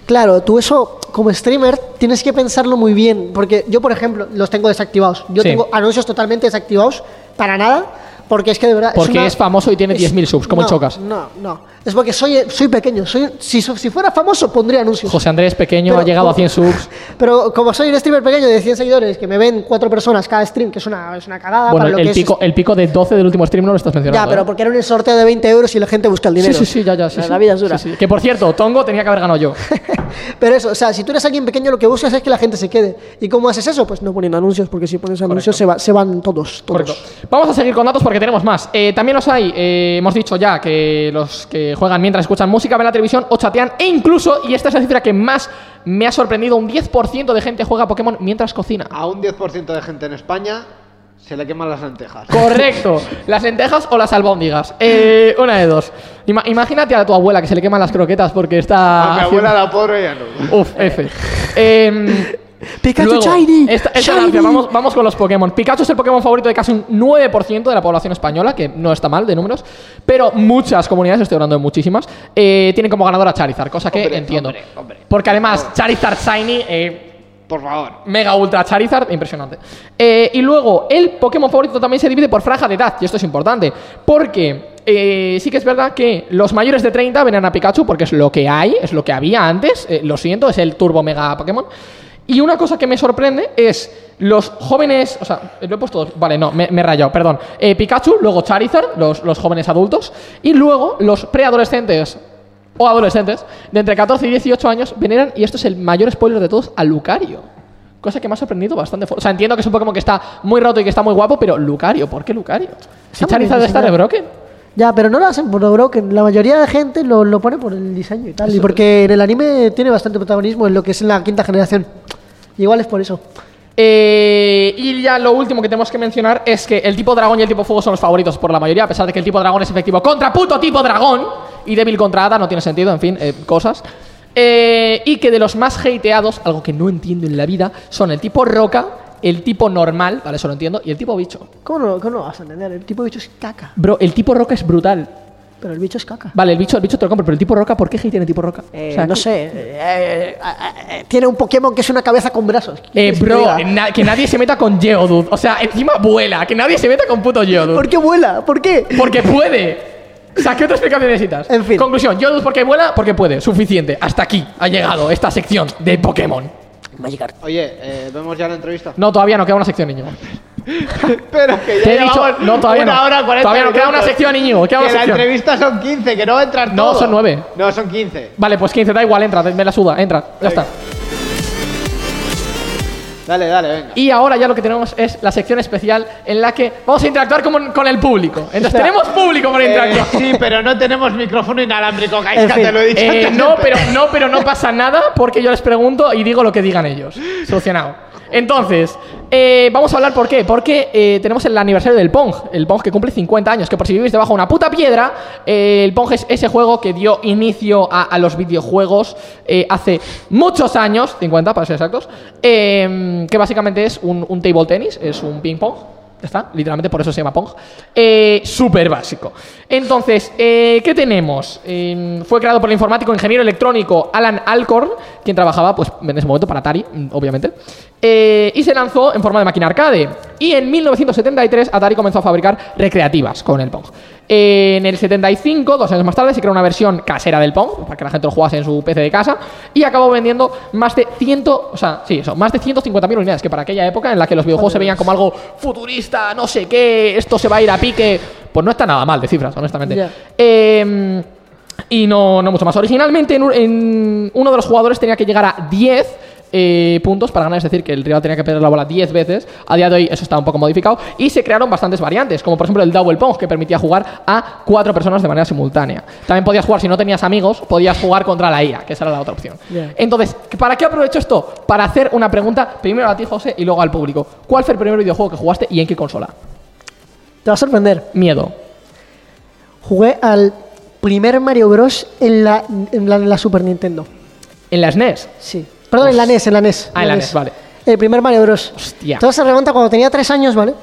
claro, tú eso como streamer tienes que pensarlo muy bien, porque yo, por ejemplo, los tengo desactivados. Yo Sí. tengo anuncios totalmente desactivados, para nada, porque es que de verdad... Porque una- es famoso y tiene 10.000 subs, como el no, Chocas. No, no, es porque soy, soy pequeño. Soy, si, si fuera famoso, pondría anuncios. José Andrés Pequeño Pero ha llegado a como- 100 subs. <laughs> Pero como soy un streamer pequeño de 100 seguidores, que me ven cuatro personas cada stream, que es una, es una cagada Bueno, para lo el que pico, es... el pico de 12 del último stream no lo estás mencionando. Ya, pero ¿eh? porque era un sorteo de 20 euros y la gente busca el Sí, dinero. sí, sí, ya, ya. sí, La, sí. la vida es dura. Sí, sí. Que por cierto, Tongo tenía que haber ganado yo. <laughs> Pero eso, o sea, si tú eres alguien pequeño, lo que buscas es que la gente se quede. ¿Y cómo haces eso? Pues no poniendo anuncios, porque si pones anuncios se, va- se van todos. todos. Correcto. Vamos a seguir con datos porque tenemos más. Eh, también los hay, eh, hemos dicho ya que los que juegan mientras escuchan música, ven la televisión o chatean e incluso, y esta es la cifra que más me ha sorprendido, un 10% de gente juega Pokémon mientras cocina. A un 10% de gente en España se le queman las lentejas. Correcto. <laughs> ¿Las lentejas o las albóndigas? Eh, una de dos. Ima- imagínate a tu abuela que se le queman las croquetas porque está... A mi haciendo- abuela la pobre ya no. Uf, F. <laughs> Em, Pikachu luego, Shiny. Esta, esta Shiny. gracia, vamos, vamos con los Pokémon. Pikachu es el Pokémon favorito de casi un 9% de la población española, que no está mal de números, pero muchas comunidades, estoy hablando de muchísimas, eh, tienen como ganadora a Charizard, cosa que Hombre, entiendo. hombre, hombre. Porque además, Charizard Shiny, eh, Por favor. Mega Ultra Charizard, impresionante. Eh, y luego, el Pokémon favorito también se divide por franja de edad, y esto es importante, porque eh, sí que es verdad que los mayores de 30 ven a Pikachu porque es lo que hay, es lo que había antes, eh, lo siento, es el Turbo Mega Pokémon. Y una cosa que me sorprende es los jóvenes. O sea, lo he puesto. Vale, no, me, me he rayado, perdón. Eh, Pikachu, luego Charizard, los, los jóvenes adultos. Y luego los preadolescentes o adolescentes de entre 14 y 18 años veneran, y esto es el mayor spoiler de todos, a Lucario. Cosa que me ha sorprendido bastante. O sea, entiendo que es un Pokémon que está muy roto y que está muy guapo, pero Lucario, ¿por qué Lucario? Si Charizard está rebroken. Ya, pero no lo hacen por lo broken. La mayoría de gente lo, lo pone por el diseño y tal. Y porque en el anime tiene bastante protagonismo en lo que es en la quinta generación. Igual es por eso. Eh, y ya lo último que tenemos que mencionar es que el tipo dragón y el tipo fuego son los favoritos por la mayoría, a pesar de que el tipo dragón es efectivo contra puto tipo dragón y débil contra hada, no tiene sentido, en fin, eh, cosas. Eh, y que de los más hateados, algo que no entiendo en la vida, son el tipo roca, el tipo normal, vale, eso lo entiendo, y el tipo bicho. ¿Cómo no, cómo no vas a entender? El tipo bicho es caca. Bro, el tipo roca es brutal. Pero el bicho es caca. Vale, el bicho, el bicho te lo compro, pero el tipo roca, ¿por qué hatean el tipo roca? Eh, O sea, no ¿qué- sé. eh, eh, eh, tiene un Pokémon que es una cabeza con brazos. ¿Qué Eh, que bro, na- que nadie se meta con Geodude. O sea, encima vuela, que nadie se meta con puto Geodude. ¿Por qué vuela? ¿Por qué? Porque puede. O sea, ¿qué otra explicación necesitas? En fin. Conclusión, Geodude porque vuela, porque puede. Suficiente. Hasta aquí ha llegado esta sección de Pokémon. Magikarp. Oye, eh, ¿vemos ya la entrevista? No, todavía no queda una sección, niño. Pero que ya he dicho- no, todavía una no. hora 40 Todavía no, queda una minutos. sección, Íñigo, queda una que sección. la entrevista son 15, que no va a entrar No, todo. son nueve. No, son 15. Vale, pues 15, da igual, entra, me la suda, entra. Ya está. Dale, dale, venga. Y ahora ya lo que tenemos es la sección especial en la que vamos a interactuar con, con el público. <laughs> Entonces, tenemos público para Eh, interactuar. sí, pero no tenemos micrófono inalámbrico, Gaisca, En fin. te lo he dicho Eh, antes no, pero no, pero no pasa nada porque yo les pregunto y digo lo que digan ellos. <laughs> Solucionado. Entonces, eh, vamos a hablar por qué. Porque eh, tenemos el aniversario del Pong. El Pong que cumple 50 años. Que por si vivís debajo de una puta piedra, eh, el Pong es ese juego que dio inicio a, los videojuegos eh, hace muchos años, 50 para ser exactos. que básicamente es un, un table tennis, es un ping pong. Ya está, literalmente por eso se llama Pong. Eh, Súper básico. Entonces, eh, ¿qué tenemos? Eh, fue creado por el informático ingeniero electrónico Alan Alcorn, quien trabajaba pues, en ese momento para Atari, mm, obviamente. Eh, y se lanzó en forma de máquina arcade. Y en 1973 Atari comenzó a fabricar recreativas con el Pong. Eh, en el 75, dos años más tarde, se creó una versión casera del Pong, para que la gente lo jugase en su PC de casa, y acabó vendiendo más de 100, o sea, sí, eso, más de 150.000 unidades, que para aquella época en la que los videojuegos se veían como algo futurista, no sé qué, esto se va a ir a pique, pues no está nada mal de cifras, honestamente. Eh, y no, no mucho más. Originalmente, en uno de los jugadores tenía que llegar a 10 eh, puntos para ganar, es decir, que el rival tenía que perder la bola 10 veces. A día de hoy eso está un poco modificado. Y se crearon bastantes variantes, como por ejemplo el Double Pong, que permitía jugar a cuatro personas de manera simultánea. También podías jugar, si no tenías amigos, podías jugar contra la IA, que esa era la otra opción. Entonces, ¿para qué aprovecho esto? Para hacer una pregunta, primero a ti, José, y luego al público. ¿Cuál fue el primer videojuego que jugaste y en qué consola? Te va a sorprender. Miedo. Jugué al primer Mario Bros. en la, en la, en la Super Nintendo. ¿En la SNES? Sí. Perdón, en la NES, en la NES. Ah, en la NES, vale. El primer Mario Bros. Hostia. Todo se remonta cuando tenía tres años, ¿vale? <laughs>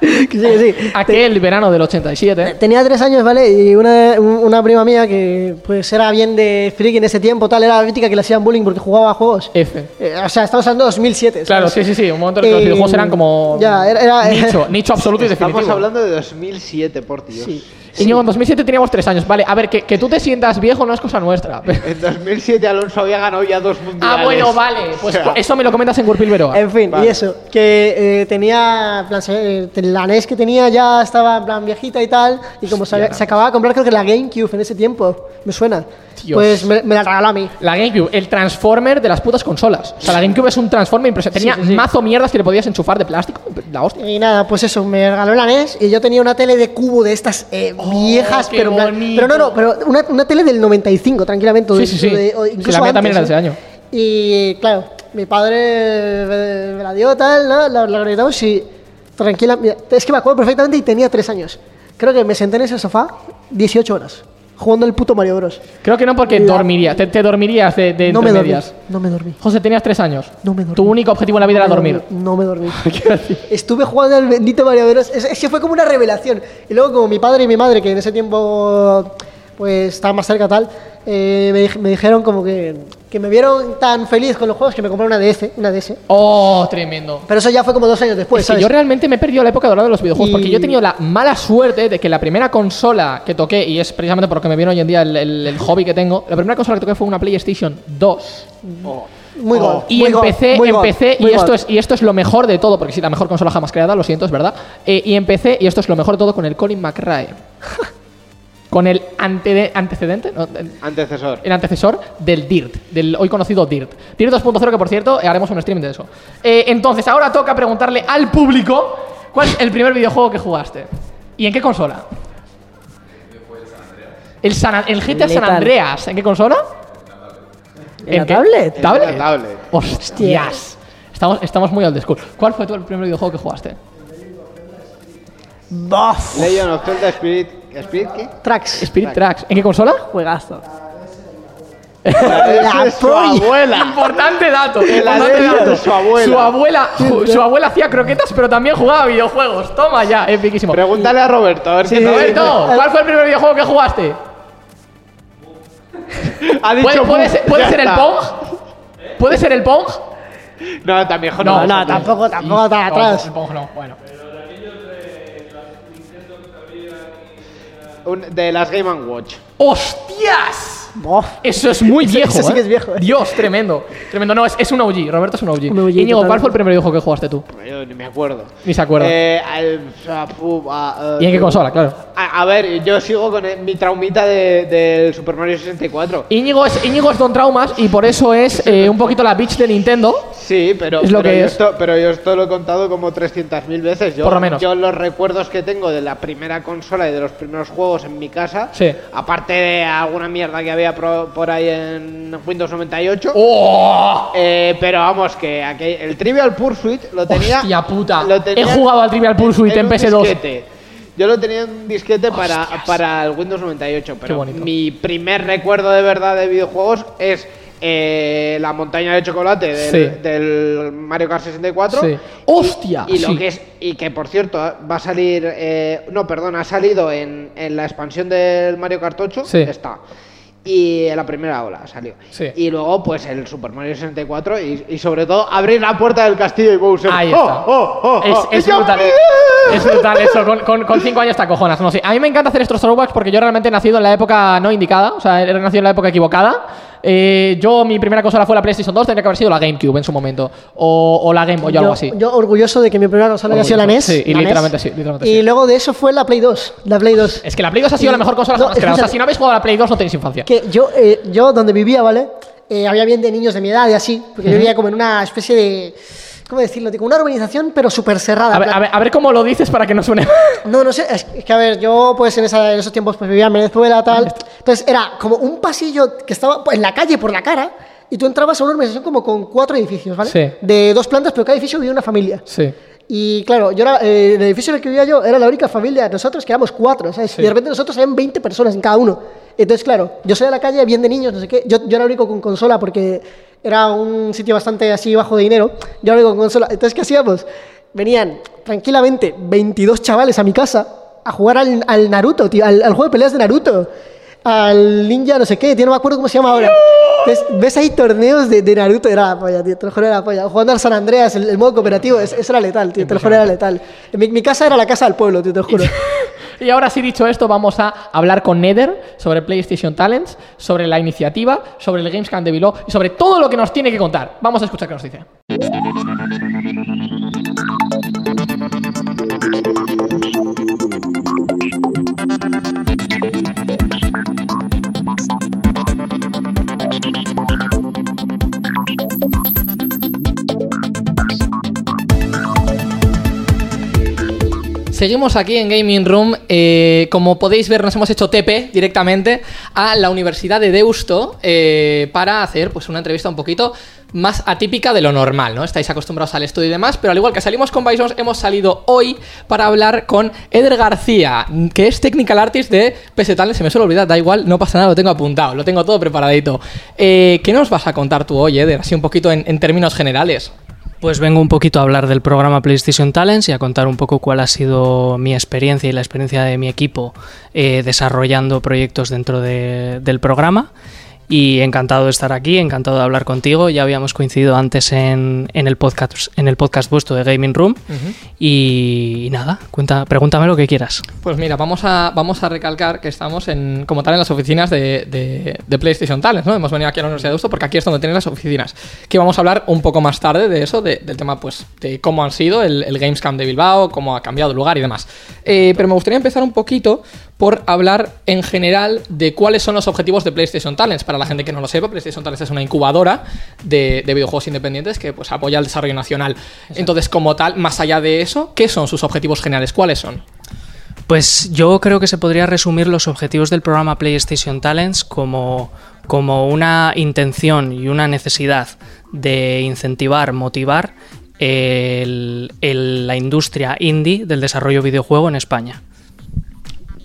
Y- que sí, que sí. Aquel verano del 87. Tenía tres años, ¿vale? Y una, un- una prima mía que pues era bien de friki en ese tiempo, tal, era la mítica que le hacían bullying porque jugaba a juegos. F. Eh, o sea, estamos hablando de 2007. Claro, ¿sabes? sí, sí, sí. Un momento en el que los Eh, videojuegos eran como. ya, era- era- nicho, <laughs> nicho absoluto y definitivo. Estamos hablando de 2007, por Dios. Sí. Y yo en 2007 teníamos tres años. Vale, a ver, que, que tú te sientas viejo no es cosa nuestra. En 2007 Alonso había ganado ya dos mundiales. ah, bueno, vale. Pues O sea, eso me lo comentas en Gurpil Veroa. En fin, Vale. y eso, que eh, tenía, en plan, eh, la NES que tenía ya estaba en plan viejita y tal, y como se, se acababa de comprar creo que la GameCube en ese tiempo, me suena, Dios. pues me, me la regaló a mí. La GameCube, el Transformer de las putas consolas. O sea, la GameCube es un Transformer impresionante. Tenía Sí, sí, sí. mazo mierdas que le podías enchufar de plástico. La hostia. Y nada, pues eso, me regaló la NES y yo tenía una tele de cubo de estas eh, viejas, Oh, qué pero, pero no, no, pero una, una tele del 95, tranquilamente. Sí, sí, sí. de- o incluso la mía también era de ese ¿eh? año. Y claro, mi padre me, me la dio tal, ¿no? la, la gritamos y tranquila. mira, es que me acuerdo perfectamente y tenía tres años. Creo que me senté en ese sofá 18 horas jugando el puto Mario Bros. Creo que no, porque La- dormirías. Te, te dormirías de, de No entre me dormí. medias. No me dormí. José, tenías tres años. No me dormí. Tu único objetivo en la vida No era me dormir. dormí, No me dormí. <laughs> Quiero decir. Estuve jugando al bendito Mario Bros. Es, es que fue como una revelación. Y luego, como mi padre y mi madre, que en ese tiempo pues estaban más cerca tal, eh, me, me dijeron como que, que me vieron tan feliz con los juegos que me compraron una DS, una DS. Oh, tremendo. Pero eso ya fue como dos años después, Es que ¿sabes? yo realmente me he perdido la época dorada de los videojuegos Y- porque yo he tenido la mala suerte de que la primera consola que toqué, y es precisamente por lo que me viene hoy en día el, el- el hobby que tengo, la primera consola que toqué fue una PlayStation 2. Muy God. Y muy empecé, muy empecé muy y esto es y esto es lo mejor de todo, porque sí, la mejor consola jamás creada, lo siento, es verdad. Eh, y empecé y esto es lo mejor de todo con el Colin McRae. <laughs> con el antede- antecedente, no, el- Antecesor. el antecesor del DIRT, del hoy conocido DIRT. DIRT 2.0, que por cierto, eh, haremos un stream de eso. Eh, entonces, ahora toca preguntarle al público cuál es el primer videojuego que jugaste. ¿Y en qué consola? El, San, el GTA San. Andreas. ¿En qué consola? ¿En la tablet? ¿Tablet? En la tablet. Hostias. Estamos, estamos muy old school. ¿Cuál fue tu el primer videojuego que jugaste? ¡Bof! Legend of Zelda Spirit. ¿Spirit qué? Tracks. Spirit Tracks. ¿En qué consola? Juegazo. <laughs> Es su abuela. Importante dato. la importante de dato. su abuela. Su abuela, ju- su abuela hacía croquetas, pero también jugaba a videojuegos. Toma ya, epiquísimo. Pregúntale a Roberto, a ver si Roberto, ¿cuál fue el primer videojuego que jugaste? Ha dicho ¿Puede, puede Buf, ser, puede ya ser el está. Pong? ¿Puede ser el Pong? No, tan viejo No, no. no, tampoco, tampoco tan No, atrás. el Pong no, bueno. De las Game Watch. ¡Hostias! Eso es muy viejo. ¿eh? que es viejo, ¿eh? Dios, tremendo. Tremendo. No, es, es un OG. Roberto es un OG. Un OG, Íñigo, ¿cuál fue el primer videojuego que jugaste tú? Yo ni me acuerdo. Ni se acuerda. Eh, al- a- fu- a- ¿Y en qué consola? Claro. A, a ver, yo sigo con el- mi traumita de- del Super Mario 64. Íñigo es, Íñigo es Don Traumas y por eso es eh, un poquito la bitch de Nintendo. Sí, pero, Es lo pero que yo es. Esto, pero yo esto lo he contado como 300.000 veces. Yo, Por lo menos. Yo los recuerdos que tengo de la primera consola y de los primeros juegos en mi casa, Sí. aparte de alguna mierda que había pro- por ahí en Windows 98, ¡Oh! eh, pero vamos, que aquel- el Trivial Pursuit lo tenía... Hostia puta. lo tenía He jugado al Trivial Pursuit en un PS2. disquete. Yo lo tenía en un disquete para, para el Windows 98, pero mi primer recuerdo de verdad de videojuegos es eh, la montaña de chocolate del, Sí. del Mario Kart 64. Sí. ¡Hostia! Y lo Sí. que es y que por cierto va a salir eh, no perdón ha salido en, en la expansión del Mario Kart 8 Sí. está y la primera ola salió Sí. y luego pues el Super Mario 64 y, y sobre todo abrir la puerta del castillo y Bowser Ahí ¡Oh, está. oh, oh, es, oh! es brutal. Es brutal eso. Con, con, con cinco años te acojonas. No sé. A mí me encanta hacer estos throwbacks porque yo realmente he nacido en la época no indicada. O sea, he nacido en la época equivocada. Eh, yo, mi primera consola fue la PlayStation 2, tendría que haber sido la GameCube en su momento. O, o la Game Boy o algo así. yo orgulloso de que mi primera consola haya sido la NES. Sí, y la NES. literalmente sí, literalmente y sí. luego de eso fue la Play 2. La Play 2. Es que la Play 2 ha sido la mejor consola No, jamás creada. O sea, si no habéis jugado a la Play 2, no tenéis infancia. Que yo, eh, yo donde vivía, ¿vale? Eh, había bien de niños de mi edad y así. Porque yo vivía como en una especie de. ¿Cómo decirlo? Como una urbanización, pero súper cerrada. A ver, a, ver, a ver cómo lo dices para que no suene. <laughs> No, no sé, es es que a ver, yo pues en, esa- en esos tiempos pues vivía en Venezuela, tal. Entonces era como un pasillo que estaba en la calle por la cara y tú entrabas a una urbanización como con cuatro edificios, ¿vale? Sí. De dos plantas, pero cada edificio vivía una familia. sí. Y claro, yo era, eh, el edificio en el que vivía yo era la única familia nosotros que éramos cuatro, ¿sabes? Y de repente nosotros habían 20 personas en cada uno. Entonces, claro, yo soy de la calle, bien de niños, no sé qué. Yo, yo era el único con consola porque era un sitio bastante así bajo de dinero. Yo era el único con consola. Entonces, ¿qué hacíamos? Venían tranquilamente 22 chavales a mi casa a jugar al, al Naruto, tío, al, al juego de peleas de Naruto. Al ninja, no sé qué, tío, no me acuerdo cómo se llama ahora. Entonces, ves ahí torneos de, de Naruto, era la polla, tío, te lo juro, era la polla. Jugando al San Andreas, el, el modo cooperativo, es- eso era letal, tío, te lo juro, era letal. Mi, mi casa era la casa del pueblo, tío, te lo juro. <laughs> Y ahora sí, dicho esto, vamos a hablar con Nether sobre PlayStation Talents, sobre la iniciativa, sobre el Gamescom de Bilbao y sobre todo lo que nos tiene que contar. Vamos a escuchar qué nos dice. Seguimos aquí en Gaming Room. eh, como podéis ver, nos hemos hecho TP directamente a la Universidad de Deusto eh, para hacer pues, una entrevista un poquito más atípica de lo normal, ¿no? Estáis acostumbrados al estudio y demás, pero al igual que salimos con Bisons, hemos salido hoy para hablar con Eder García, que es Technical Artist de Talent. Se me suele olvidar, da igual, no pasa nada, lo tengo apuntado, lo tengo todo preparadito. Eh, ¿Qué nos vas a contar tú hoy, Eder? Así un poquito en términos generales. Pues vengo un poquito a hablar del programa PlayStation Talents y a contar un poco cuál ha sido mi experiencia y la experiencia de mi equipo eh, desarrollando proyectos dentro de- del programa. Y encantado de estar aquí, encantado de hablar contigo. Ya habíamos coincidido antes en, en el podcast en el podcast vuestro de Gaming Room y, y nada, cuenta, pregúntame lo que quieras. Pues mira, vamos a, vamos a recalcar que estamos en, como tal en las oficinas de, de- de PlayStation Talents, ¿no? Hemos venido aquí a la Universidad de Deusto porque aquí es donde tienen las oficinas. Que vamos a hablar un poco más tarde de eso, de- del tema, pues, de cómo han sido el, el de Bilbao, cómo ha cambiado el lugar y demás. Eh, pero me gustaría empezar un poquito por hablar en general de cuáles son los objetivos de PlayStation Talents. Para la gente que no lo sepa, PlayStation Talents es una incubadora de, de videojuegos independientes que pues, apoya el desarrollo nacional. Entonces, como tal, más allá de eso, ¿qué son sus objetivos generales? ¿Cuáles son? Pues yo creo que se podría resumir los objetivos del programa PlayStation Talents como, como una intención y una necesidad de incentivar, motivar el- el- la industria indie del desarrollo videojuego en España.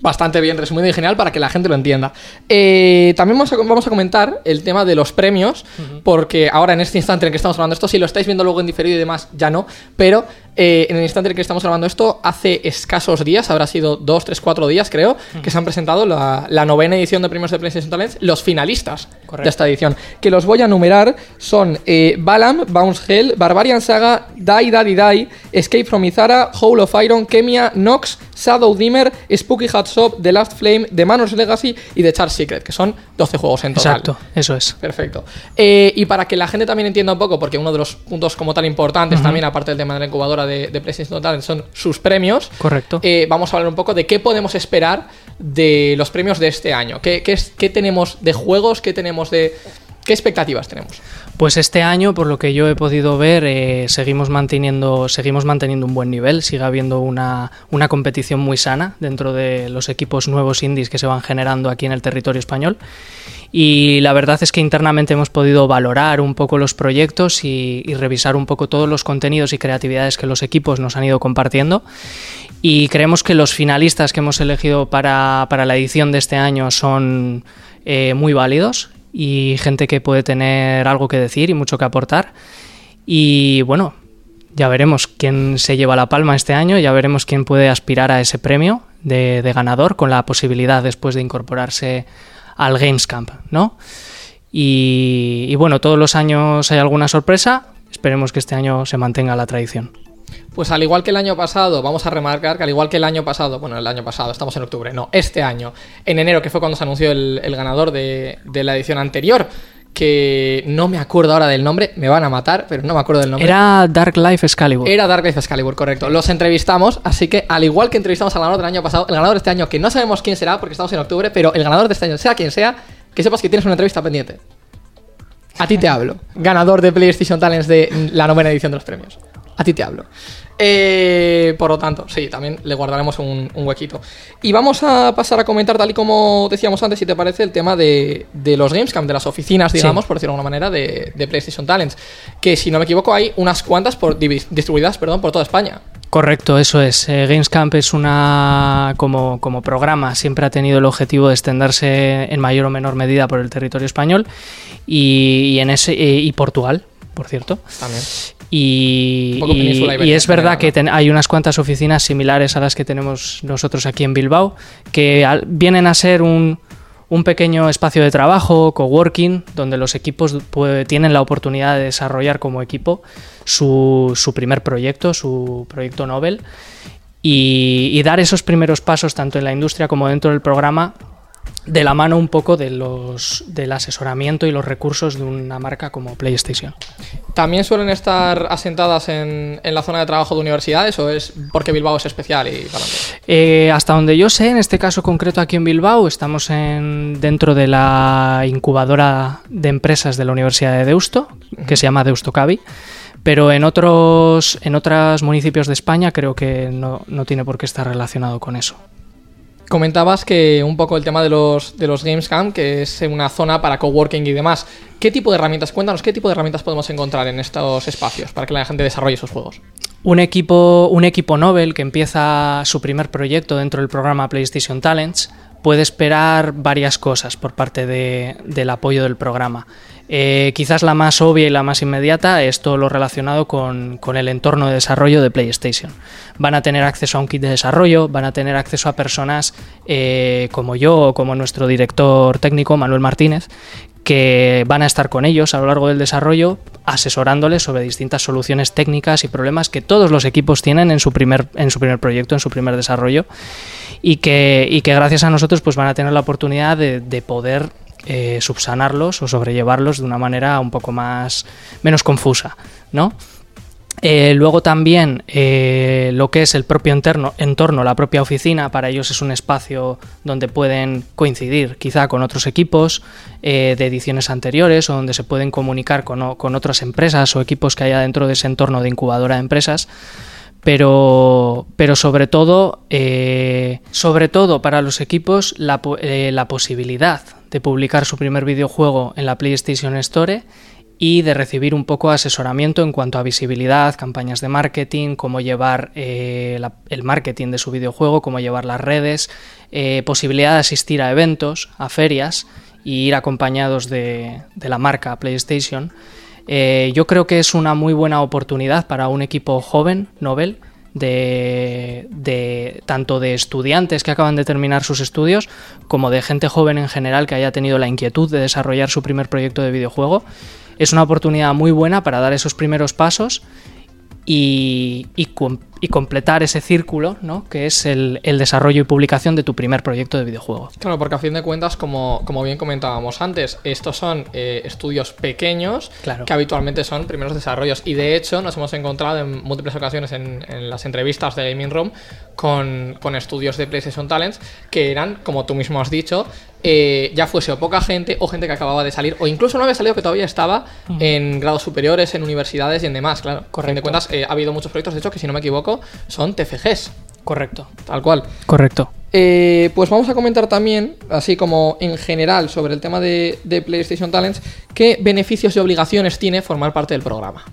Bastante bien resumido y genial para que la gente lo entienda. Eh, también vamos a, vamos a comentar el tema de los premios, porque ahora en este instante en que estamos hablando esto, si lo estáis viendo luego en diferido y demás, ya no, pero eh, en el instante en el que estamos grabando esto, hace escasos días, habrá sido dos, tres, cuatro días creo, que se han presentado la, la novena edición de premios de PlayStation Talents, los finalistas de esta edición, que los voy a numerar, son eh, Balam, Bounce Hell, Barbarian Saga, Die Daddy Die, Escape from Izara, Howl of Iron, Kemia, Nox, Shadow Dimmer, Spooky Hat Shop, The Last Flame, The Manor's Legacy y The Char Secret, que son 12 juegos en total. Exacto, eso es. Perfecto. Eh, y para que la gente también entienda un poco, porque uno de los puntos como tal importantes también, aparte del tema de la incubadora de, de PlayStation Talent, son sus premios. Correcto. Eh, vamos a hablar un poco de qué podemos esperar de los premios de este año. ¿Qué, qué es- qué tenemos de juegos? ¿Qué tenemos de... ¿Qué expectativas tenemos? Pues este año, por lo que yo he podido ver, eh, seguimos, manteniendo, seguimos manteniendo un buen nivel, sigue habiendo una, una competición muy sana dentro de los equipos nuevos indies que se van generando aquí en el territorio español. Y la verdad es que internamente hemos podido valorar un poco los proyectos y, revisar un poco todos los contenidos y creatividades que los equipos nos han ido compartiendo. Y creemos que los finalistas que hemos elegido para, para la edición de este año son eh, muy válidos y gente que puede tener algo que decir y mucho que aportar. Y bueno, ya veremos quién se lleva la palma este año, ya veremos quién puede aspirar a ese premio de, ganador con la posibilidad después de incorporarse al Games Camp, ¿no? Y bueno, todos los años hay alguna sorpresa, esperemos que este año se mantenga la tradición. Pues al igual que el año pasado, vamos a remarcar que al igual que el año pasado, bueno, el año pasado, estamos en octubre, no, este año, en enero, que fue cuando se anunció el, el ganador de, de la edición anterior, que no me acuerdo ahora del nombre, me van a matar, pero no me acuerdo del nombre. Era Dark Life Excalibur. Era Dark Life Excalibur, correcto. Los entrevistamos, así que al igual que entrevistamos al ganador del año pasado, el ganador de este año, que no sabemos quién será porque estamos en octubre, pero el ganador de este año, sea quien sea, que sepas que tienes una entrevista pendiente. A ti te hablo. Ganador de PlayStation Talents de la novena edición de los premios. A ti te hablo. Eh, por lo tanto, sí, también le guardaremos un, un huequito. Y vamos a pasar a comentar, tal y como decíamos antes, si te parece, el tema de, de los Gamescom, de las oficinas, digamos, por decirlo de alguna manera, de, de PlayStation Talents. Que si no me equivoco, hay unas cuantas por, distribuidas perdón, por toda España. Correcto, eso es. Eh, Gamescamp es una, como, como programa, siempre ha tenido el objetivo de extenderse en mayor o menor medida por el territorio español y, y en ese, eh, y Portugal, por cierto. También. Y, y- y es verdad que hay unas cuantas oficinas similares a las que tenemos nosotros aquí en Bilbao, que al- vienen a ser un, un pequeño espacio de trabajo, coworking, donde los equipos tienen la oportunidad de desarrollar como equipo su, su primer proyecto, su proyecto Nobel, y, y dar esos primeros pasos tanto en la industria como dentro del programa de la mano un poco de los, del asesoramiento y los recursos de una marca como PlayStation. ¿También suelen estar asentadas en, en la zona de trabajo de universidades o es porque Bilbao es especial y para? Eh, hasta donde yo sé, en este caso concreto aquí en Bilbao, estamos en, dentro de la incubadora de empresas de la Universidad de Deusto, que se llama Deusto Cavi. Pero en otros, en otros municipios de España creo que no, no tiene por qué estar relacionado con eso. Comentabas que un poco el tema de los, de los Gamescom, que es una zona para coworking y demás. ¿Qué tipo de herramientas? Cuéntanos, ¿qué tipo de herramientas podemos encontrar en estos espacios para que la gente desarrolle sus juegos? Un equipo, un equipo Nobel que empieza su primer proyecto dentro del programa PlayStation Talents puede esperar varias cosas por parte de- del apoyo del programa. Eh, quizás la más obvia y la más inmediata es todo lo relacionado con, el entorno de desarrollo de PlayStation. Van a tener acceso a un kit de desarrollo, van a tener acceso a personas eh, como yo o como nuestro director técnico, Manuel Martínez, que van a estar con ellos a lo largo del desarrollo, asesorándoles sobre distintas soluciones técnicas y problemas que todos los equipos tienen en su primer, en su primer proyecto, en su primer desarrollo, y que, y que gracias a nosotros pues van a tener la oportunidad de, de poder eh, subsanarlos o sobrellevarlos de una manera un poco más menos confusa, ¿no? Eh, luego también eh, lo que es el propio entorno, entorno, la propia oficina, para ellos es un espacio donde pueden coincidir quizá con otros equipos de ediciones anteriores o donde se pueden comunicar con, con otras empresas o equipos que haya dentro de ese entorno de incubadora de empresas. Pero, pero sobre todo, sobre todo para los equipos, la, la posibilidad de publicar su primer videojuego en la PlayStation Store y de recibir un poco asesoramiento en cuanto a visibilidad, campañas de marketing, cómo llevar eh, el marketing de su videojuego, cómo llevar las redes, eh, posibilidad de asistir a eventos, a ferias y ir acompañados de, de la marca PlayStation. Eh, yo creo que es una muy buena oportunidad para un equipo joven, Nobel, de, de- tanto de estudiantes que acaban de terminar sus estudios como de gente joven en general que haya tenido la inquietud de desarrollar su primer proyecto de videojuego. Es una oportunidad muy buena para dar esos primeros pasos y, y y completar ese círculo, ¿no? que es el, el desarrollo y publicación de tu primer proyecto de videojuego. Claro, porque a fin de cuentas, como, como bien comentábamos antes, estos son eh, estudios pequeños Claro. que habitualmente son primeros desarrollos. Y de hecho, nos hemos encontrado en múltiples ocasiones en, en las entrevistas de Gaming Room con, con estudios de PlayStation Talents que eran, como tú mismo has dicho, eh, ya fuese o poca gente o gente que acababa de salir o incluso no había salido que todavía estaba en grados superiores, en universidades y en demás. Claro, a fin de cuentas, eh, ha habido muchos proyectos, de hecho, que si no me equivoco, son TFGs, Correcto. tal cual. Correcto. Eh, pues vamos a comentar también, así como en general, sobre el tema de, de PlayStation Talents, qué beneficios y obligaciones tiene formar parte del programa.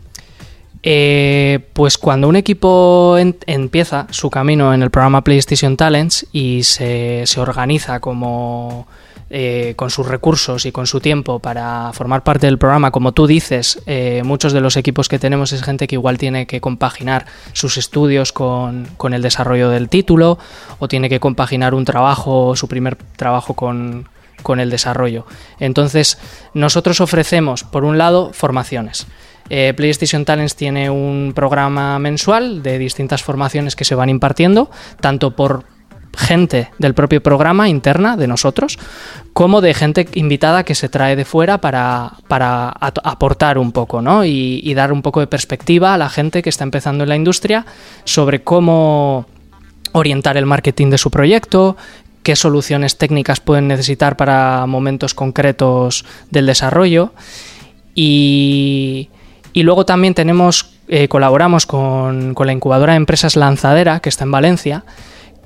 Eh, pues cuando un equipo en- empieza su camino en el programa PlayStation Talents y se, se organiza como eh, con sus recursos y con su tiempo para formar parte del programa, como tú dices, eh, muchos de los equipos que tenemos es gente que igual tiene que compaginar sus estudios con, con el desarrollo del título o tiene que compaginar un trabajo, su primer trabajo con, con el desarrollo. Entonces, nosotros ofrecemos, por un lado, formaciones. Eh, PlayStation Talents tiene un programa mensual de distintas formaciones que se van impartiendo, tanto por gente del propio programa interna de nosotros, como de gente invitada que se trae de fuera para, para aportar un poco, ¿no? Y, dar un poco de perspectiva a la gente que está empezando en la industria sobre cómo orientar el marketing de su proyecto, qué soluciones técnicas pueden necesitar para momentos concretos del desarrollo. Y, y luego también tenemos, eh, colaboramos con, con la incubadora de empresas Lanzadera, que está en Valencia,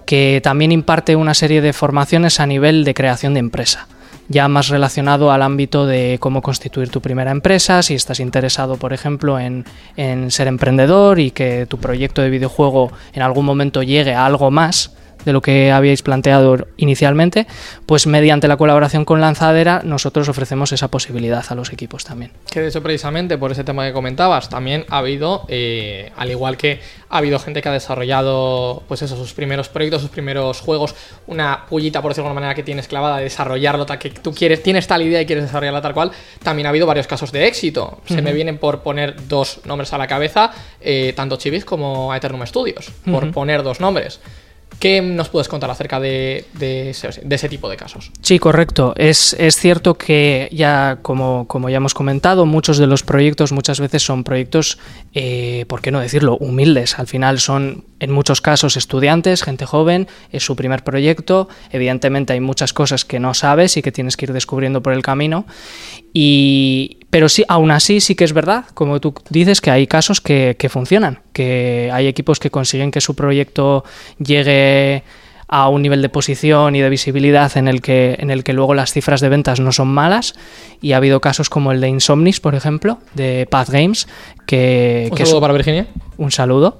que también imparte una serie de formaciones a nivel de creación de empresa ya más relacionado al ámbito de cómo constituir tu primera empresa, si estás interesado, por ejemplo, en, en ser emprendedor y que tu proyecto de videojuego en algún momento llegue a algo más de lo que habíais planteado inicialmente, pues mediante la colaboración con Lanzadera nosotros ofrecemos esa posibilidad a los equipos también. Que de hecho, precisamente por ese tema que comentabas, también ha habido, eh, al igual que ha habido gente que ha desarrollado, pues eso, sus primeros proyectos, sus primeros juegos, una pullita, por decirlo de alguna manera, que tienes clavada de desarrollarlo, tal que tú quieres, tienes tal idea y quieres desarrollarla tal cual, también ha habido varios casos de éxito. Se me vienen por poner dos nombres a la cabeza, eh, tanto Chivis como Eternum Studios, por poner dos nombres. ¿Qué nos puedes contar acerca de, ese tipo de casos? Sí, correcto. Es, es cierto que ya, como, como ya hemos comentado, muchos de los proyectos muchas veces son proyectos, eh, ¿por qué no decirlo?, humildes. Al final son, en muchos casos, estudiantes, gente joven, es su primer proyecto. Evidentemente hay muchas cosas que no sabes y que tienes que ir descubriendo por el camino. Y, pero sí, aún así sí que es verdad, como tú dices, que hay casos que, que funcionan, que hay equipos que consiguen que su proyecto llegue a un nivel de posición y de visibilidad en el que en el que luego las cifras de ventas no son malas y ha habido casos como el de Insomnis por ejemplo de Path Games que, Un que saludo es para Virginia. Un saludo.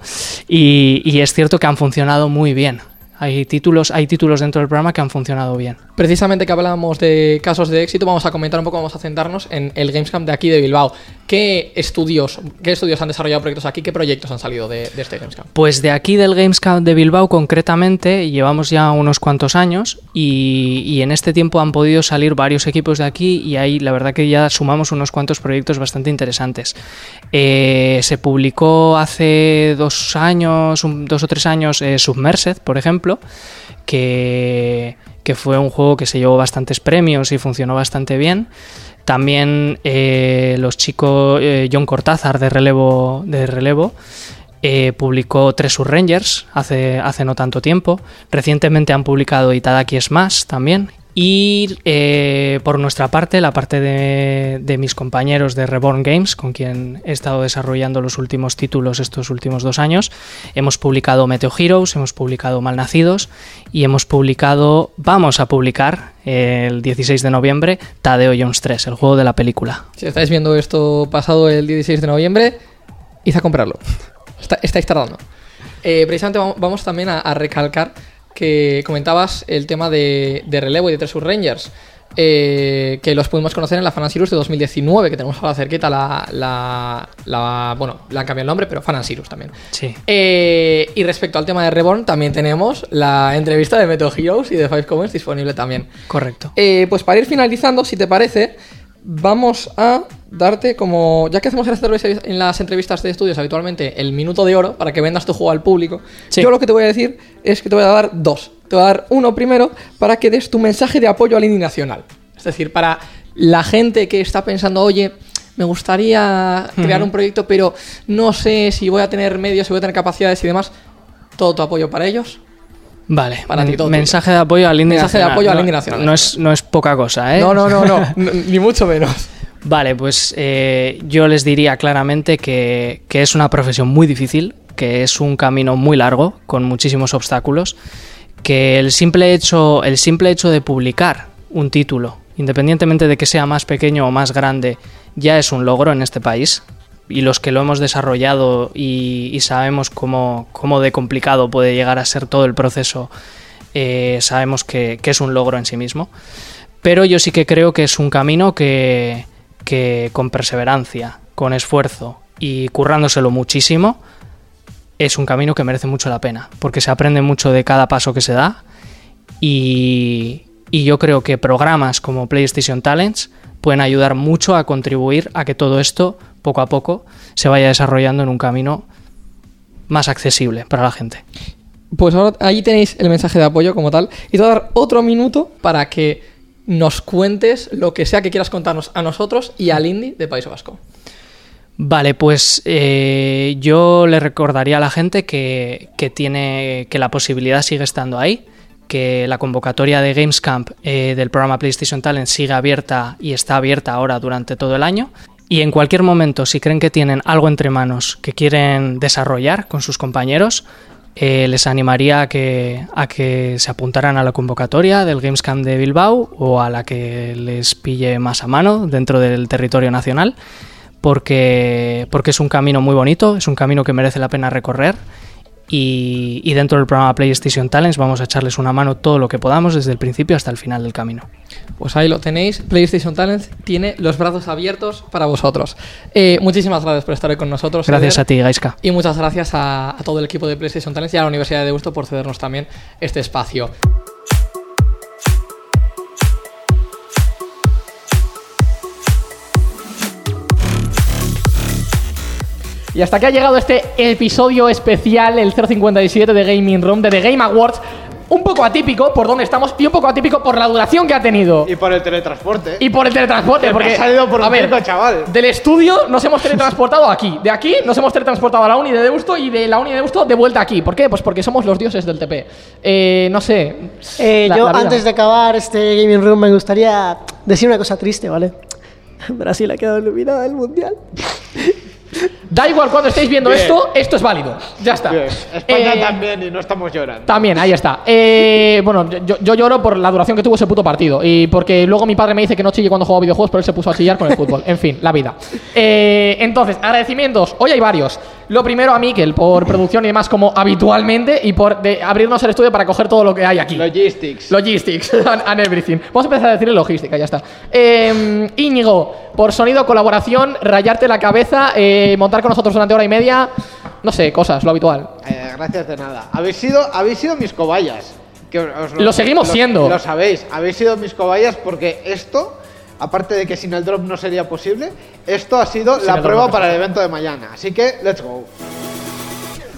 Y, es cierto que han funcionado muy bien Hay títulos, hay títulos dentro del programa que han funcionado bien. Precisamente que hablábamos de casos de éxito, vamos a comentar un poco, vamos a centrarnos en el Gamescom de aquí de Bilbao. ¿Qué estudios, qué estudios han desarrollado proyectos aquí? ¿Qué proyectos han salido de, de este Gamescom? Pues de aquí del Gamescom de Bilbao concretamente llevamos ya unos cuantos años y, y en este tiempo han podido salir varios equipos de aquí y ahí la verdad que ya sumamos unos cuantos proyectos bastante interesantes. Eh, se publicó hace dos años, un- dos o tres años, eh, Submersed, por ejemplo, que, fue un juego que se llevó bastantes premios y funcionó bastante bien. También eh, los chicos, eh, John Cortázar de Relevo, de Relevo eh, publicó Treasure Rangers hace, hace no tanto tiempo. Recientemente han publicado Itadaki Smash también. Y eh, por nuestra parte, la parte de, de mis compañeros de Reborn Games, con quien he estado desarrollando los últimos títulos estos últimos dos años, hemos publicado Meteo Heroes, hemos publicado Malnacidos y hemos publicado, vamos a publicar eh, el 16 de noviembre, Tadeo Jones 3, el juego de la película. Si estáis viendo esto pasado el 16 de noviembre, id a comprarlo. <laughs> Está- estáis tardando. Eh, precisamente vamos, también a recalcar que comentabas el tema de, de relevo y de Treasure Rangers. eh, que los pudimos conocer en la Fanasirus de 2019, que tenemos ahora cerquita la, la, la- Bueno, le han cambiado el nombre, pero Fanasirus también. Sí. Eh, y respecto al tema de Reborn, también tenemos la entrevista de Meteo Heroes y de Five Comments disponible también. Correcto. Eh, pues para ir finalizando, si te parece, vamos a darte como. Ya que hacemos en las entrevistas- en las entrevistas de estudios habitualmente el minuto de oro para que vendas tu juego al público, Sí. yo lo que te voy a decir es que te voy a dar dos. Te voy a dar uno primero para que des tu mensaje de apoyo al indie nacional. Es decir, para la gente que está pensando, oye. Me gustaría crear un proyecto, pero no sé si voy a tener medios, si voy a tener capacidades y demás. Todo tu apoyo para ellos. Vale, Para ti, men- todo mensaje de apoyo al indie Mensaje de apoyo al No- indie nacional. No es, no es poca cosa, ¿eh? No, no, no, no, <laughs> ni mucho menos. Vale, pues eh, yo les diría claramente que, que es una profesión muy difícil, que es un camino muy largo, con muchísimos obstáculos, que el simple hecho, el simple hecho de publicar un título, independientemente de que sea más pequeño o más grande, ya es un logro en este país. Y los que lo hemos desarrollado y, sabemos cómo, cómo de complicado puede llegar a ser todo el proceso, eh, sabemos que, que es un logro en sí mismo. Pero yo sí que creo que es un camino que, que con perseverancia, con esfuerzo y currándoselo muchísimo, es un camino que merece mucho la pena, porque se aprende mucho de cada paso que se da y, y yo creo que programas como PlayStation Talents pueden ayudar mucho a contribuir a que todo esto, poco a poco, se vaya desarrollando en un camino más accesible para la gente. Pues ahora ahí tenéis el mensaje de apoyo como tal. Y te voy a dar otro minuto para que nos cuentes lo que sea que quieras contarnos a nosotros y al Indie de País Vasco. Vale, pues eh, yo le recordaría a la gente que, que tiene que la posibilidad sigue estando ahí, que la convocatoria de Gamescamp eh, del programa PlayStation Talent sigue abierta y está abierta ahora durante todo el año. Y en cualquier momento, si creen que tienen algo entre manos que quieren desarrollar con sus compañeros, eh, les animaría a que, a que se apuntaran a la convocatoria del Gamescamp de Bilbao o a la que les pille más a mano dentro del territorio nacional porque, porque es un camino muy bonito, es un camino que merece la pena recorrer y, y dentro del programa PlayStation Talents vamos a echarles una mano todo lo que podamos desde el principio hasta el final del camino. Pues ahí lo tenéis. PlayStation Talent tiene los brazos abiertos para vosotros. Eh, muchísimas gracias por estar hoy con nosotros. Gracias Eder. a ti, Gaiska. Y muchas gracias a, a todo el equipo de PlayStation Talents y a la Universidad de Deusto por cedernos también este espacio. Y hasta que ha llegado este episodio especial, el 057 de Gaming Room de The Game Awards. Un poco atípico por donde estamos y un poco atípico por la duración que ha tenido. Y por el teletransporte. Y por el teletransporte, <laughs> Que porque ha salido por un a ver, pico, chaval. Del estudio nos hemos teletransportado aquí. De aquí nos hemos teletransportado a la Uni de Deusto y de la Uni de Deusto de vuelta aquí. ¿Por qué? Pues porque somos los dioses del TP. Eh, no sé. Eh, la- yo, la antes de acabar este Gaming Room, me gustaría decir una cosa triste, ¿vale? <laughs> Brasil ha quedado iluminada del mundial. Da igual cuando estéis viendo Bien. esto, esto es válido. Ya está. Bien. España Eh, también y no estamos llorando. También, ahí está. Eh, <laughs> bueno, yo, yo lloro por la duración que tuvo ese puto partido. Y porque luego mi padre me dice que no chille cuando juego videojuegos, pero él se puso a chillar con el fútbol. En fin, la vida. Eh, entonces, agradecimientos. Hoy hay varios. Lo primero a Mikel, por producción y demás, como habitualmente, y por de abrirnos el estudio para coger todo lo que hay aquí. Logistics. Logistics <laughs> and, and everything. Vamos a empezar a decirle logística, ya está. Íñigo, por sonido, colaboración, rayarte la cabeza, montar con nosotros durante hora y media. No sé, cosas, lo habitual. Eh, gracias de nada. Habéis sido, habéis sido mis cobayas. Que os- Lo seguimos siendo. Lo sabéis. Habéis sido mis cobayas porque esto, aparte de que sin el drop no sería posible, esto ha sido Sin la el prueba no para el evento de mañana. Así que, let's go.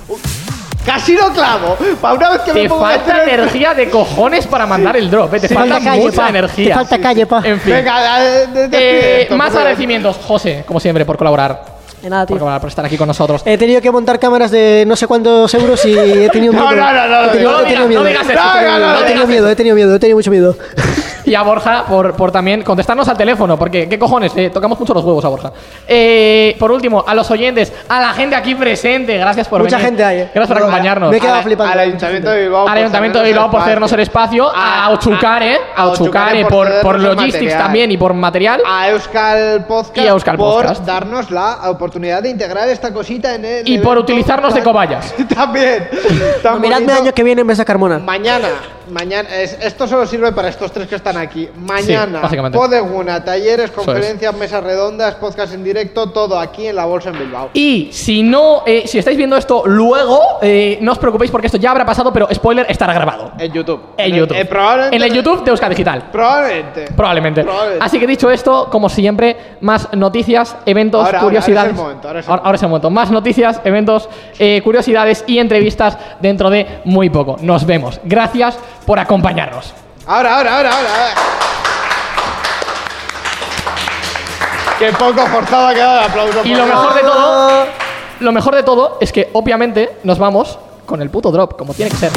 Uh, Casi lo clavo. Para una vez que Te me pongo falta energía de cojones para mandar el drop, eh, te falta calle, mucha pa. energía. Te falta calle, pa. En fin. Venga, de- de- de- Eh, esto, más agradecimientos, José, como siempre, por colaborar. De nada, Por, tío. por estar aquí con nosotros. He tenido que montar cámaras de no sé cuántos euros y he tenido <laughs> No, miedo. no, no, no, he tenido, no he tenido digas, miedo. no digas eso. No, no, no, he no tenido digas miedo, he tenido miedo, he tenido mucho miedo. <laughs> <laughs> Y a Borja por, por también contestarnos al teléfono, porque qué cojones, eh, tocamos mucho los huevos a Borja. Eh, por último, a los oyentes, a la gente aquí presente, gracias por Mucha venir. gente hay, eh. Gracias por No, acompañarnos. me he quedado al- flipando. Al Ayuntamiento de Bilbao. Al por Ayuntamiento de cedernos Bilbao por cedernos el espacio, a, A- Ochucare, a, a Ochucare Ochucare por, por por logistics material. también y por material. a Euskal Podcast Y a Euskal por Podcast. darnos la oportunidad de integrar esta cosita en el Y por utilizarnos de cobayas. <laughs> También. Tan Miradme año que viene en vez de Carmona. Mañana, mañana, es- esto solo sirve para estos tres que están aquí. Mañana, básicamente. Podeguna, talleres, es. conferencias, mesas redondas, podcast en directo, todo aquí en la bolsa en Bilbao. Y si no, eh, si estáis viendo esto luego, eh, no os preocupéis porque esto ya habrá pasado, pero spoiler, estará grabado. En YouTube. En YouTube. eh, probablemente. En el YouTube de Euskal Digital. Probablemente. Probablemente. Probablemente. Así que dicho esto, como siempre, más noticias, eventos, Ahora, curiosidades. ahora es el momento, ahora es el Ahora- ahora es el momento. Más noticias, eventos, curiosidades y entrevistas dentro de muy poco. Nos vemos. Gracias por acompañarnos. Ahora, ahora, ahora, ahora. Qué poco forzado ha quedado el aplauso. Y lo mejor de todo, lo mejor de todo es que obviamente nos vamos con el puto drop, como tiene que ser.